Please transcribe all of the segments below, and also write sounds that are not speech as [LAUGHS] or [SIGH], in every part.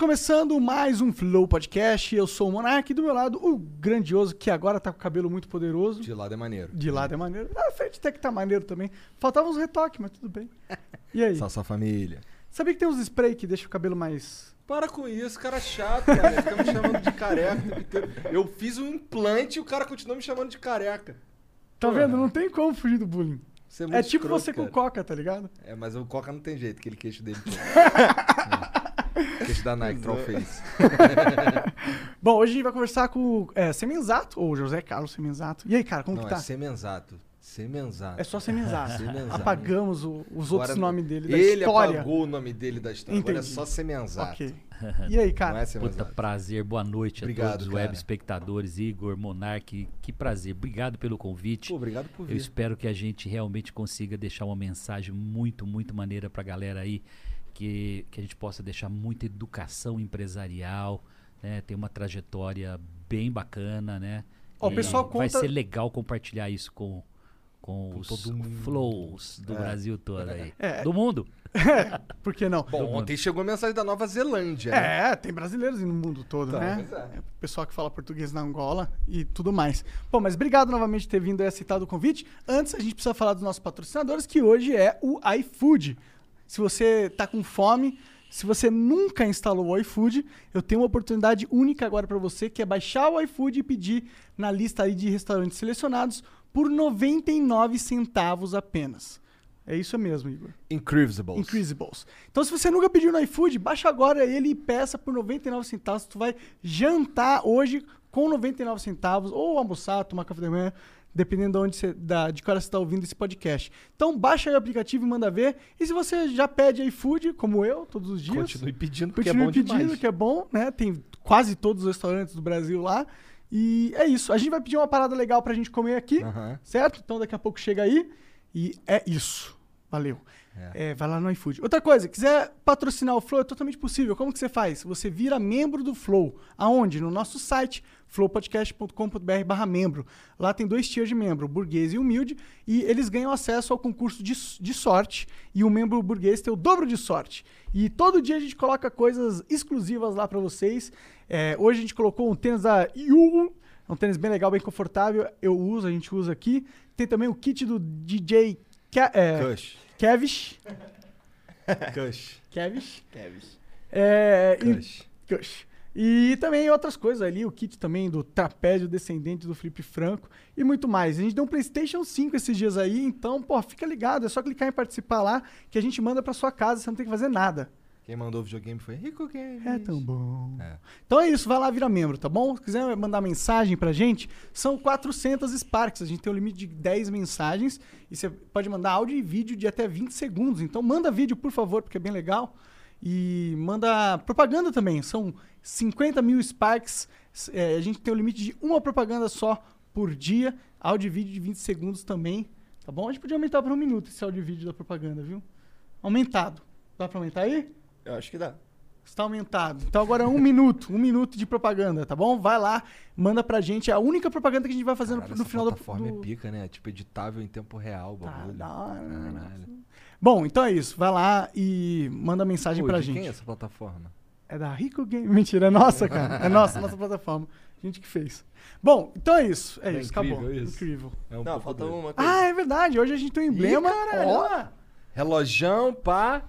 Começando mais um Flow Podcast. Eu sou o Monark e do meu lado o grandioso, que agora tá com o cabelo muito poderoso. De lado é maneiro. De lado é maneiro. Na frente até que tá maneiro também. Faltava uns retoques, mas tudo bem. [LAUGHS] E aí? Só sua família. Sabia que tem uns spray que deixa o cabelo mais. Para com isso, cara chato, cara. Fica me chamando de careca. Eu fiz um implante e o cara continua me chamando de careca. Tá Pô, vendo? Não tem como fugir do bullying. Você é, É tipo escroto, você com cara. coca, tá ligado? É, mas o Coca não tem jeito, aquele queixo dele. [LAUGHS] é. [LAUGHS] Queixo da Nike, Troll Face. [LAUGHS] Bom, hoje a gente vai conversar com é, Semenzato, ou José Carlos Semenzato. E aí, cara, como Não, que tá? é semenzato. Semenzato. É só Semenzato. Semenzato. Apagamos o- os outros Agora, nomes dele da Ele história. apagou o nome dele da história. Agora é Entendi. só semenzato. Ok. E aí, Não cara? é Puta, prazer, boa noite Obrigado, a todos os web espectadores, Igor, Monark, que prazer, obrigado pelo convite. Pô, obrigado por Eu vir. espero que a gente realmente consiga deixar uma mensagem muito, muito maneira pra galera aí, que, que a gente possa deixar muita educação empresarial, né? Tem uma trajetória bem bacana, né? Ó, o pessoal Vai conta- ser legal compartilhar isso com, com, os todo mundo. flows do Brasil todo aí. [LAUGHS] É. Do mundo. Por que não? Bom, ontem chegou a mensagem da Nova Zelândia. né? É, tem brasileiros no mundo todo, Tá, né? é. É, Pessoal que fala português na Angola e tudo mais. Bom, mas obrigado novamente por ter vindo e aceitado o convite. Antes, a gente precisa falar dos nossos patrocinadores, que hoje é o iFood. Se você tá com fome, se você nunca instalou o iFood, eu tenho uma oportunidade única agora para você, que é baixar o iFood e pedir na lista aí de restaurantes selecionados por 99 centavos apenas. É isso mesmo, Igor. Incredibles. Incredibles. Então, se você nunca pediu no iFood, baixa agora ele e peça por 99 centavos. Tu vai jantar hoje com 99 centavos, ou almoçar, tomar café da manhã, dependendo de, onde você, da, de que hora você está ouvindo esse podcast. Então, baixa aí o aplicativo e manda ver. E se você já pede iFood, como eu, todos os dias, Continue pedindo porque continue é bom pedindo, demais. que é bom, né? Tem quase todos os restaurantes do Brasil lá. E é isso. A gente vai pedir uma parada legal pra gente comer aqui, Aham. certo? Então, daqui a pouco chega aí. E é isso. Valeu. É, vai lá no iFood. Outra coisa, quiser patrocinar o Flow, é totalmente possível. Como que você faz? Você vira membro do Flow. Aonde? No nosso site, flowpodcast.com.br barra membro. Lá tem dois tiers de membro, burguês e humilde, e eles ganham acesso ao concurso de, de sorte, e o membro burguês tem o dobro de sorte. E todo dia a gente coloca coisas exclusivas lá pra vocês. É, hoje a gente colocou um tênis da Yugo, é um tênis bem legal, bem confortável. Eu uso, a gente usa aqui. Tem também o kit do DJ Ke é. Kevish. [LAUGHS] Kush. Kevish. É, e, Kush. Kush. E também outras coisas ali, o kit também do trapézio descendente do Felipe Franco e muito mais. A gente deu um PlayStation 5 esses dias aí, então, pô, fica ligado, é só clicar em participar lá que a gente manda pra sua casa, você não tem que fazer nada. Quem mandou o videogame foi Rico Games. É tão bom. É. Então é isso, vai lá vira membro, tá bom? Se quiser mandar mensagem pra gente, são 400 Sparks. A gente tem um limite de 10 mensagens e você pode mandar áudio e vídeo de até 20 segundos. Então manda vídeo, por favor, porque é bem legal. E manda propaganda também. São 50 mil Sparks. É, a gente tem o limite de uma propaganda só por dia. Áudio e vídeo de 20 segundos também. Tá bom? A gente podia aumentar para um minuto esse áudio e vídeo da propaganda, viu? Aumentado. Dá pra aumentar aí? Eu acho que dá. Está aumentado. Então agora é um minuto, um minuto de propaganda, tá bom? Vai lá, manda pra gente. É a única propaganda que a gente vai fazer no, Caralho, no final do, plataforma do... é pica, né? Tipo, editável em tempo real, o Tá, bagulho. da hora, né? Caralho. Bom, então é isso. Vai lá e manda mensagem Pô, pra gente. quem é essa plataforma? É da Rico Game. [LAUGHS] Mentira, é nossa, cara. É nossa, nossa plataforma. A gente que fez. Bom, então é isso. É, É isso, incrível acabou. isso. Incrível. É um Não, falta uma coisa. Ah, é verdade. Hoje a gente tem um emblema. caralho. Relojão, pá.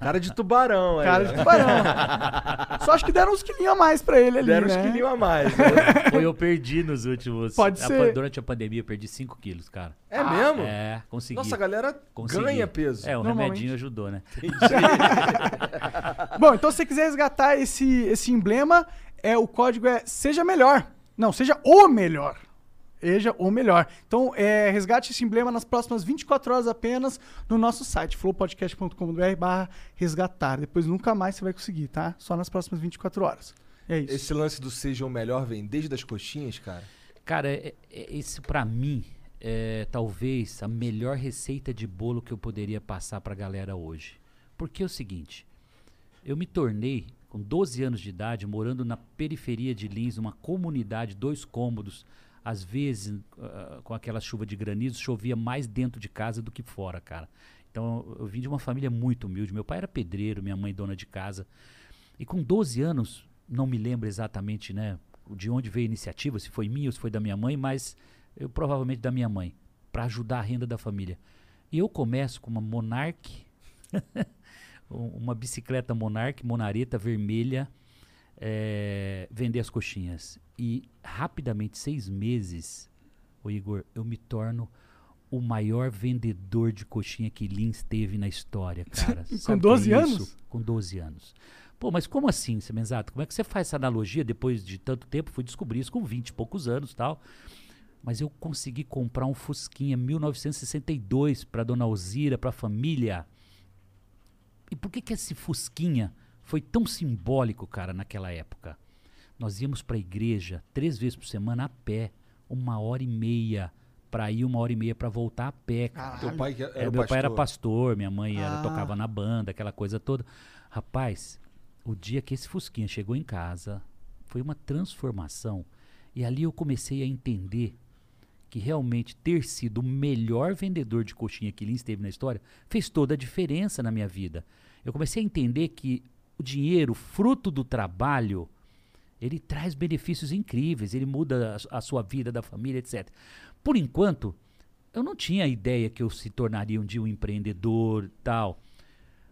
Cara de tubarão. cara de tubarão. Só acho que deram uns quilinhos a mais pra ele ali, Deram né? uns quilinhos a mais. né? [LAUGHS] Foi eu perdi nos últimos. Pode a- ser. Durante a pandemia eu perdi 5 quilos, cara. É mesmo? É, consegui. Nossa, a galera consegui. ganha peso. É, o remedinho ajudou, né? [LAUGHS] Bom, então se você quiser resgatar esse, esse emblema, é o código é seja melhor. Não, seja o melhor. Seja o melhor. Então, é, resgate esse emblema nas próximas 24 horas apenas no nosso site, flowpodcast.com.br barra resgatar. Depois nunca mais você vai conseguir, tá? Só nas próximas 24 horas. É isso. Esse lance do seja o melhor vem desde as coxinhas, cara. Cara, é, é- esse pra mim é talvez a melhor receita de bolo que eu poderia passar pra galera hoje. Porque é o seguinte, eu me tornei com 12 anos de idade, morando na periferia de Lins, numa comunidade, dois cômodos, às vezes ah, com aquela chuva de granizo, chovia mais dentro de casa do que fora, cara. Então eu vim de uma família muito humilde. Meu pai era pedreiro, minha mãe dona de casa. E com 12 anos, não me lembro exatamente, né, de onde veio a iniciativa, se foi minha ou se foi da minha mãe, mas eu provavelmente da minha mãe, para ajudar a renda da família. E eu começo com uma Monarch, [LAUGHS] uma bicicleta Monarch, Monareta vermelha, é, vender as coxinhas. E rapidamente, seis meses, o Igor, eu me torno o maior vendedor de coxinha que Lins teve na história, [LAUGHS] cara. com 12 é anos? Com 12 anos. Pô, mas como assim, Semenzato? Como é que você faz essa analogia depois de tanto tempo? Fui descobrir isso com 20 e poucos anos tal. Mas eu consegui comprar um Fusquinha 1962 para dona Alzira, para a família. E por que que esse Fusquinha foi tão simbólico, cara, naquela época? Nós íamos para a igreja três vezes por semana a pé, uma hora e meia para ir, uma hora e meia para voltar a pé. Cara. Teu pai era É, meu pastor. pai era pastor, minha mãe era, Ah. tocava na banda, aquela coisa toda. Rapaz, o dia que esse Fusquinha chegou em casa, foi uma transformação. E ali eu comecei a entender que realmente ter sido o melhor vendedor de coxinha que Lins teve na história fez toda a diferença na minha vida. Eu comecei a entender que o dinheiro, fruto do trabalho, ele traz benefícios incríveis, ele muda a a, sua vida, da família, etc. Por enquanto, eu não tinha ideia que eu se tornaria um dia um empreendedor tal.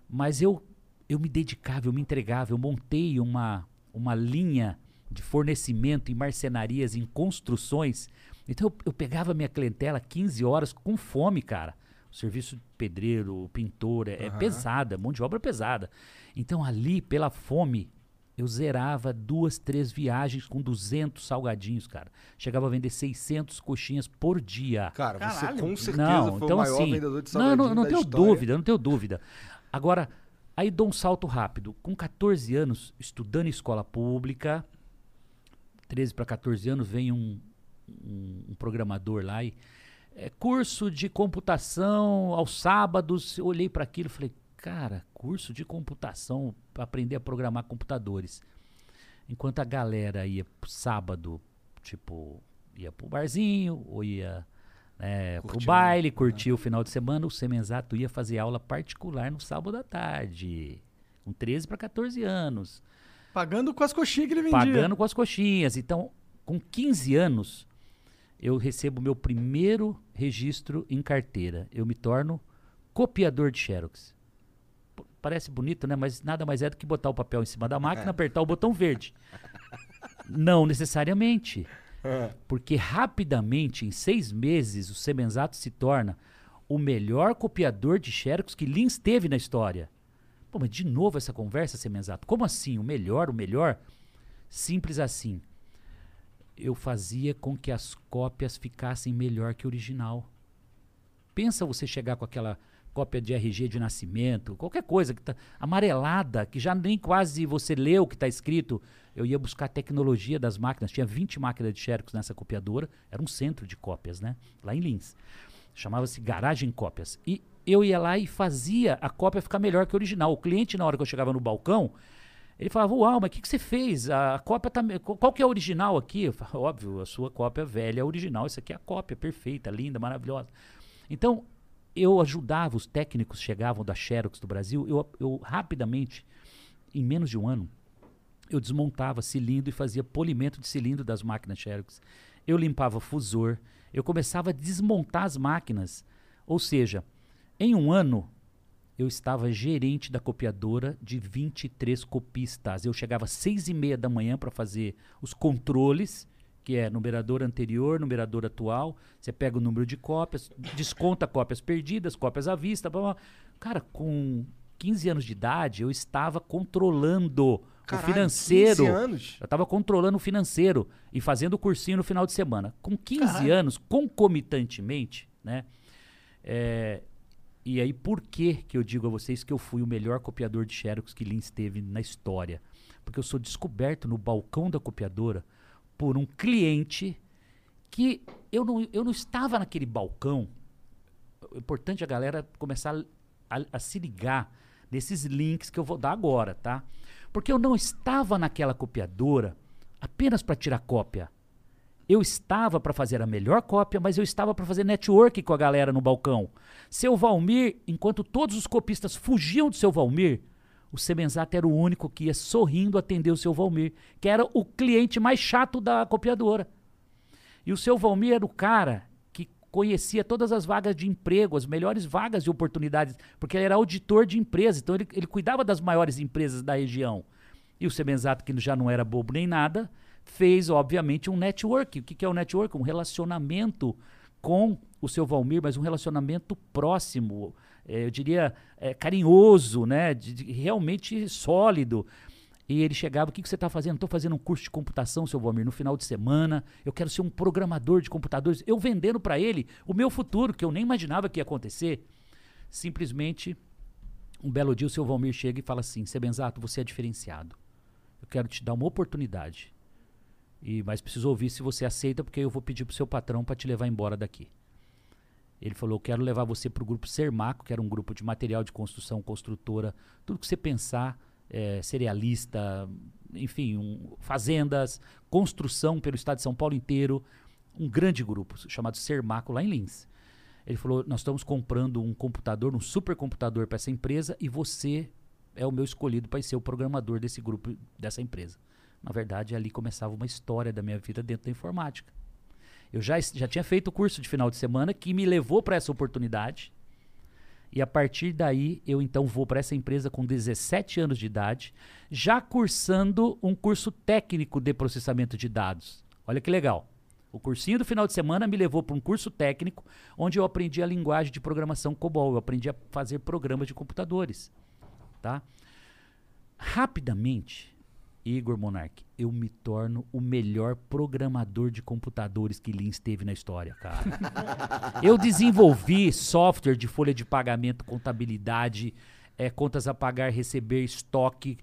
Mas eu, eu me dedicava, eu me entregava, eu montei uma, uma linha de fornecimento em marcenarias, em construções. Então eu, eu pegava minha clientela 15 horas com fome, cara. Serviço de pedreiro, pintor, é, é Aham. pesada, mão de obra pesada. Então ali, pela fome, eu zerava duas, três viagens com 200 salgadinhos, cara. Chegava a vender 600 coxinhas por dia. Cara, você Caralho. com certeza Não, foi então o maior assim, vendedor de não, salgadinho não, não da tenho história. dúvida, não tenho dúvida. Agora, aí dou um salto rápido. Com 14 anos, estudando em escola pública, 13 para 14 anos, vem um, um, um programador lá e é, curso de computação aos sábados. Eu olhei para aquilo e falei, cara, curso de computação para aprender a programar computadores. Enquanto a galera ia sábado, tipo, ia pro barzinho ou ia né, pro baile, curtir o final de semana, o Semenzato ia fazer aula particular no sábado à tarde. Com 13 para 14 anos Pagando com as coxinhas que ele vendia. pagando com as coxinhas. Então, com 15 anos, eu recebo meu primeiro registro em carteira. Eu me torno copiador de Xerox. P- Parece bonito, né? Mas nada mais é do que botar o papel em cima da máquina, [LAUGHS] apertar o botão verde. Não necessariamente. Porque rapidamente, em seis meses, o Semenzato se torna o melhor copiador de Xerox que Lins teve na história. Pô, mas de novo essa conversa, Semenzato? Como assim? O melhor, o melhor? Simples assim. Eu fazia com que as cópias ficassem melhor que o original. Pensa você chegar com aquela cópia de RG de nascimento, qualquer coisa que tá amarelada, que já nem quase você leu o que está escrito. Eu ia buscar a tecnologia das máquinas. Tinha 20 máquinas de Xerox nessa copiadora. Era um centro de cópias, né? Lá em Lins. Chamava-se Garagem Cópias. E eu ia lá e fazia a cópia ficar melhor que o original. O cliente, na hora que eu chegava no balcão, ele falava, uau, mas o que, que você fez? A cópia tá. Qual que é a original aqui? Eu falava, [LAUGHS] óbvio, a sua cópia velha é original. Isso aqui é a cópia perfeita, linda, maravilhosa. Então, eu ajudava, os técnicos chegavam da Xerox do Brasil, eu, eu rapidamente, em menos de um ano, eu desmontava cilindro e fazia polimento de cilindro das máquinas Xerox. Eu limpava fusor, eu começava a desmontar as máquinas. Ou seja, em um ano, eu estava gerente da copiadora de 23 copistas. Eu chegava às seis e meia da manhã para fazer os controles, que é numerador anterior, numerador atual. Você pega o número de cópias, desconta cópias perdidas, cópias à vista. Blá, blá. Cara, com 15 anos de idade, eu estava controlando Caralho, o financeiro. 15 anos? Eu estava controlando o financeiro e fazendo o cursinho no final de semana. Com 15 Caralho. anos, concomitantemente, né? É, e aí, por que que eu digo a vocês que eu fui o melhor copiador de Xerox que Lins teve na história? Porque eu sou descoberto no balcão da copiadora por um cliente que eu não, eu não estava naquele balcão. É importante a galera começar a, a- a se ligar nesses links que eu vou dar agora, tá? Porque eu não estava naquela copiadora apenas para tirar cópia. Eu estava para fazer a melhor cópia, mas eu estava para fazer network com a galera no balcão. Seu Valmir, enquanto todos os copistas fugiam do seu Valmir, o Semenzato era o único que ia sorrindo atender o seu Valmir, que era o cliente mais chato da copiadora. E o seu Valmir era o cara que conhecia todas as vagas de emprego, as melhores vagas de oportunidades, porque ele era auditor de empresas, então ele, ele cuidava das maiores empresas da região. E o Semenzato, que já não era bobo nem nada, fez, obviamente, um network. O que, é o um network? Um relacionamento com o seu Valmir, mas um relacionamento próximo, é, eu diria é, carinhoso, né? De, de, realmente sólido. E ele chegava, o que, que você está fazendo? Estou fazendo um curso de computação, seu Valmir, no final de semana. Eu quero ser um programador de computadores. Eu vendendo para ele o meu futuro, que eu nem imaginava que ia acontecer. Simplesmente, um belo dia, o seu Valmir chega e fala assim: Sebenzato, você é diferenciado. Eu quero te dar uma oportunidade. E, mas preciso ouvir se você aceita, porque eu vou pedir pro seu patrão para te levar embora daqui. Ele falou: quero levar você para o grupo Sermaco, que era um grupo de material de construção, construtora, tudo que você pensar, é, cerealista, enfim, um, fazendas, construção pelo estado de São Paulo inteiro, um grande grupo chamado Sermaco lá em Lins. Ele falou: nós estamos comprando um computador, um supercomputador para essa empresa e você é o meu escolhido para ser o programador desse grupo, dessa empresa. Na verdade, ali começava uma história da minha vida dentro da informática. Eu já, já tinha feito o curso de final de semana que me levou para essa oportunidade. E a partir daí, eu então vou para essa empresa com 17 anos de idade, já cursando um curso técnico de processamento de dados. Olha que legal. O cursinho do final de semana me levou para um curso técnico onde eu aprendi a linguagem de programação COBOL. Eu aprendi a fazer programas de computadores. Tá? Rapidamente, Igor Monark, eu me torno o melhor programador de computadores que Lins teve na história, cara. [LAUGHS] eu desenvolvi software de folha de pagamento, contabilidade, é, contas a pagar, receber, estoque,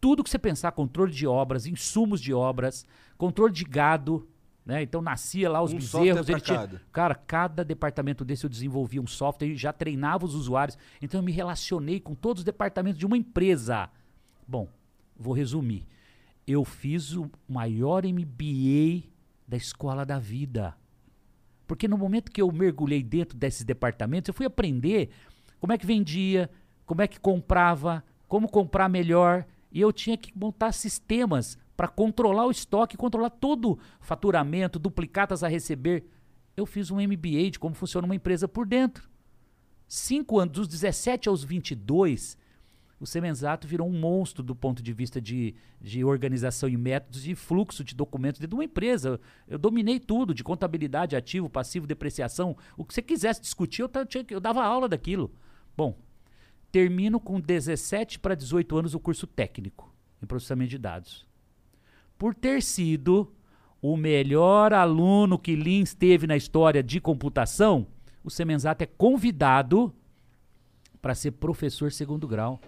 tudo que você pensar, controle de obras, insumos de obras, controle de gado, né? Então nascia lá os um bezerros. Ele tinha, cada. Cara, cada departamento desse eu desenvolvia um software e já treinava os usuários. Então eu me relacionei com todos os departamentos de uma empresa. Bom, vou resumir eu fiz o maior MBA da escola da vida. Porque no momento que eu mergulhei dentro desses departamentos, eu fui aprender como é que vendia, como é que comprava, como comprar melhor. E eu tinha que montar sistemas para controlar o estoque, controlar todo o faturamento, duplicatas a receber. Eu fiz um MBA de como funciona uma empresa por dentro. Cinco anos, dos 17 aos 22, o Semenzato virou um monstro do ponto de vista de, de organização e métodos e fluxo de documentos dentro de uma empresa. Eu dominei tudo, de contabilidade, ativo, passivo, depreciação. O que você quisesse discutir, eu, eu dava aula daquilo. Bom, termino com 17 para 18 anos o curso técnico em processamento de dados. Por ter sido o melhor aluno que Lins teve na história de computação, o Semenzato é convidado para ser professor segundo grau.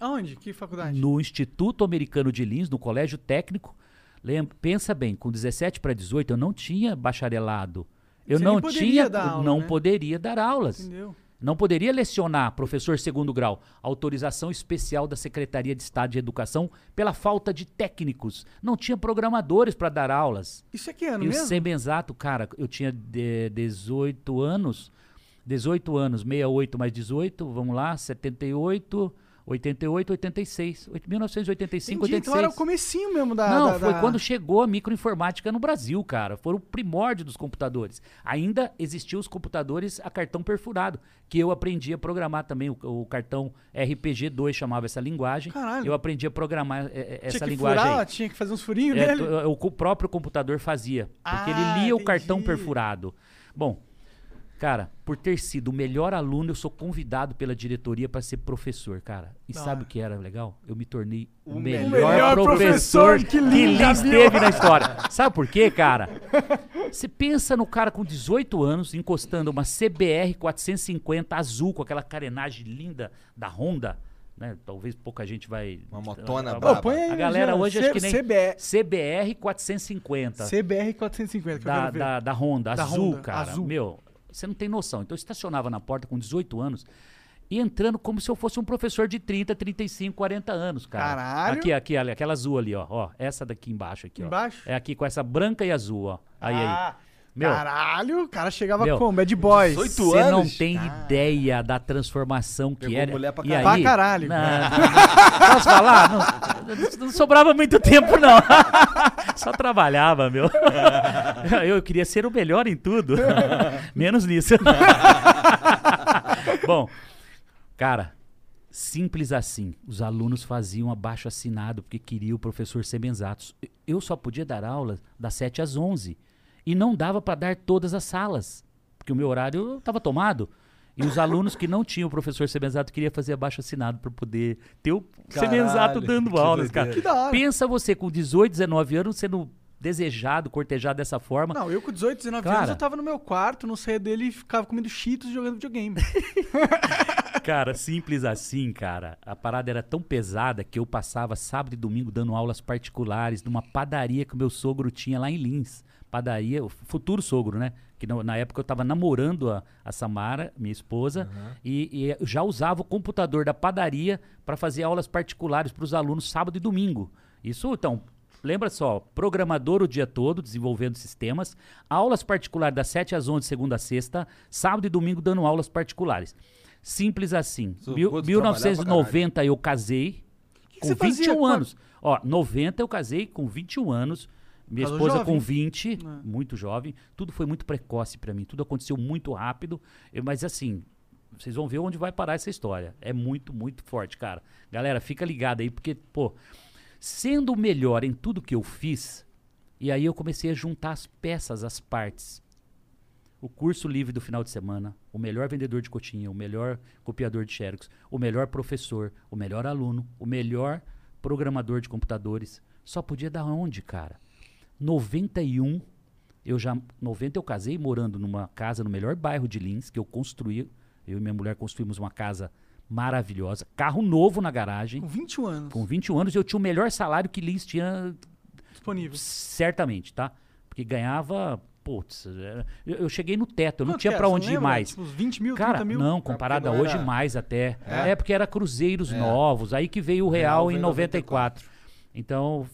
Aonde? Que faculdade? No Instituto Americano de Lins, no Colégio Técnico. Lembra, pensa bem, com 17 para 18 eu não tinha bacharelado. Eu Você não tinha, aula, não né? poderia dar aulas. Entendeu? Não poderia lecionar, professor segundo grau, autorização especial da Secretaria de Estado de Educação pela falta de técnicos. Não tinha programadores para dar aulas. Isso é que ano e mesmo? E o exato, cara, eu tinha de 18 anos, 18 anos, 68 mais 18, vamos lá, 78, 88, 86. 1985, Entendi, 86. Então era o comecinho mesmo da... Não, da, foi da... quando chegou a microinformática no Brasil, cara. Foi o primórdio dos computadores. Ainda existiam os computadores a cartão perfurado, que eu aprendi a programar também. O, o cartão RPG2 chamava essa linguagem. Caralho. Eu aprendi a programar é, essa tinha que linguagem. Furar, tinha que fazer uns furinhos é, nele? O, o próprio computador fazia, porque ah, ele lia entendi. o cartão perfurado. Bom, Cara, por ter sido o melhor aluno, eu sou convidado pela diretoria para ser professor, cara. E ah. sabe o que era legal? Eu me tornei o, o melhor, melhor, professor, professor que Lins teve na história. Sabe por quê, cara? Você pensa no cara com 18 anos encostando uma CBR 450 azul com aquela carenagem linda da Honda. Né? Talvez pouca gente vai. Uma motona uh, braba. a galera hoje C acho que nem. CBR, CBR 450. CBR 450, da, da, da Honda, da azul, Honda, cara. Azul. Meu, você não tem noção. Então eu estacionava na porta com 18 anos e entrando como se eu fosse um professor de 30, 35, 40 anos, cara. Caralho. Aqui, aqui, aquela azul ali, ó. ó essa daqui embaixo aqui, embaixo? ó. É aqui com essa branca e azul, ó. Aí, ah. aí. Meu, Caralho, o cara chegava Meu, como? Bad boy. 18 Você não tem ideia da transformação que Pegou era. mulher pra E caralho. aí, Pra caralho. Não, posso falar? Não, não sobrava muito tempo, não. [LAUGHS] Só trabalhava, meu. [LAUGHS] Eu queria ser o melhor em tudo. Menos nisso. [LAUGHS] Bom, cara, simples assim. Os alunos faziam abaixo assinado porque queria o professor Semenzatos. Eu só podia dar aula das 7 às 11 e não dava para dar todas as salas, porque o meu horário estava tomado. E os alunos que não tinham o professor Semenzato queriam fazer abaixo assinado para poder ter o Caralho, Semenzato dando [LAUGHS] aulas, cara. Que da hora. Pensa você com 18, 19 anos sendo desejado, cortejado dessa forma. Não, eu com 18, 19 Cara. anos, eu tava no meu quarto, não saía dele e ficava comendo cheetos e jogando videogame. [LAUGHS] Cara, simples assim, cara. A parada era tão pesada que eu passava sábado e domingo dando aulas particulares numa padaria que o meu sogro tinha lá em Lins. Padaria, o futuro sogro, né? Que no- na época eu tava namorando a, a Samara, minha esposa, e, e eu já usava o computador da padaria para fazer aulas particulares para os alunos sábado e domingo. Isso, então, lembra só, programador o dia todo, desenvolvendo sistemas, aulas particulares das 7 às 11, segunda a sexta, sábado e domingo dando aulas particulares. Simples assim. Isso, Mil- putz, 1990 eu casei que com você fazia 21 quando- anos. Ó, 90 eu casei com 21 anos. Minha Casou esposa jovem. com 20, É. muito jovem. Tudo foi muito precoce pra mim. Tudo aconteceu muito rápido. Eu- mas assim, vocês vão ver onde vai parar essa história. É muito, muito forte, cara. Galera, fica ligado aí, porque, pô, sendo o melhor em tudo que eu fiz, e aí eu comecei a juntar as peças, as partes. O curso livre do final de semana, o melhor vendedor de cotinha, o melhor copiador de xerox, o melhor professor, o melhor aluno, o melhor programador de computadores. Só podia dar onde, cara? 91, eu já 90 eu casei morando numa casa no melhor bairro de Lins, que eu construí, eu e minha mulher construímos uma casa maravilhosa, carro novo na garagem. com 21 anos Com 21 anos eu tinha o melhor salário que Lins tinha disponível. certamente, tá? Porque ganhava, putz, eu, eu cheguei no teto, eu não Quanto tinha? Você onde ir lembra? mais. Tipo, uns 20 mil, Cara, 30 mil? não, comparado a não hoje, era- mais até. É? É, porque era cruzeiros É. novos, aí que veio o real, Real em veio em 94. Então,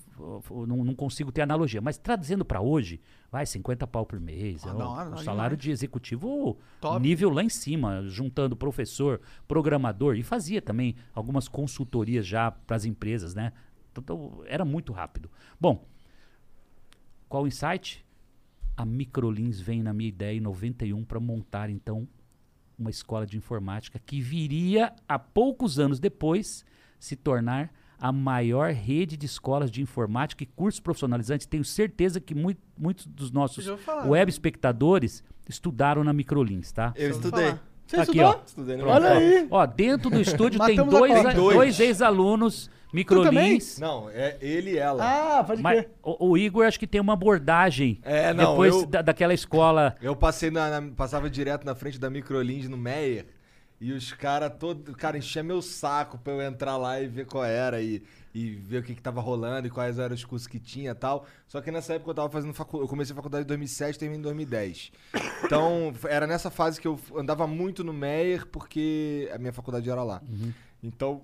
não, não consigo ter analogia. Mas traduzindo pra hoje, vai, 50 pau por mês. Ah, é o- da hora, o da salário de executivo, Top. nível lá em cima, juntando professor, programador, e fazia também algumas consultorias já pras empresas, né? Então, era muito rápido. Bom, qual o insight? A Microlins vem na minha ideia em 91 para montar então uma escola de informática que viria a poucos anos depois se tornar a maior rede de escolas de informática e cursos profissionalizantes. Tenho certeza que mui- muitos dos nossos web espectadores estudaram na Microlins, tá? Eu estudei. Você Aqui, estudou? ó. Estudei no Pronto, Olha ó. aí. Ó, dentro do estúdio tem dois, a- dois. dois ex-alunos Microlins. Não, é ele e ela. Ah, pode Mas crer. o, o Igor acho que tem uma abordagem É, não, depois eu- da- daquela escola. Eu passei na, na- passava direto na frente da Microlins no Meyer e os caras todo, cara, enchia meu saco pra eu entrar lá e ver qual era e, e ver o que que tava rolando e quais eram os cursos que tinha e tal. Só que nessa época eu tava fazendo faculdade, eu comecei a faculdade em 2007 e terminei em 2010. Então, era nessa fase que eu andava muito no Meyer porque a minha faculdade era lá. Então,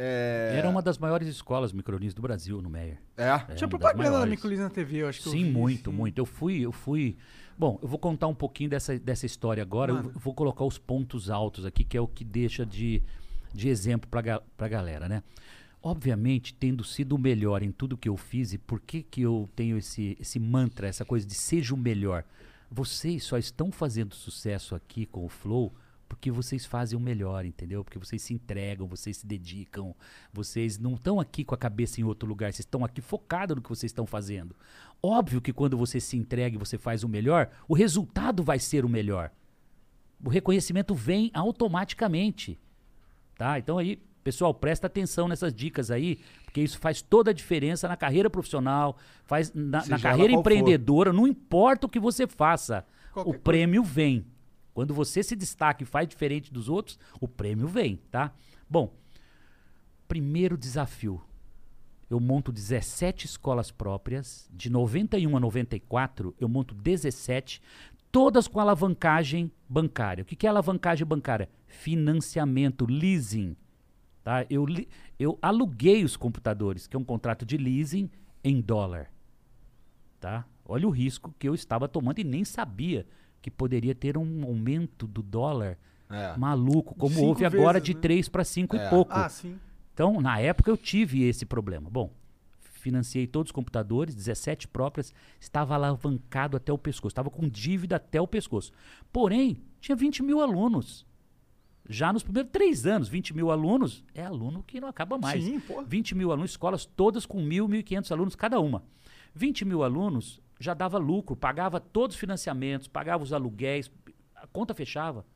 é... Era uma das maiores escolas Microlins do Brasil, no Meyer. É? É, Tinha propaganda da. Micolins na TV, eu acho que eu Sim, vi, muito, sim. muito. Eu fui, eu fui. Bom, eu vou contar um pouquinho dessa, dessa história agora. Eu Mano. vou colocar os pontos altos aqui, que é o que deixa de, de exemplo pra, ga- pra galera, né? Obviamente, tendo sido o melhor em tudo que eu fiz, e por que, que eu tenho esse, esse mantra, essa coisa de seja o melhor? Vocês só estão fazendo sucesso aqui com o Flow porque vocês fazem o melhor, entendeu? Porque vocês se entregam, vocês se dedicam, vocês não estão aqui com a cabeça em outro lugar, vocês estão aqui focados no que vocês estão fazendo. Óbvio que quando você se entrega e você faz o melhor, o resultado vai ser o melhor. O reconhecimento vem automaticamente. Tá? Então aí, pessoal, presta atenção nessas dicas aí, porque isso faz toda a diferença na carreira profissional, faz na, na carreira qual for. empreendedora, não importa o que você faça, Qualquer o coisa. prêmio vem. Quando você se destaca e faz diferente dos outros, o prêmio vem, tá? Bom, primeiro desafio. Eu monto 17 escolas próprias, de 91 a 94, eu monto 17, todas com alavancagem bancária. O que que é alavancagem bancária? Financiamento, leasing. Tá? Eu, li- eu aluguei os computadores, que é um contrato de leasing em dólar. Tá? Olha o risco que eu estava tomando e nem sabia que poderia ter um aumento do dólar É. maluco, como Cinco houve agora vezes, de né? 3 para 5 É. e pouco. Ah, sim. Então, na época eu tive esse problema. Bom, financiei todos os computadores, 17 próprias, estava alavancado até o pescoço, estava com dívida até o pescoço. Porém, tinha 20 mil alunos. Já nos primeiros três anos, 20 mil alunos, é aluno que não acaba mais. Sim, pô. 20 mil alunos, escolas todas com mil, 1.500 alunos cada uma. 20 mil alunos já dava lucro, pagava todos os financiamentos, pagava os aluguéis, a conta fechava.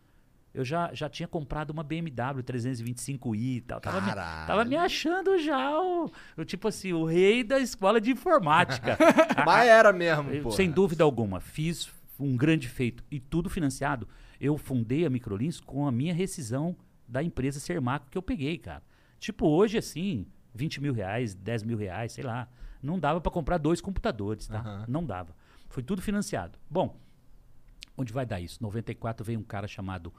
Eu já, já tinha comprado uma BMW 325i e tal. Tava me, tava me achando já o, o tipo assim, o rei da escola de informática. [LAUGHS] Mas era mesmo, eu, pô. sem dúvida alguma, fiz um grande feito e tudo financiado. Eu fundei a Microlins com a minha rescisão da empresa Sermaco que eu peguei, cara. Tipo, hoje, assim, 20 mil reais, 10 mil reais, sei lá. Não dava para comprar dois computadores, tá? Aham. Não dava. Foi tudo financiado. Bom, onde vai dar isso? 94 veio um cara chamado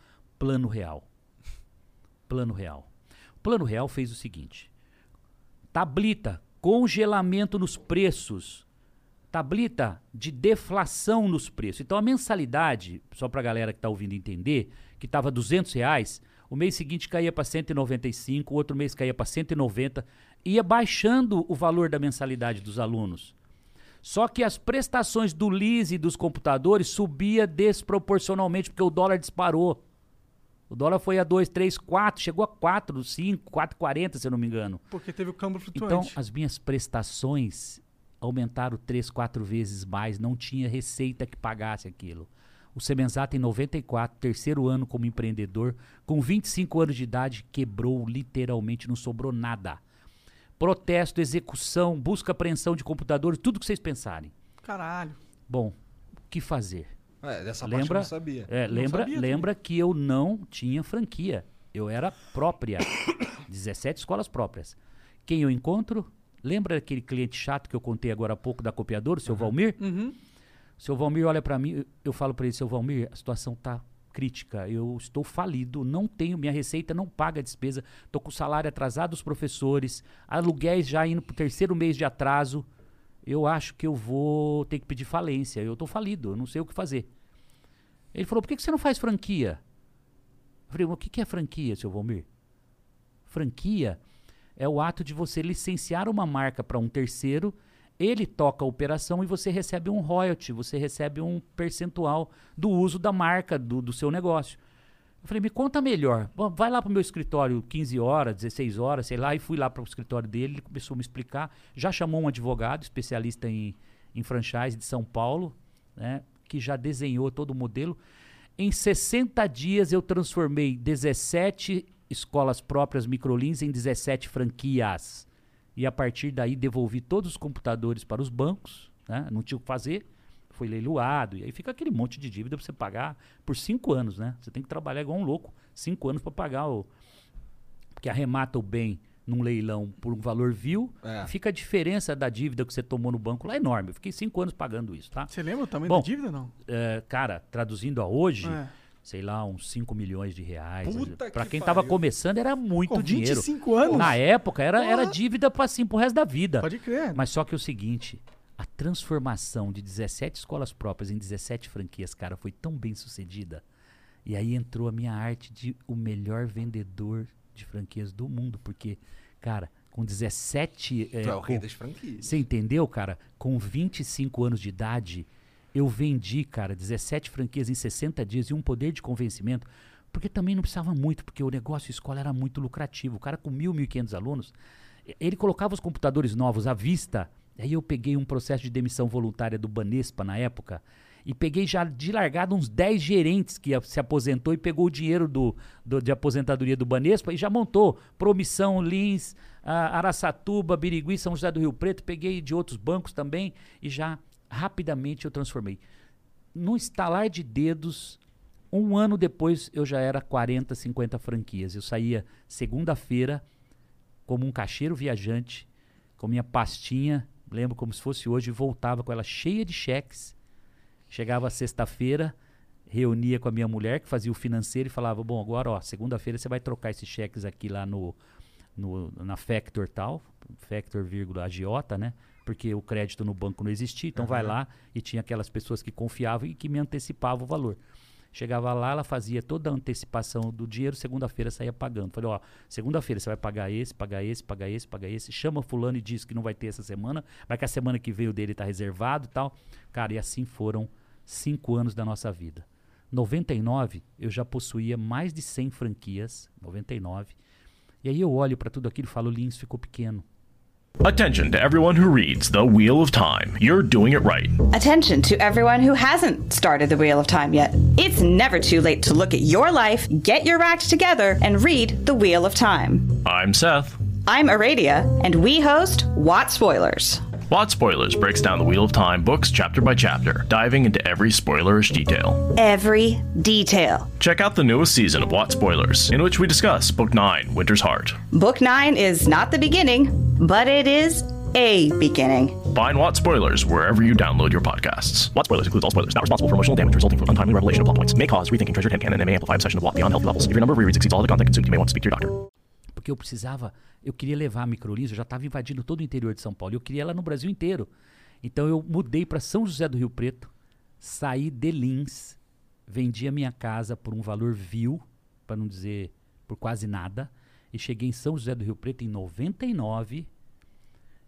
Plano Real. Plano Real. O Plano Real fez o seguinte: tablita, congelamento nos preços, tablita de deflação nos preços. Então a mensalidade, só para a galera que está ouvindo entender, que estava 200 reais, o mês seguinte caía para 195, o outro mês caía para 190, ia baixando o valor da mensalidade dos alunos. Só que as prestações do lease dos computadores subia desproporcionalmente, porque o dólar disparou. O dólar foi a 2, 3, 4, chegou a 4, 5, 4,40, se eu não me engano. Porque teve o câmbio Então, flutuante. as minhas prestações aumentaram três, quatro vezes mais, não tinha receita que pagasse aquilo. O Semenzato, em 94, terceiro ano como empreendedor, com 25 anos de idade, quebrou literalmente, não sobrou nada. Protesto, execução, busca apreensão de computadores, tudo que vocês pensarem. Caralho. Bom, o que fazer? É, dessa parte eu Lembra, não sabia. é, lembra, sabia lembra que eu não tinha franquia. Eu era própria. [COUGHS] 17 escolas próprias. Quem eu encontro? Lembra aquele cliente chato que eu contei agora há pouco da copiadora, o seu Valmir? Uhum. O seu Valmir olha pra mim, eu- falo pra ele, seu Valmir, a situação tá crítica, eu estou falido, não tenho, minha receita não paga a despesa, tô com o salário atrasado dos professores, aluguéis já indo pro terceiro mês de atraso, eu acho que eu vou ter que pedir falência, eu tô falido, eu não sei o que fazer. Ele falou, por que, que você não faz franquia? Eu falei, "Mas o que, que é franquia, seu Valmir? Franquia é o ato de você licenciar uma marca para um terceiro, ele toca a operação e você recebe um royalty, você recebe um percentual do uso da marca do, do seu negócio. Eu falei, me conta melhor. Bom, vai lá para o meu escritório 15 horas, 16 horas, sei lá, e fui lá para o escritório dele, ele começou a me explicar. Já chamou um advogado, especialista em, em franchise de São Paulo, né, que já desenhou todo o modelo. Em 60 dias eu transformei 17 escolas próprias microlins em 17 franquias. E a partir daí devolvi todos os computadores para os bancos, né? não tinha o que fazer, foi leiloado. E aí fica aquele monte de dívida para você pagar por cinco anos. Né? Você tem que trabalhar igual um louco, cinco anos para pagar o. Porque arremata o bem num leilão por um valor vil, É. fica a diferença da dívida que você tomou no banco lá enorme. Eu fiquei cinco anos pagando isso, tá? Você lembra o tamanho Bom, da dívida não? É, cara, traduzindo a hoje, É. sei lá, uns 5 milhões de reais. Puta Pra que quem tava pariu. começando era muito Com dinheiro. 25 anos? Na época era, era dívida pra, assim, pro resto da vida. Pode crer. Mas só que é o seguinte, a transformação de 17 escolas próprias em 17 franquias, cara, foi tão bem sucedida. E aí entrou a minha arte de o melhor vendedor de franquias do mundo, porque, cara, com 17 é, Tu é o rei com- das franquias. você entendeu, cara? Com 25 anos de idade, eu vendi, cara, 17 franquias em 60 dias e um poder de convencimento, porque também não precisava muito, porque o negócio escola era muito lucrativo. O cara com mil, mil e quinhentos alunos, ele colocava os computadores novos à vista. Aí eu peguei um processo de demissão voluntária do Banespa na época e peguei já de largada uns 10 gerentes que se aposentou e pegou o dinheiro do, do- de aposentadoria do Banespa e já montou Promissão, Lins, ah, Araçatuba, Birigui, São José do Rio Preto. Peguei de outros bancos também e já rapidamente eu transformei. No estalar de dedos, um ano depois eu já era 40, 50 franquias. Eu saía segunda-feira como um caixeiro viajante, com minha pastinha, lembro como se fosse hoje, voltava com ela cheia de cheques. Chegava sexta-feira, reunia com a minha mulher, que fazia o financeiro, e falava: Bom, agora, ó, segunda-feira você vai trocar esses cheques aqui lá no, no- na Factor tal, Factor, vírgula, agiota, né? porque o crédito no banco não existia. Então vai lá e tinha aquelas pessoas que confiavam e que me antecipavam o valor. Chegava lá, ela fazia toda a antecipação do dinheiro, segunda-feira saía pagando. Falei, ó, segunda-feira você vai pagar esse, pagar esse, pagar esse, pagar esse. Chama fulano e diz que não vai ter essa semana, mas que a semana que veio dele tá reservado e tal. Cara, e assim foram cinco anos da nossa vida. 99, eu já possuía mais de 100 franquias, 99. E aí eu olho para tudo aquilo e falo, Lins ficou pequeno. Attention to everyone who reads The Wheel of Time. You're doing it right. Attention to everyone who hasn't started the Wheel of Time yet. It's never too late to look at your life, get your act together, and read The Wheel of Time. I'm Seth. I'm Aradia, and we host What Spoilers. Watt Spoilers breaks down the Wheel of Time books chapter by chapter, diving into every spoilerish detail. Every detail. Check out the newest season of Watt Spoilers, in which we discuss Book 9, Winter's Heart. Book 9 is not the beginning, but it is a beginning. Find Watt Spoilers wherever you download your podcasts. Watt Spoilers includes all spoilers, not responsible for emotional damage resulting from untimely revelation of plot points. May cause rethinking treasured headcanon and may amplify obsession of Watt beyond healthy levels. If your number of rereads exceeds all the content consumed, you may want to speak to your doctor. Porque eu precisava, eu queria levar a Microlins, eu já estava invadindo todo o interior de São Paulo. Eu queria ela no Brasil inteiro. Então eu mudei para São José do Rio Preto, saí de Lins, vendi a minha casa por um valor vil, para não dizer por quase nada, e cheguei em São José do Rio Preto em 99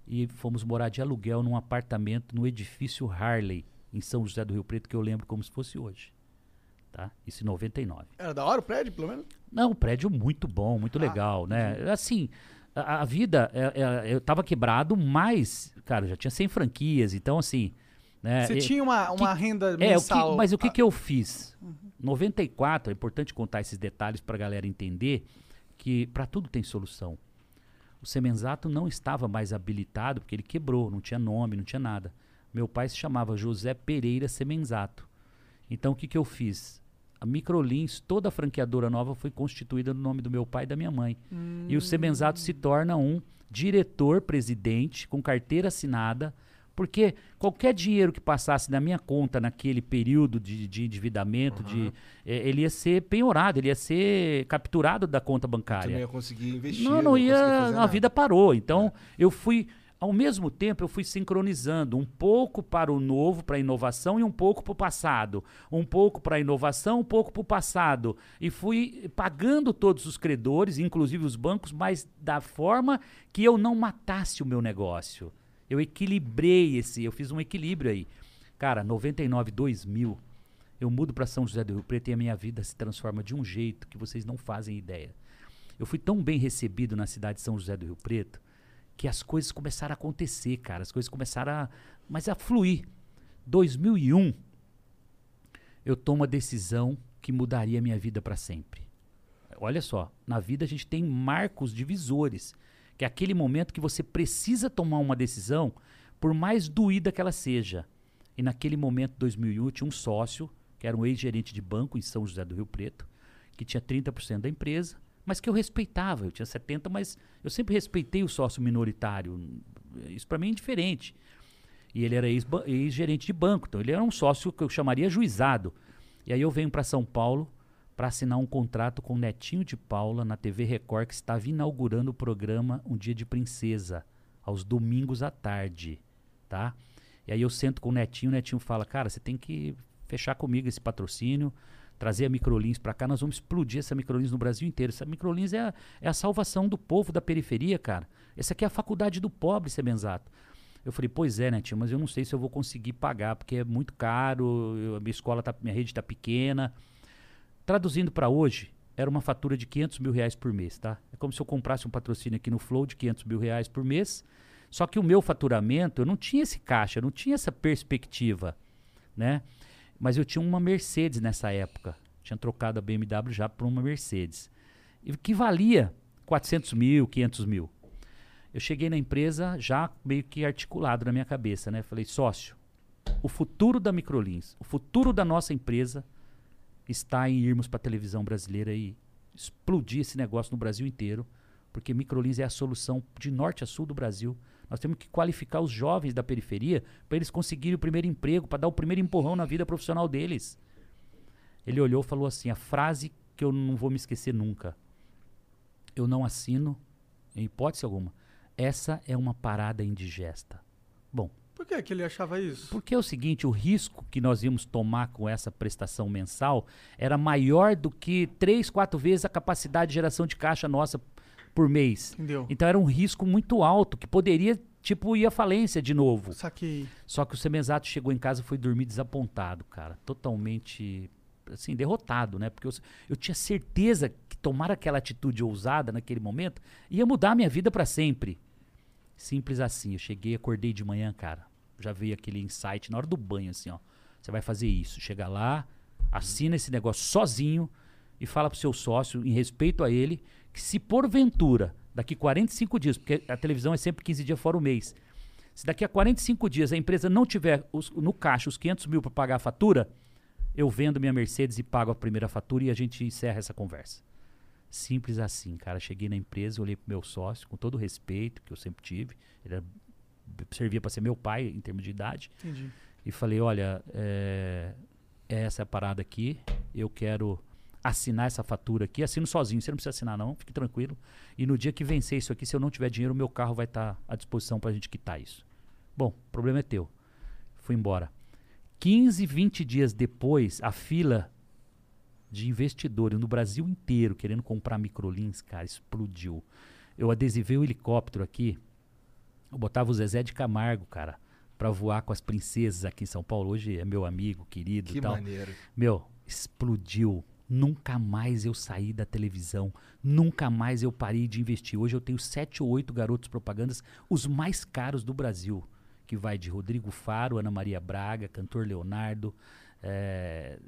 e fomos morar de aluguel num apartamento no edifício Harley, em São José do Rio Preto, que eu lembro como se fosse hoje. Tá? Isso em 99. Era da hora o prédio, pelo menos? Não, um prédio muito bom, muito legal, né? Assim, a, a vida, é- é- eu tava quebrado, mas, cara, já tinha 100 franquias, então assim... Né, Você tinha uma, uma que- renda é, o que- mensal. mas o que, Ah, que eu fiz? 94, é importante contar esses detalhes para a galera entender que para tudo tem solução. O Semenzato não estava mais habilitado porque ele quebrou, não tinha nome, não tinha nada. Meu pai se chamava José Pereira Semenzato. Então o que, que eu fiz? A Microlins, toda a franqueadora nova foi constituída no nome do meu pai e da minha mãe. E o Semenzato se torna um diretor-presidente com carteira assinada, porque qualquer dinheiro que passasse na minha conta naquele período de, de endividamento, de, eh, ele ia ser penhorado, ele ia ser capturado da conta Tu não bancária. ia conseguir investir. Não, não ia. conseguir ia. A nada. vida parou. Então, eu fui. Ao mesmo tempo, eu fui sincronizando um pouco para o novo, para a inovação, e um pouco para o passado. Um pouco para a inovação, um pouco para o passado. E fui pagando todos os credores, inclusive os bancos, mas da forma que eu não matasse o meu negócio. Eu equilibrei esse, eu fiz um equilíbrio aí. Cara, 99, 2000, eu mudo para São José do Rio Preto e a minha vida se transforma de um jeito que vocês não fazem ideia. Eu fui tão bem recebido na cidade de São José do Rio Preto que as coisas começaram a acontecer, cara. As coisas começaram a. Mas a fluir. 2001, eu tomo a decisão que mudaria a minha vida para sempre. Olha só, na vida a gente tem marcos divisores, que é aquele momento que você precisa tomar uma decisão, por mais doída que ela seja. E naquele momento, 2001, eu tinha um sócio, que era um ex-gerente de banco em São José do Rio Preto, que tinha 30% da empresa, mas que eu respeitava. Eu tinha 70%, mas eu sempre respeitei o sócio minoritário. Isso para mim é indiferente. E ele era ex-gerente de banco, então ele era um sócio que eu chamaria juizado. E aí eu venho para São Paulo para assinar um contrato com o Netinho de Paula na TV Record, que estava inaugurando o programa Um Dia de Princesa, aos domingos à tarde, tá? E aí eu sento com o Netinho, o Netinho fala, cara, você tem que fechar comigo esse patrocínio, trazer a Microlins para cá, nós vamos explodir essa Microlins no Brasil inteiro. Essa Microlins é a, é a salvação do povo da periferia, cara. Essa aqui é a faculdade do pobre, Semenzato. Eu falei, pois é, Netinho, mas eu não sei se eu vou conseguir pagar, porque é muito caro, eu- a minha escola, tá, minha rede está pequena. Traduzindo para hoje, era uma fatura de 500 mil reais por mês, tá? É como se eu comprasse um patrocínio aqui no Flow de 500 mil reais por mês, só que o meu faturamento, eu não tinha esse caixa, eu não tinha essa perspectiva, né? Mas eu tinha uma Mercedes nessa época. Tinha trocado a BMW já por uma Mercedes. E que valia 400 mil, 500 mil. Eu cheguei na empresa já meio que articulado na minha cabeça, né? Falei, sócio, o futuro da Microlins, o futuro da nossa empresa está em irmos para a televisão brasileira e explodir esse negócio no Brasil inteiro, porque Microlins é a solução de norte a sul do Brasil. Nós temos que qualificar os jovens da periferia para eles conseguirem o primeiro emprego, para dar o primeiro empurrão na vida profissional deles. Ele olhou e falou assim: a frase que eu não vou me esquecer nunca. Eu não assino, em hipótese alguma. Essa é uma parada indigesta. Bom, Por que, que ele achava isso? porque é o seguinte, o risco que nós íamos tomar com essa prestação mensal era maior do que três, quatro vezes a capacidade de geração de caixa nossa por mês. Entendeu? Então era um risco muito alto que poderia, tipo, ir à falência de novo. Saquei. Só que o Semenzato chegou em casa e foi dormir desapontado, cara. Totalmente, assim, derrotado, né? Porque eu, eu tinha certeza que tomar aquela atitude ousada naquele momento ia mudar a minha vida pra sempre. Simples assim. Eu cheguei, acordei de manhã, cara. Já veio aquele insight na hora do banho, assim, ó. Você vai fazer isso. Chega lá, assina esse negócio sozinho e fala pro seu sócio, em respeito a ele, que se porventura, daqui 45 dias, porque a televisão é sempre 15 dias fora o mês, se daqui a 45 dias a empresa não tiver os- no caixa os 500 mil para pagar a fatura, eu vendo minha Mercedes e pago a primeira fatura e a gente encerra essa conversa. Simples assim, cara. Cheguei na empresa, olhei pro meu sócio, com todo o respeito que eu sempre tive. Ele era- servia para ser meu pai em termos de idade. Entendi. E falei: olha, é, essa é a parada aqui. Eu quero assinar essa fatura aqui. Assino sozinho, você não precisa assinar, não, fique tranquilo. E no dia que vencer isso aqui, se eu não tiver dinheiro, o meu carro vai estar à disposição para a gente quitar isso. Bom, o problema é teu. Fui embora. 15, 20 dias depois, a fila de investidores no Brasil inteiro querendo comprar microlins, cara, explodiu. Eu adesivei o helicóptero aqui. Eu botava o Zezé de Camargo, cara, pra voar com as princesas aqui em São Paulo. Hoje é meu amigo, querido Que e tal. maneiro. Meu, explodiu. Nunca mais eu saí da televisão. Nunca mais eu parei de investir. Hoje eu tenho sete ou oito garotos propagandas, os mais caros do Brasil. Que vai de Rodrigo Faro, Ana Maria Braga, Cantor Leonardo. é,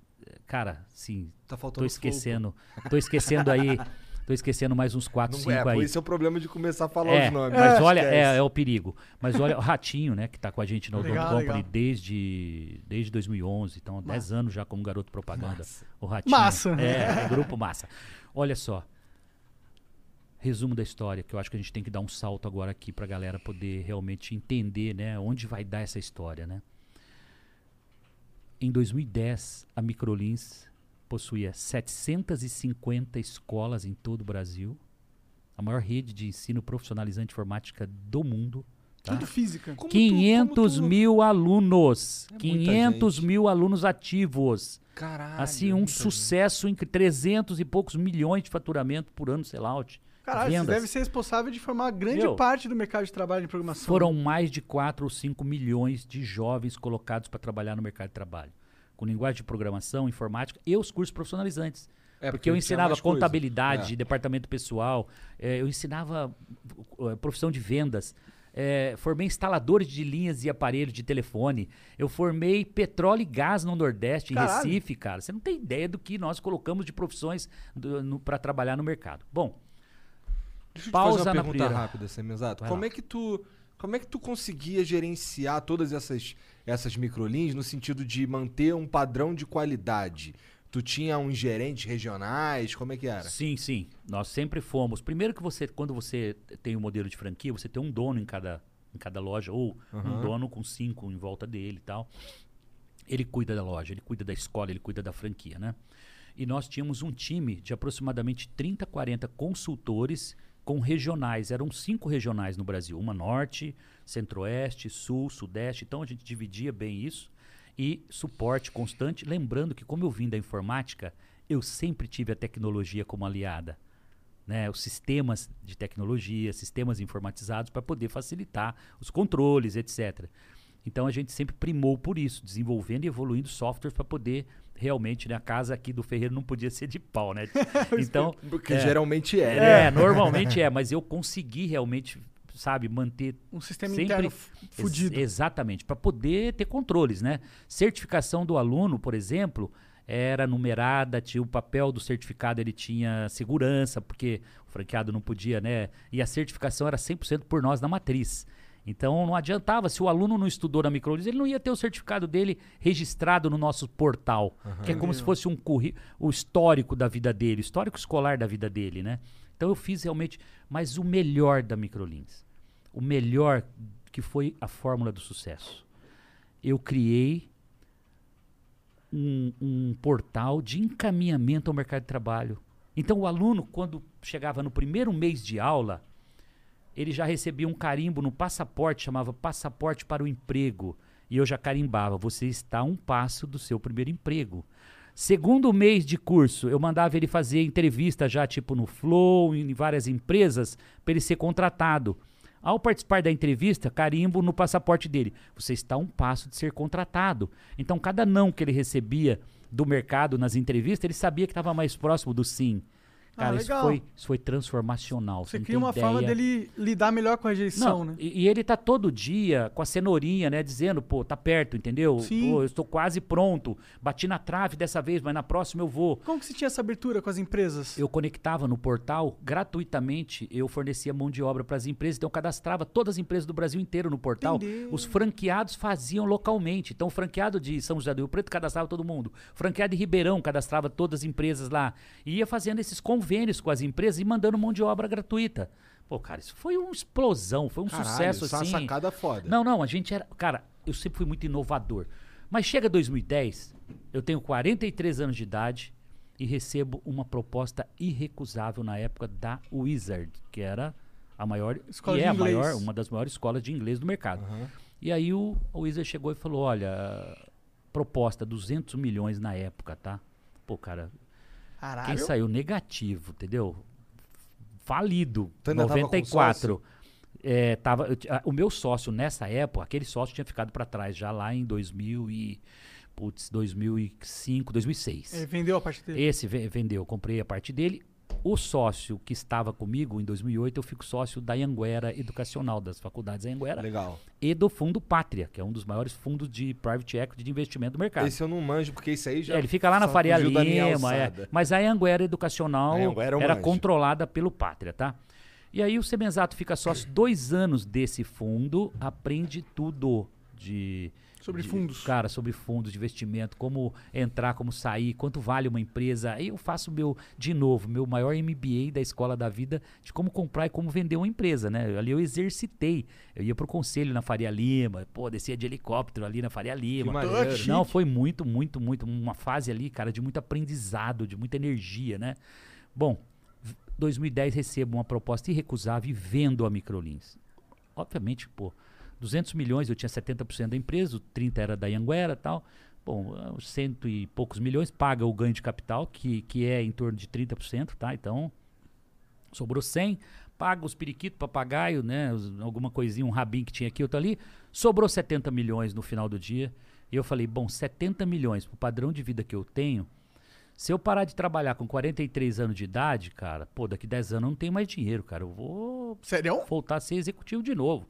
Cara, sim, Tá tô esquecendo. Tô esquecendo aí. [LAUGHS] Tô esquecendo mais uns quatro, Não cinco é, pô, aí. esse é o problema de começar a falar É, os nomes. mas olha, Esquece. é, é o perigo. Mas olha, o Ratinho, né, que tá com a gente na Odonto Legal, Company legal. desde, desde 2011, então há 10 anos já como garoto propaganda. Massa. O Ratinho. Massa. É, [LAUGHS] é grupo massa. Olha só. Resumo da história, que eu acho que a gente tem que dar um salto agora aqui pra galera poder realmente entender, né, onde vai dar essa história, né? Em 2010, a Microlins possuía 750 escolas em todo o Brasil, a maior rede de ensino profissionalizante de informática do mundo. Tá? Tudo física. Como tu- 500 como tu- mil alunos. É muita 500 gente. mil alunos ativos. Caralho. assim, um muita gente. sucesso entre 300 e poucos milhões de faturamento por ano, sellout. Caralho, você vendas. deve ser responsável de formar grande Meu, parte do mercado de trabalho de programação. Foram mais de 4 ou 5 milhões de jovens colocados para trabalhar no mercado de trabalho. Com linguagem de programação, informática e os cursos profissionalizantes. É, porque eu tinha ensinava contabilidade, É. departamento pessoal, eh, eu ensinava uh, profissão de vendas, eh, formei instaladores de linhas e aparelhos de telefone, eu formei petróleo e gás no Nordeste, em Caralho. Recife, cara. Você não tem ideia do que nós colocamos de profissões para trabalhar no mercado. Bom, Deixa eu te Pausa fazer uma na pergunta primeira. rápida, Semizato. Como é que tu como é que tu conseguia gerenciar todas essas essas microlins no sentido de manter um padrão de qualidade? Tu tinha uns gerentes regionais, como é que era? Sim, sim. Nós sempre fomos. Primeiro que você, quando você tem um modelo de franquia, você tem um dono em cada, em cada loja, ou um dono com cinco em volta dele e tal. Ele cuida da loja, ele cuida da escola, ele cuida da franquia, né? E nós tínhamos um time de aproximadamente 30, 40 consultores com regionais. Eram cinco regionais no Brasil: uma norte, centro-oeste, sul, sudeste. Então a gente dividia bem isso. E suporte constante. Lembrando que, como eu vim da informática, eu sempre tive a tecnologia como aliada. Né, os sistemas de tecnologia, sistemas informatizados para poder facilitar os controles, etc. Então a gente sempre primou por isso, desenvolvendo e evoluindo softwares para poder realmente, né, a casa aqui do Ferreiro não podia ser de pau, né? [LAUGHS] Então, Porque é, geralmente é, né? é, [LAUGHS] normalmente é, mas eu consegui realmente, sabe, manter Um sistema Sempre- fudido. Ex- exatamente, para poder ter controles, né? Certificação do aluno, por exemplo, era numerada, tinha o papel do certificado, ele tinha segurança, porque o franqueado não podia, né? E a certificação era 100% por nós na matriz. Então não adiantava, se o aluno não estudou na Microlis, ele não ia ter o certificado dele registrado no nosso portal, que é como se fosse um curri o histórico da vida dele, o histórico escolar da vida dele, né? Então eu fiz realmente, mas o melhor da Microlins, o melhor que foi a fórmula do sucesso. Eu criei um, um portal de encaminhamento ao mercado de trabalho. Então, o aluno, quando chegava no primeiro mês de aula, ele já recebia um carimbo no passaporte, chamava Passaporte para o Emprego. E eu já carimbava, você está a um passo do seu primeiro emprego. Segundo mês de curso, eu mandava ele fazer entrevista já, tipo no Flow, em várias empresas, para ele ser contratado. Ao participar da entrevista, carimbo no passaporte dele. Você está a um passo de ser contratado. Então, cada não que ele recebia do mercado nas entrevistas, ele sabia que estava mais próximo do sim. Ah, Cara, isso, legal. foi, isso foi transformacional. Você cria uma forma ideia. dele lidar melhor com a rejeição, Não, né? e, e ele tá todo dia com a cenourinha, né? Dizendo, pô, tá perto, entendeu? Sim. Pô, eu estou quase pronto. Bati na trave dessa vez, mas na próxima eu vou. Como que você tinha essa abertura com as empresas? Eu conectava no portal gratuitamente, eu fornecia mão de obra para as empresas, então eu cadastrava todas as empresas do Brasil inteiro no portal. Entendeu. Os franqueados faziam localmente. Então, o franqueado de São José do Rio Preto cadastrava todo mundo. O franqueado de Ribeirão cadastrava todas as empresas lá. E ia fazendo esses convênios com as empresas e mandando mão de obra gratuita. Pô, cara, isso foi uma explosão, foi um Caralho, sucesso isso é uma assim. sacada foda. Não, não, a gente era. Cara, eu sempre fui muito inovador. Mas chega 2010, eu tenho 43 anos de idade e recebo uma proposta irrecusável na época da Wizard, que era a maior. Escola que de é a inglês. maior, uma das maiores escolas de inglês do mercado. E aí o, o Wizard chegou e falou: olha, proposta 200 milhões na época, tá? Pô, cara, Caralho. quem saiu negativo, entendeu? Falido. Tu ainda tava com 94. É, tava, eu ah, o meu sócio nessa época, aquele sócio tinha ficado para trás já lá em 2000 e, putz, 2005, 2006. Ele vendeu a parte dele. Esse ve- vendeu, comprei a parte dele. O sócio que estava comigo em 2008, eu fico sócio da Anguera Educacional, das faculdades Anguera, Legal. e do Fundo Pátria, que é um dos maiores fundos de private equity de investimento do mercado. Esse eu não manjo, porque isso aí já. É, ele fica lá na Faria da Lima, é. mas a Anguera Educacional A Anhanguera eu era manjo. controlada pelo Pátria, tá? E aí o Semenzato fica sócio dois anos desse fundo, aprende tudo de... Sobre de- fundos. Cara, sobre fundos de investimento, como entrar, como sair, quanto vale uma empresa. Aí eu faço meu, de novo, meu maior MBA da Escola da Vida de como comprar e como vender uma empresa, né? Ali eu exercitei. Eu ia pro conselho na Faria Lima, pô, descia de helicóptero ali na Faria Lima. Não, foi muito, muito, muito. Uma fase ali, cara, de muito aprendizado, de muita energia, né? Bom, v- 2010 recebo uma proposta irrecusável e vendo a Microlins. Obviamente, pô, 200 milhões, eu tinha 70% da empresa, o 30% era da Anguera e tal. Bom, os cento e poucos milhões paga o ganho de capital, que, que é em torno de 30%, tá? Então, sobrou 100, paga os periquitos, papagaio, né? alguma coisinha, um rabinho que tinha aqui, outro ali. Sobrou 70 milhões no final do dia. E eu falei, bom, 70 milhões pro padrão de vida que eu tenho, se eu parar de trabalhar com 43 anos de idade, cara, pô, daqui 10 anos eu não tenho mais dinheiro, cara. Eu vou Sério? voltar a ser executivo de novo.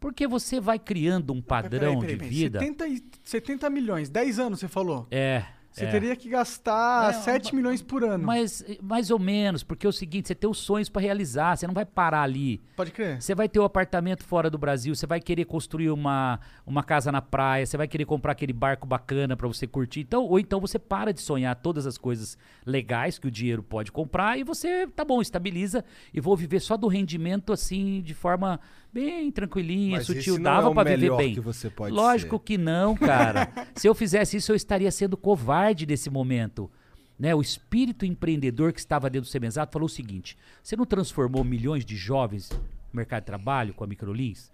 Porque você vai criando um padrão Peraí, peraí, de vida. 70, e- 70 milhões, 10 anos você falou. É. Você é. teria que gastar É, 7 milhões por ano. Mas mais ou menos, porque é o seguinte, você tem os sonhos para realizar, você não vai parar ali. Pode crer. Você vai ter um apartamento fora do Brasil, você vai querer construir uma, uma casa na praia, você vai querer comprar aquele barco bacana para você curtir. Então, ou então você para de sonhar todas as coisas legais que o dinheiro pode comprar e você, tá bom, estabiliza e vou viver só do rendimento assim, de forma bem tranquilinha, Mas sutil. Dava é para viver bem. que você pode Lógico ser. que não, cara. [LAUGHS] Se eu fizesse isso, eu estaria sendo covarde nesse momento. Né, o espírito empreendedor que estava dentro do Semenzato falou o seguinte: você não transformou milhões de jovens no mercado de trabalho com a Microlins?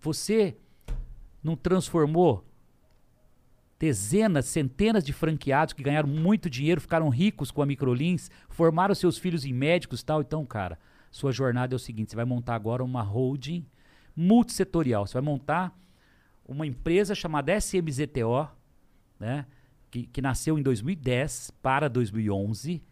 Você não transformou dezenas, centenas de franqueados que ganharam muito dinheiro, ficaram ricos com a Microlins, formaram seus filhos em médicos e tal? Então, cara, sua jornada é o seguinte: você vai montar agora uma holding multissetorial. Você vai montar uma empresa chamada SMZTO, né? Que, que nasceu em 2010 para 2011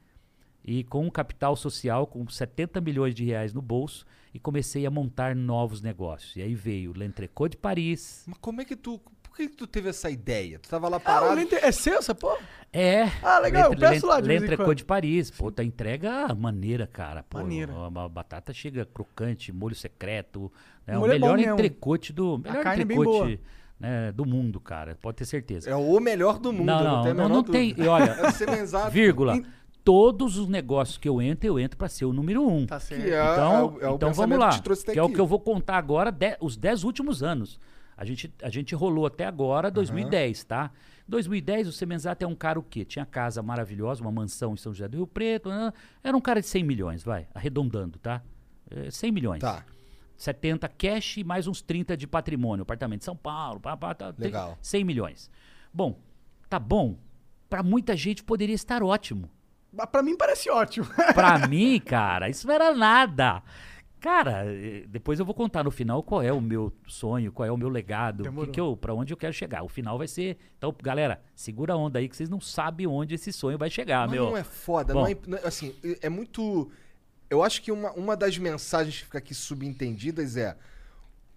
e com um capital social com 70 milhões de reais no bolso e comecei a montar novos negócios. E aí veio L'Entrecô de Paris. Mas como é que tu. Por que, que tu teve essa ideia? Tu tava lá Ah, o parado. lente é seu essa porra? É. Ah, legal, eu L'Entre- peço lá de em L'Entrecô quando. de Paris. Pô, tá entrega maneira, cara. Pô, Maneira. A, a batata chega crocante, molho secreto. Né? O O molho é melhor mesmo. entrecote do. Melhor carne é bem entrecote né, do mundo, cara. Pode ter certeza. É o melhor do mundo, não, não, não, tem a não, não tem. E olha, [LAUGHS] É vírgula. Todos os negócios que eu entro, eu entro para ser o número um. Tá certo. É, Então, é o- é o então vamos lá. que te trouxe até Que é o que eu vou contar agora, de- os 10 últimos anos. A gente, a gente rolou até agora 2010, tá? 2010, o Semenzato é um cara o quê? Tinha casa maravilhosa, uma mansão em São José do Rio Preto. né? Era um cara de 100 milhões, vai, arredondando, tá? É, 100 milhões. Tá. 70 cash e mais uns 30 de patrimônio. Apartamento em São Paulo, pá, pá, tá, Legal. 100 milhões. Bom, tá bom. Pra muita gente poderia estar ótimo. Mas Pra mim parece ótimo. Pra [LAUGHS] mim, cara, isso não era nada. Cara, eh, depois eu vou contar no final qual é o meu sonho, qual é o meu legado, que que eu, pra onde eu quero chegar. O final vai ser. Então, galera, segura a onda aí que vocês não sabem onde esse sonho vai chegar, meu. não é foda, Bom. não é, não é- assim, é muito eu acho que uma, uma das mensagens que fica aqui subentendidas é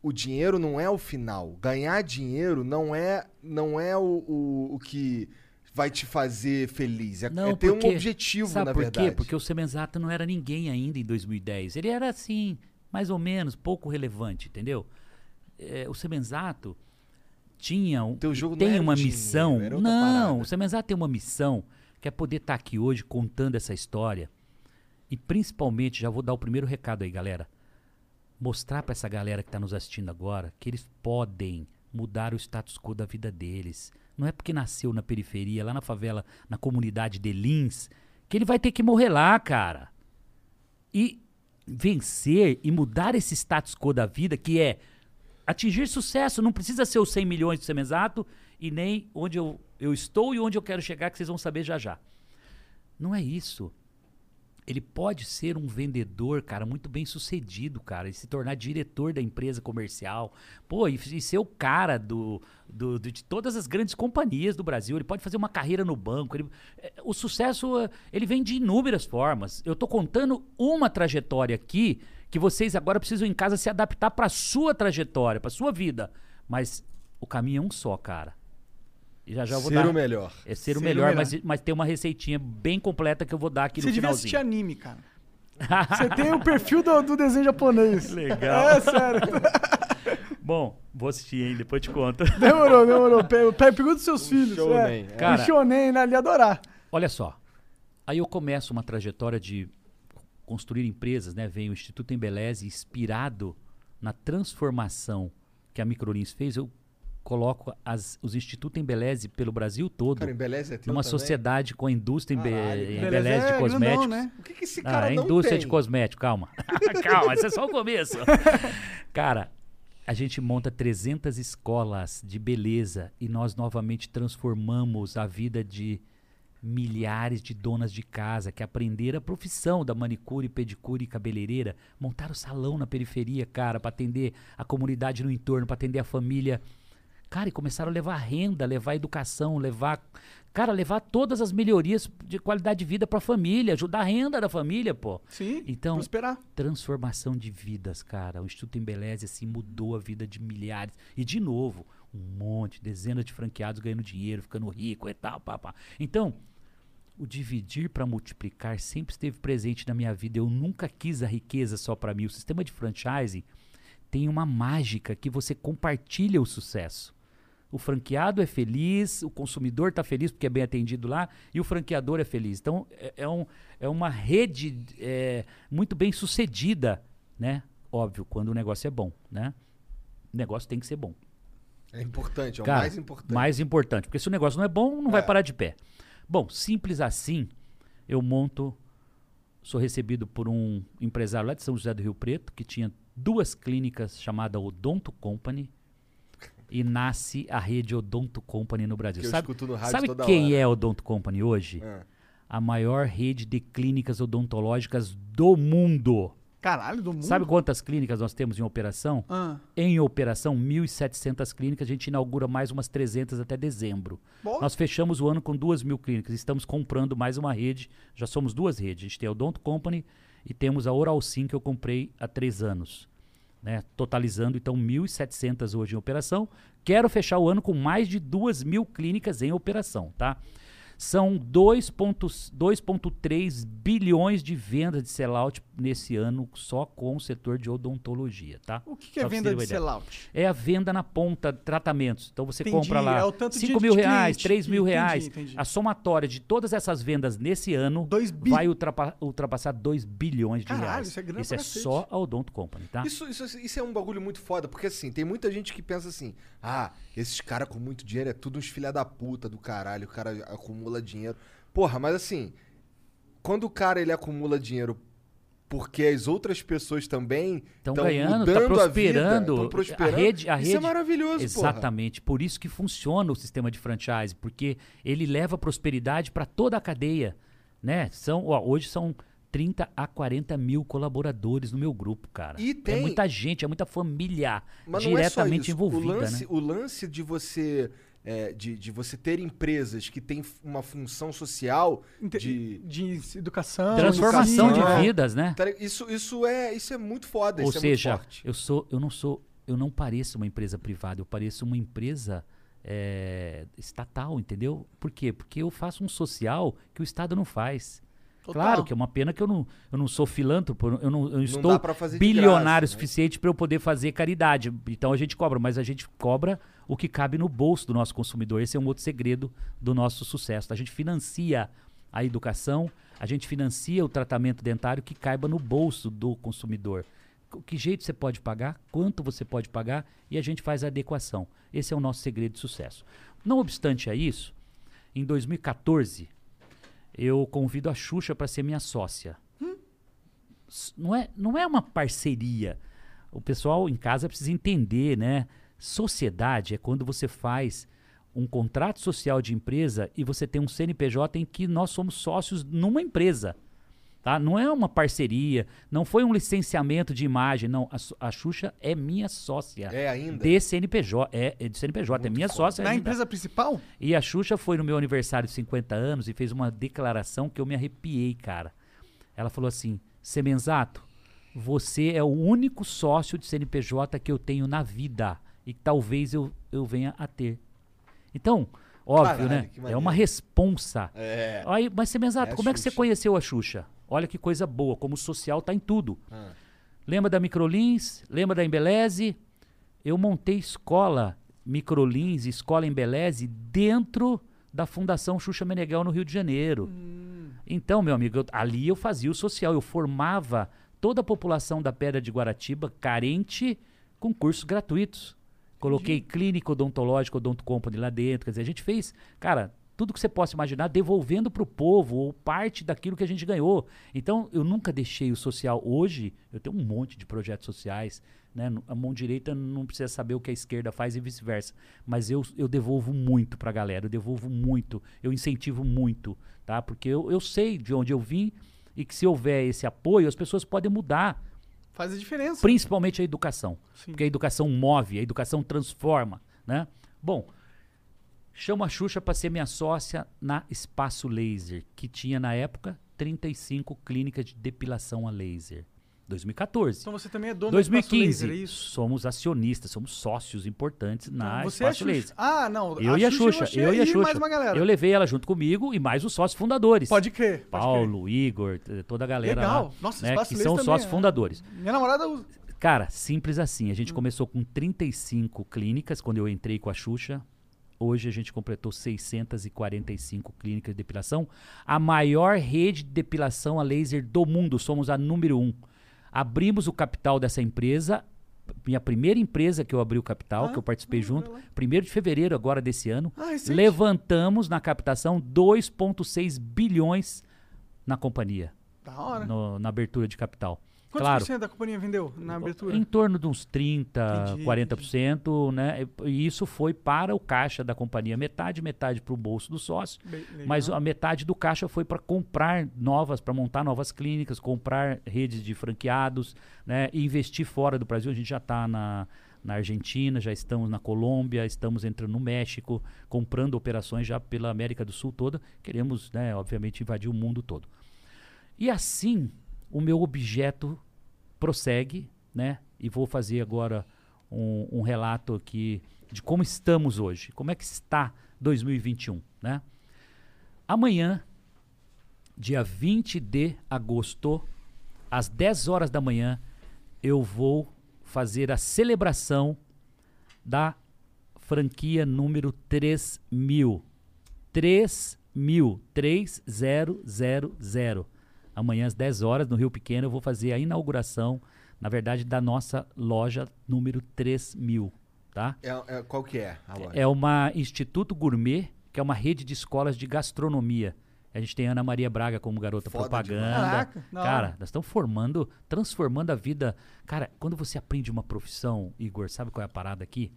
o dinheiro não é o final. Ganhar dinheiro não é não é o, o, o que vai te fazer feliz. É, Não, é ter porque- um objetivo, Sabe na por verdade. quê? Porque o Semenzato não era ninguém ainda em 2010. Ele era assim, mais ou menos, pouco relevante, entendeu? É, o Semenzato tinha um, Teu jogo tem uma dinheiro, missão. Não, parada. o Semenzato tem uma missão que é poder estar aqui hoje contando essa história. E principalmente, já vou dar o primeiro recado aí, galera. Mostrar pra essa galera que tá nos assistindo agora que eles podem mudar o status quo da vida deles. Não é porque nasceu na periferia, lá na favela, na comunidade de Lins, que ele vai ter que morrer lá, cara. E vencer e mudar esse status quo da vida, que é atingir sucesso, não precisa ser os 100 milhões do Semenzato e nem onde eu, eu estou e onde eu quero chegar, que vocês vão saber já já. Não é isso. Ele pode ser um vendedor, cara, muito bem sucedido, cara, e se tornar diretor da empresa comercial. Pô, e, e ser o cara do, do- do- de todas as grandes companhias do Brasil. Ele pode fazer uma carreira no banco. ele- é, o sucesso, é, ele vem de inúmeras formas. Eu tô contando uma trajetória aqui que vocês agora precisam em casa se adaptar para sua trajetória, para sua vida. Mas o caminho é um só, cara. E já já eu vou Ser dar. o melhor. É ser o Ser o melhor, melhor. Mas, mas tem uma receitinha bem completa que eu vou dar aqui Você no devia assistir finalzinho. anime, cara. [LAUGHS] Você tem o perfil do, do desenho japonês. Legal. É, sério. [LAUGHS] Bom, vou assistir, hein? Depois eu te conto. [LAUGHS] Demorou, demorou. Pe- pe- Pergunta dos seus filhos. shounen, É. é. Cara- um shonen, né? Ele ia adorar. Olha só. Aí eu começo uma trajetória de construir empresas, né? Vem o Instituto Embeleze, inspirado na transformação que a Microlins fez. Eu coloco as, os Institutos Embeleze pelo Brasil todo Cara, embeleze é teu também? sociedade com a indústria Embe-. Embeleze de é cosméticos. grandão, né? O que, que esse Ah, cara a não indústria tem? de cosméticos, calma. [LAUGHS] [LAUGHS] calma, esse é só o começo. [LAUGHS] Cara, a gente monta 300 escolas de beleza e nós novamente transformamos a vida de milhares de donas de casa que aprenderam a profissão da manicure, pedicure e cabeleireira, montaram salão na periferia, cara, para atender a comunidade no entorno, para atender a família. Cara, e começaram a levar renda, levar educação, levar, cara, levar todas as melhorias de qualidade de vida para a família, ajudar a renda da família, pô. Sim, Então, prosperar. transformação de vidas, cara. O Instituto Embeleze, assim, mudou a vida de milhares. E, de novo, um monte, dezenas de franqueados ganhando dinheiro, ficando rico e tal, pá, pá. Então, o dividir para multiplicar sempre esteve presente na minha vida. Eu nunca quis a riqueza só para mim. O sistema de franchising tem uma mágica que você compartilha o sucesso. O franqueado é feliz, o consumidor está feliz porque é bem atendido lá e o franqueador é feliz. Então é, é um- é uma rede é, muito bem sucedida, né? Óbvio, quando o negócio é bom, né? O negócio tem que ser bom. É importante, é o Cara, mais importante. mais importante, porque se o negócio não é bom, não vai É. parar de pé. Bom, simples assim, eu monto, sou recebido por um empresário lá de São José do Rio Preto, que tinha duas clínicas chamadas Odonto Company, e nasce a rede Odonto Company no Brasil. Que eu sabe escuto no rádio sabe toda quem hora. é a Odonto Company hoje? Ah. A maior rede de clínicas odontológicas do mundo. Caralho, do mundo. Sabe quantas clínicas nós temos em operação? Ah, Em operação, 1.700 clínicas. A gente inaugura mais umas 300 até dezembro. Bom. Nós fechamos o ano com 2 mil clínicas. Estamos comprando mais uma rede. Já somos duas redes. A gente tem a Odonto Company e temos a Oral Sim que eu comprei há três anos. Né? Totalizando, então, 1.700 hoje em operação. Quero fechar o ano com mais de 2 mil clínicas em operação, tá? São 2,3 bilhões de vendas de sellout nesse ano só com o setor de odontologia, tá? o que, que é venda de sellout? É a venda na ponta, tratamentos. Então você Entendi, compra lá é o tanto de- 5 mil de reais, cliente. 3 mil Entendi, reais. entendi. A somatória de todas essas vendas nesse ano Dois bi- vai ultrapa- ultrapassar 2 bilhões de Caralho, reais. isso é grana Isso é só a Odonto Company, tá? Isso, isso, isso é um bagulho muito foda, porque assim, tem muita gente que pensa assim: ah, esses caras com muito dinheiro é tudo uns filha da puta do caralho, o cara acumula dinheiro. Porra, mas assim, quando o cara ele acumula dinheiro porque as outras pessoas também Estão ganhando, tá prosperando. a vida, prosperando. A rede, a Isso rede, é maravilhoso, porra. Exatamente. Por isso que funciona o sistema de franchise, porque ele leva prosperidade para toda a cadeia, né? São, ó, hoje são 30 a 40 mil colaboradores no meu grupo, cara. E tem- É muita gente, é muita família Mas não é só diretamente isso. envolvida, o lance, né? o lance de você é, de, de você ter empresas que têm uma função social Inte- de de educação. Transformação de educação, vidas, né? Isso, isso é isso é muito foda, Ou isso é seja, muito forte. eu sou, eu não sou, eu não pareço uma empresa privada, eu pareço uma empresa é, estatal, entendeu? Por quê? Porque eu faço um social que o Estado não faz. Total. Claro que é uma pena que eu não, eu não sou filântropo, eu não, eu não estou bilionário graça, né? suficiente para eu poder fazer caridade. Então a gente cobra, mas a gente cobra o que cabe no bolso do nosso consumidor. Esse é um outro segredo do nosso sucesso. A gente financia a educação, a gente financia o tratamento dentário que caiba no bolso do consumidor. Co- Que jeito você pode pagar, quanto você pode pagar e a gente faz a adequação. Esse é o nosso segredo de sucesso. Não obstante a isso, em 2014, eu convido a Xuxa para ser minha sócia. S- Não é, não é uma parceria. O pessoal em casa precisa entender, né? Sociedade é quando você faz um contrato social de empresa e você tem um CNPJ em que nós somos sócios numa empresa. Tá? Não é uma parceria, não foi um licenciamento de imagem, não. A, a Xuxa é minha sócia. É ainda? De CNPJ, é, é de CNPJ, é minha sócia Na ainda. empresa principal? E a Xuxa foi no meu aniversário de 50 anos e fez uma declaração que eu me arrepiei, cara. Ela falou assim: Semenzato, você é o único sócio de CNPJ que eu tenho na vida e que talvez eu, eu venha a ter. Então, óbvio, Caralho, né? É uma responsa. É. Aí, mas Semenzato, É como é que você Xuxa. conheceu a Xuxa? Olha que coisa boa, como o social tá em tudo. Ah. Lembra da Microlins? Lembra da Embeleze? Eu montei escola Microlins, escola Embeleze dentro da Fundação Xuxa Meneghel no Rio de Janeiro. Então, meu amigo, eu- ali eu fazia o social, eu formava toda a população da Pedra de Guaratiba carente com cursos gratuitos. Coloquei clínica odontológica, Odonto Company lá dentro. Quer dizer, a gente fez, cara, tudo que você possa imaginar, devolvendo para o povo ou parte daquilo que a gente ganhou. Então, eu nunca deixei o social. Hoje, eu tenho um monte de projetos sociais. Né? A mão direita não precisa saber o que a esquerda faz e vice-versa. Mas eu, eu devolvo muito para a galera, eu devolvo muito, eu incentivo muito, tá? Porque eu, eu sei de onde eu vim e que se houver esse apoio, as pessoas podem mudar. Faz a diferença. Principalmente a educação. Sim. Porque a educação move, a educação transforma, né? Bom, chamo a Xuxa para ser minha sócia na Espaço Laser, que tinha na época 35 clínicas de depilação a laser. 2014. Então você também é dono do Espaço 2015. Laser, é isso? Somos acionistas, somos sócios importantes na Então você é a Espaço Xuxa. Laser. Ah, não. Eu e a Xuxa, eu e a Xuxa. mais uma galera. Eu levei ela junto comigo e mais os sócios fundadores. Pode crer. pode Paulo, Igor, t- toda a galera Legal. lá, Nossa, né, Espaço que Laser são sócios é. fundadores. crer. Minha namorada usa. Cara, simples assim. A gente Hum. começou com 35 clínicas quando eu entrei com a Xuxa. Hoje a gente completou 645 clínicas de depilação. A maior rede de depilação a laser do mundo. Somos a número um. Abrimos o capital dessa empresa. Minha primeira empresa que eu abri o capital, Ah, que eu participei ah, junto, olha lá. primeiro de fevereiro agora desse ano. Ah. Levantamos na captação 2,6 bilhões na companhia, Da hora. no- na abertura de capital. Quantos claro, por cento da companhia vendeu na abertura? em torno de uns 30, Entendi, 40%, né? E isso foi para o caixa da companhia, metade, metade para o bolso do sócio. Bem. Mas a metade do caixa foi para comprar novas, para montar novas clínicas, comprar redes de franqueados, né? E investir fora do Brasil. A gente já está na, na Argentina, já estamos na Colômbia, estamos entrando no México, comprando operações já pela América do Sul toda. Queremos, né, obviamente, invadir o mundo todo. E assim, o meu objeto prossegue, né? E vou fazer agora um, um relato aqui de como estamos hoje, como é que está 2021, né? Amanhã, dia 20 de agosto, às 10 horas da manhã, eu vou fazer a celebração da franquia número 3000. 3000, 3000. Amanhã às 10 horas no Rio Pequeno eu vou fazer a inauguração, na verdade, da nossa loja número 3000, tá? É, é- qual que é a loja? É uma Instituto Gourmet, que é uma rede de escolas de gastronomia. A gente tem Ana Maria Braga como garota Foda propaganda. Caraca, Cara, nós estamos formando, transformando a vida. Cara, quando você aprende uma profissão, Igor, sabe qual é a parada aqui?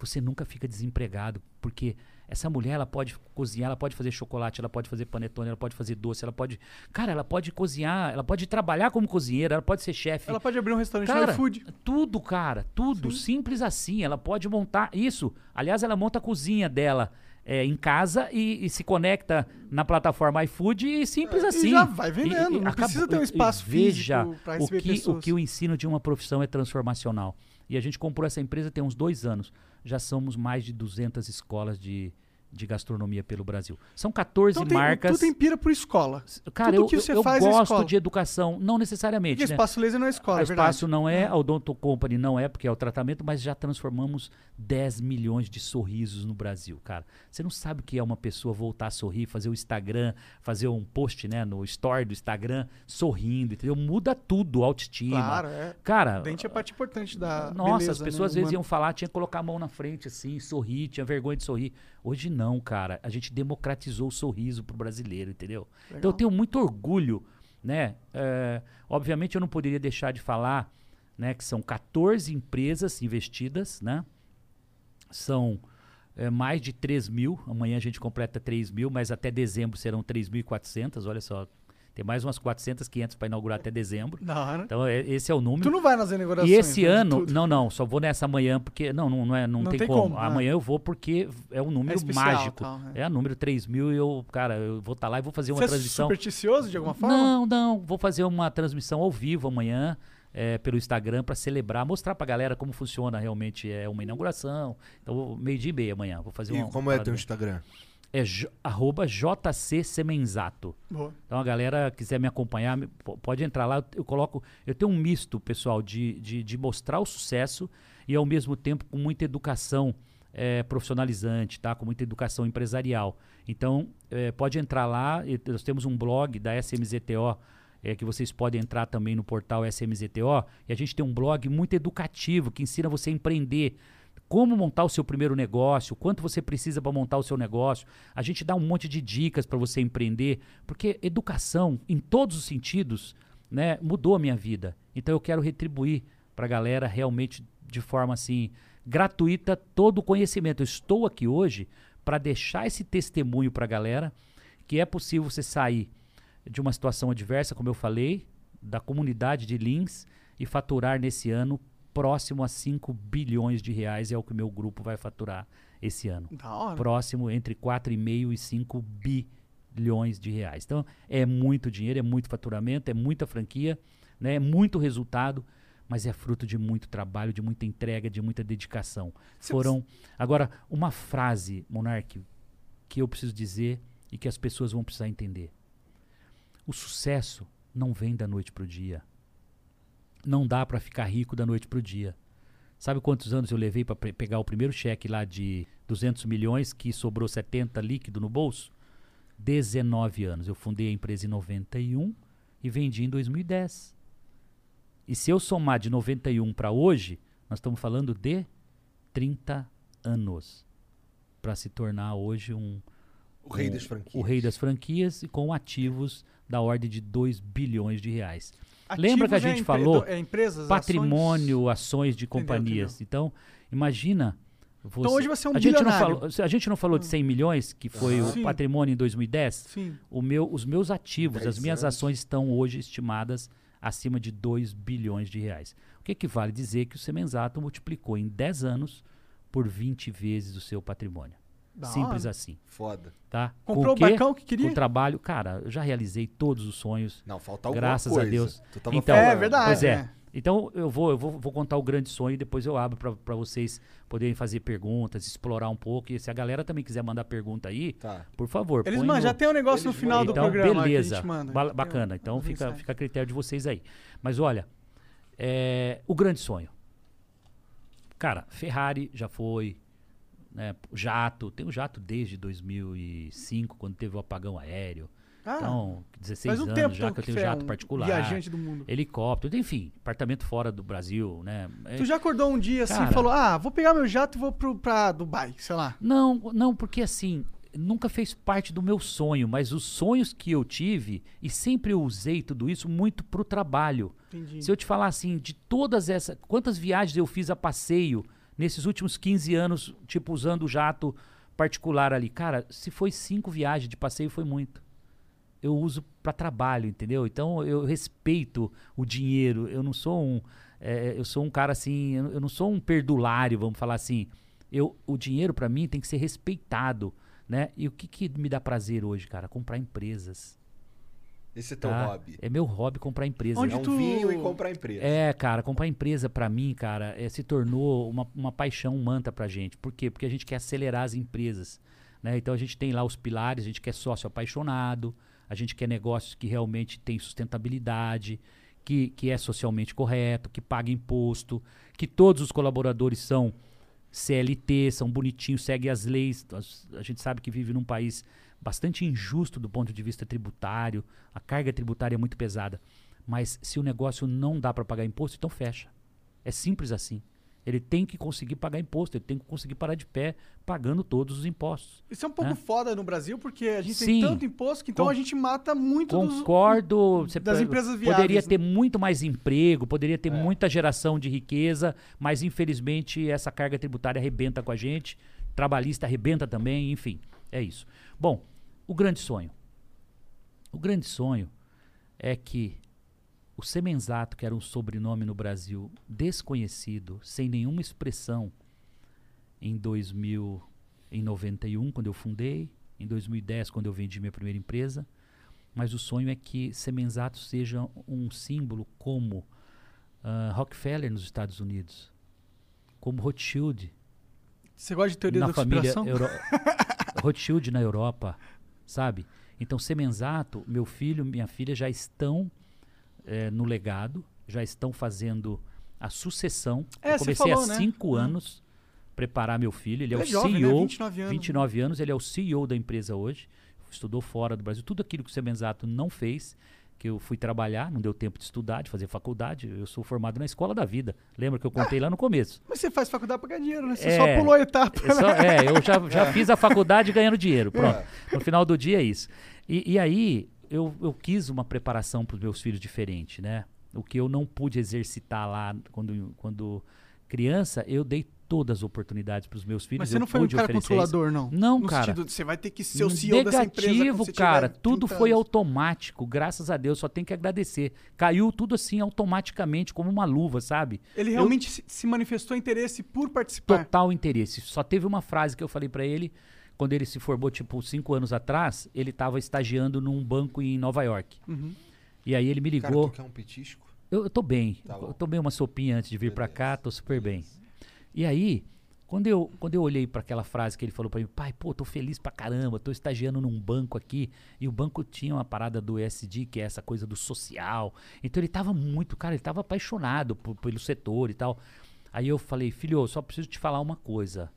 Você nunca fica desempregado, porque essa mulher, ela pode cozinhar, ela pode fazer chocolate, ela pode fazer panetone, ela pode fazer doce, ela pode... Cara, ela pode cozinhar, ela pode trabalhar como cozinheira, ela pode ser chefe. Ela pode abrir um restaurante no Cara, iFood. tudo, cara, tudo. Simples assim. Ela pode montar isso. Aliás, ela monta a cozinha dela é, em casa e, e se conecta na plataforma iFood e simples É, e assim. já vai vendendo, não acabou- precisa ter um e- e espaço veja físico pra o receber que, pessoas. o que o ensino de uma profissão é transformacional. E a gente comprou essa empresa tem uns dois anos. Já somos mais de 200 escolas de, de gastronomia pelo Brasil. São 14 Então tem, marcas. tu tem pira por escola. Cara, tudo eu, que eu- você eu faz é gosto escola. de educação, não necessariamente. Porque né? espaço laser não é escola, A é verdade. espaço não é, a Odonto Company não é, porque é o tratamento, mas já transformamos 10 milhões de sorrisos no Brasil, cara. Você não sabe o que é uma pessoa voltar a sorrir, fazer o Instagram, fazer um post, né, no story do Instagram, sorrindo, entendeu? Muda tudo, autoestima. Claro, é. Cara, Dente é parte importante da nossa, beleza, as né, pessoas às vezes humana. iam falar, tinha que colocar a mão na frente, assim, sorrir, tinha vergonha de sorrir. Hoje não, cara. A gente democratizou o sorriso pro brasileiro, entendeu? Então eu tenho muito orgulho, né? É, obviamente eu não poderia deixar de falar, né, que são 14 empresas investidas, né? São é, mais de 3 mil. Amanhã a gente completa 3 mil, mas até dezembro serão 3.400. Olha só, tem mais umas 400, 500 para inaugurar até dezembro. Da hora. Então é- esse é o número. Tu não vai nas inaugurações. E esse né, ano, tudo. não, não, só vou nessa amanhã porque não, não, não é, não, Não tem, tem como. como, ah. Amanhã eu vou porque é um número especial, mágico. tal, né? É a número 3 mil e eu, cara, eu vou estar lá e vou fazer uma Você é transmissão. supersticioso de alguma forma? Não, não, vou fazer uma transmissão ao vivo amanhã. é, pelo Instagram para celebrar, mostrar pra galera como funciona realmente é uma inauguração. Então, meio-dia e meia amanhã. Vou fazer E uma. como é teu Instagram? É arroba JC Semenzato. Boa. Então a galera quiser me acompanhar, pode entrar lá. Eu coloco. Eu tenho um misto, pessoal, de, de, de mostrar o sucesso e ao mesmo tempo com muita educação eh, profissionalizante, tá? Com muita educação empresarial. Então, eh, pode entrar lá. Nós temos um blog da SMZTO. eh, que vocês podem entrar também no portal SMZTO. E a gente tem um blog muito educativo que ensina você a empreender como montar o seu primeiro negócio, quanto você precisa para montar o seu negócio. A gente dá um monte de dicas para você empreender, porque educação, em todos os sentidos, né, mudou a minha vida. Então eu quero retribuir para a galera realmente de forma assim gratuita todo o conhecimento. Eu estou aqui hoje para deixar esse testemunho para a galera que é possível você sair de uma situação adversa, como eu falei, da comunidade de Lins e faturar nesse ano próximo a 5 bilhões de reais é o que o meu grupo vai faturar esse ano. Da hora. Próximo entre 4,5 e 5 bilhões de reais. Então é muito dinheiro, é muito faturamento, é muita franquia, né? é muito resultado, mas é fruto de muito trabalho, de muita entrega, de muita dedicação. Foram agora uma frase, Monark, que eu preciso dizer e que as pessoas vão precisar entender. O sucesso não vem da noite pro dia. Não dá para ficar rico da noite pro dia. Sabe quantos anos eu levei para pegar o primeiro cheque lá de 200 milhões que sobrou 70 líquido no bolso? 19 anos. Eu fundei a empresa em 91 e vendi em 2010. E se eu somar de 91 para hoje, nós estamos falando de 30 anos para se tornar hoje um O rei um- das franquias. o rei das franquias e com ativos da ordem de 2 bilhões de reais. Ativos Lembra que a é gente empre- falou É empresas, Patrimônio, ações de Entendeu, companhias. Então, imagina. Você, Então hoje você é um a gente não falou, A gente não falou de 100 milhões, que foi Aham. o Sim. patrimônio em 2010? Sim. O meu, os meus ativos, as 10 minhas anos. ações estão hoje estimadas acima de 2 bilhões de reais. O que equivale dizer que o Semenzato multiplicou em 10 anos por 20 vezes o seu patrimônio. Da Simples hora. assim, Foda. tá? Comprou o barcão que queria? Com trabalho, cara, eu já realizei todos os sonhos. Não, falta alguma Graças a coisa. Deus. Tu tava Então, É falando. verdade. Pois é. né? Então eu vou, eu vou, vou contar o grande sonho e depois eu abro para vocês poderem fazer perguntas, explorar um pouco. E se a galera também quiser mandar pergunta aí, Tá. por favor. Eles mandam, no- já tem um negócio no final do então, programa beleza. que a gente manda. Ba- bacana. Então fica, fica a critério de vocês aí. Mas olha, é, o grande sonho. Cara, Ferrari já foi, né, jato, tem o jato desde 2005, quando teve o apagão aéreo. Ah, então, 16 faz um anos já que eu tenho você é jato um particular. viajante do mundo. Helicóptero, enfim, apartamento fora do Brasil, né? É- Tu já acordou um dia assim Cara. e falou: Ah, vou pegar meu jato e vou pro, pra Dubai, sei lá. Não, não, porque assim, nunca fez parte do meu sonho, mas os sonhos que eu tive, e sempre eu usei tudo isso muito pro trabalho. Entendi. Se eu te falar assim, de todas essas. Quantas viagens eu fiz a passeio nesses últimos 15 anos, tipo, usando o jato particular ali? Cara, se foi cinco viagens de passeio, foi muito. Eu uso para trabalho, entendeu? Então eu respeito o dinheiro. Eu não sou um. é, eu sou um cara assim. Eu eu não sou um perdulário, vamos falar assim. Eu, o dinheiro para mim tem que ser respeitado, né? E o que, que me dá prazer hoje, cara? Comprar empresas. Esse é teu tá? hobby. É meu hobby comprar empresas. Onde É um tu- vinho e comprar empresa. É, cara, comprar empresa pra mim, cara, é, se tornou uma, uma paixão manta pra gente. Por quê? Porque a gente quer acelerar as empresas. Né? Então a gente tem lá os pilares, a gente quer sócio apaixonado, a gente quer negócios que realmente têm sustentabilidade, que, que é socialmente correto, que paga imposto, que todos os colaboradores são CLT, são bonitinhos, seguem as leis. A gente sabe que vive num país bastante injusto do ponto de vista tributário, a carga tributária é muito pesada. Mas se o negócio não dá para pagar imposto, então fecha. É simples assim. Ele tem que conseguir pagar imposto, ele tem que conseguir parar de pé pagando todos os impostos. Isso é um pouco né? foda no Brasil, porque a gente Sim. tem tanto imposto que então a gente mata muito dos- Concordo. você das empresas viáveis, Poderia né? ter muito mais emprego, poderia ter É. muita geração de riqueza, mas infelizmente essa carga tributária arrebenta com a gente, trabalhista arrebenta também, enfim, é isso. Bom, o grande sonho. O grande sonho é que o Semenzato, que era um sobrenome no Brasil desconhecido, sem nenhuma expressão, em 2000, em 91, quando eu fundei, em 2010, quando eu vendi minha primeira empresa, mas o sonho é que Semenzato seja um símbolo como ah, Rockefeller nos Estados Unidos, como Rothschild Você gosta de teoria na da família conspiração? Euro... [LAUGHS] Rothschild na Europa, sabe? Então Semenzato, meu filho, minha filha já estão eh, no legado, já estão fazendo a sucessão. É, Eu comecei falou, há né? cinco Hum. anos preparar meu filho. Ele é, Ele é o jovem, né? CEO, 29 anos. 29 anos, ele é o CEO da empresa hoje. Estudou fora do Brasil. Tudo aquilo que o Semenzato não fez, que eu fui trabalhar, não deu tempo de estudar, de fazer faculdade. Eu sou formado na escola da vida. Lembra que eu contei lá no começo? Mas você faz faculdade pra ganhar dinheiro, né? Você É. só pulou a etapa. Eu só- é, eu já, [LAUGHS] já fiz a faculdade ganhando dinheiro. Pronto. No final do dia é isso. E, e aí, eu, eu quis uma preparação para os meus filhos diferente, né? O que eu não pude exercitar lá quando, quando criança, eu dei todas as oportunidades para os meus filhos. Mas você eu não foi um cara controlador, não? Não, no cara. Sentido, você vai ter que ser o CEO Negativo, dessa empresa. cara. Tudo 30 foi anos. automático. Graças a Deus, só tem que agradecer. Caiu tudo assim automaticamente, como uma luva, sabe? Ele Eu- realmente se- se manifestou interesse por participar. total interesse. Só teve uma frase que eu falei pra ele quando ele se formou, tipo, cinco anos atrás. Ele estava estagiando num banco em Nova York. Uhum. E aí ele me Cara, ligou. tu quer um petisco? Eu, eu tô bem. Tá eu tomei uma sopinha antes de vir pra Beleza. cá, tô super bem. E aí, quando eu, quando eu olhei pra aquela frase que ele falou pra mim, pai, pô, tô feliz pra caramba, tô estagiando num banco aqui, e o banco tinha uma parada do ESG, que é essa coisa do social. Então ele tava muito, cara, ele tava apaixonado por- pelo setor e tal. Aí eu falei, filho, eu só preciso te falar uma coisa.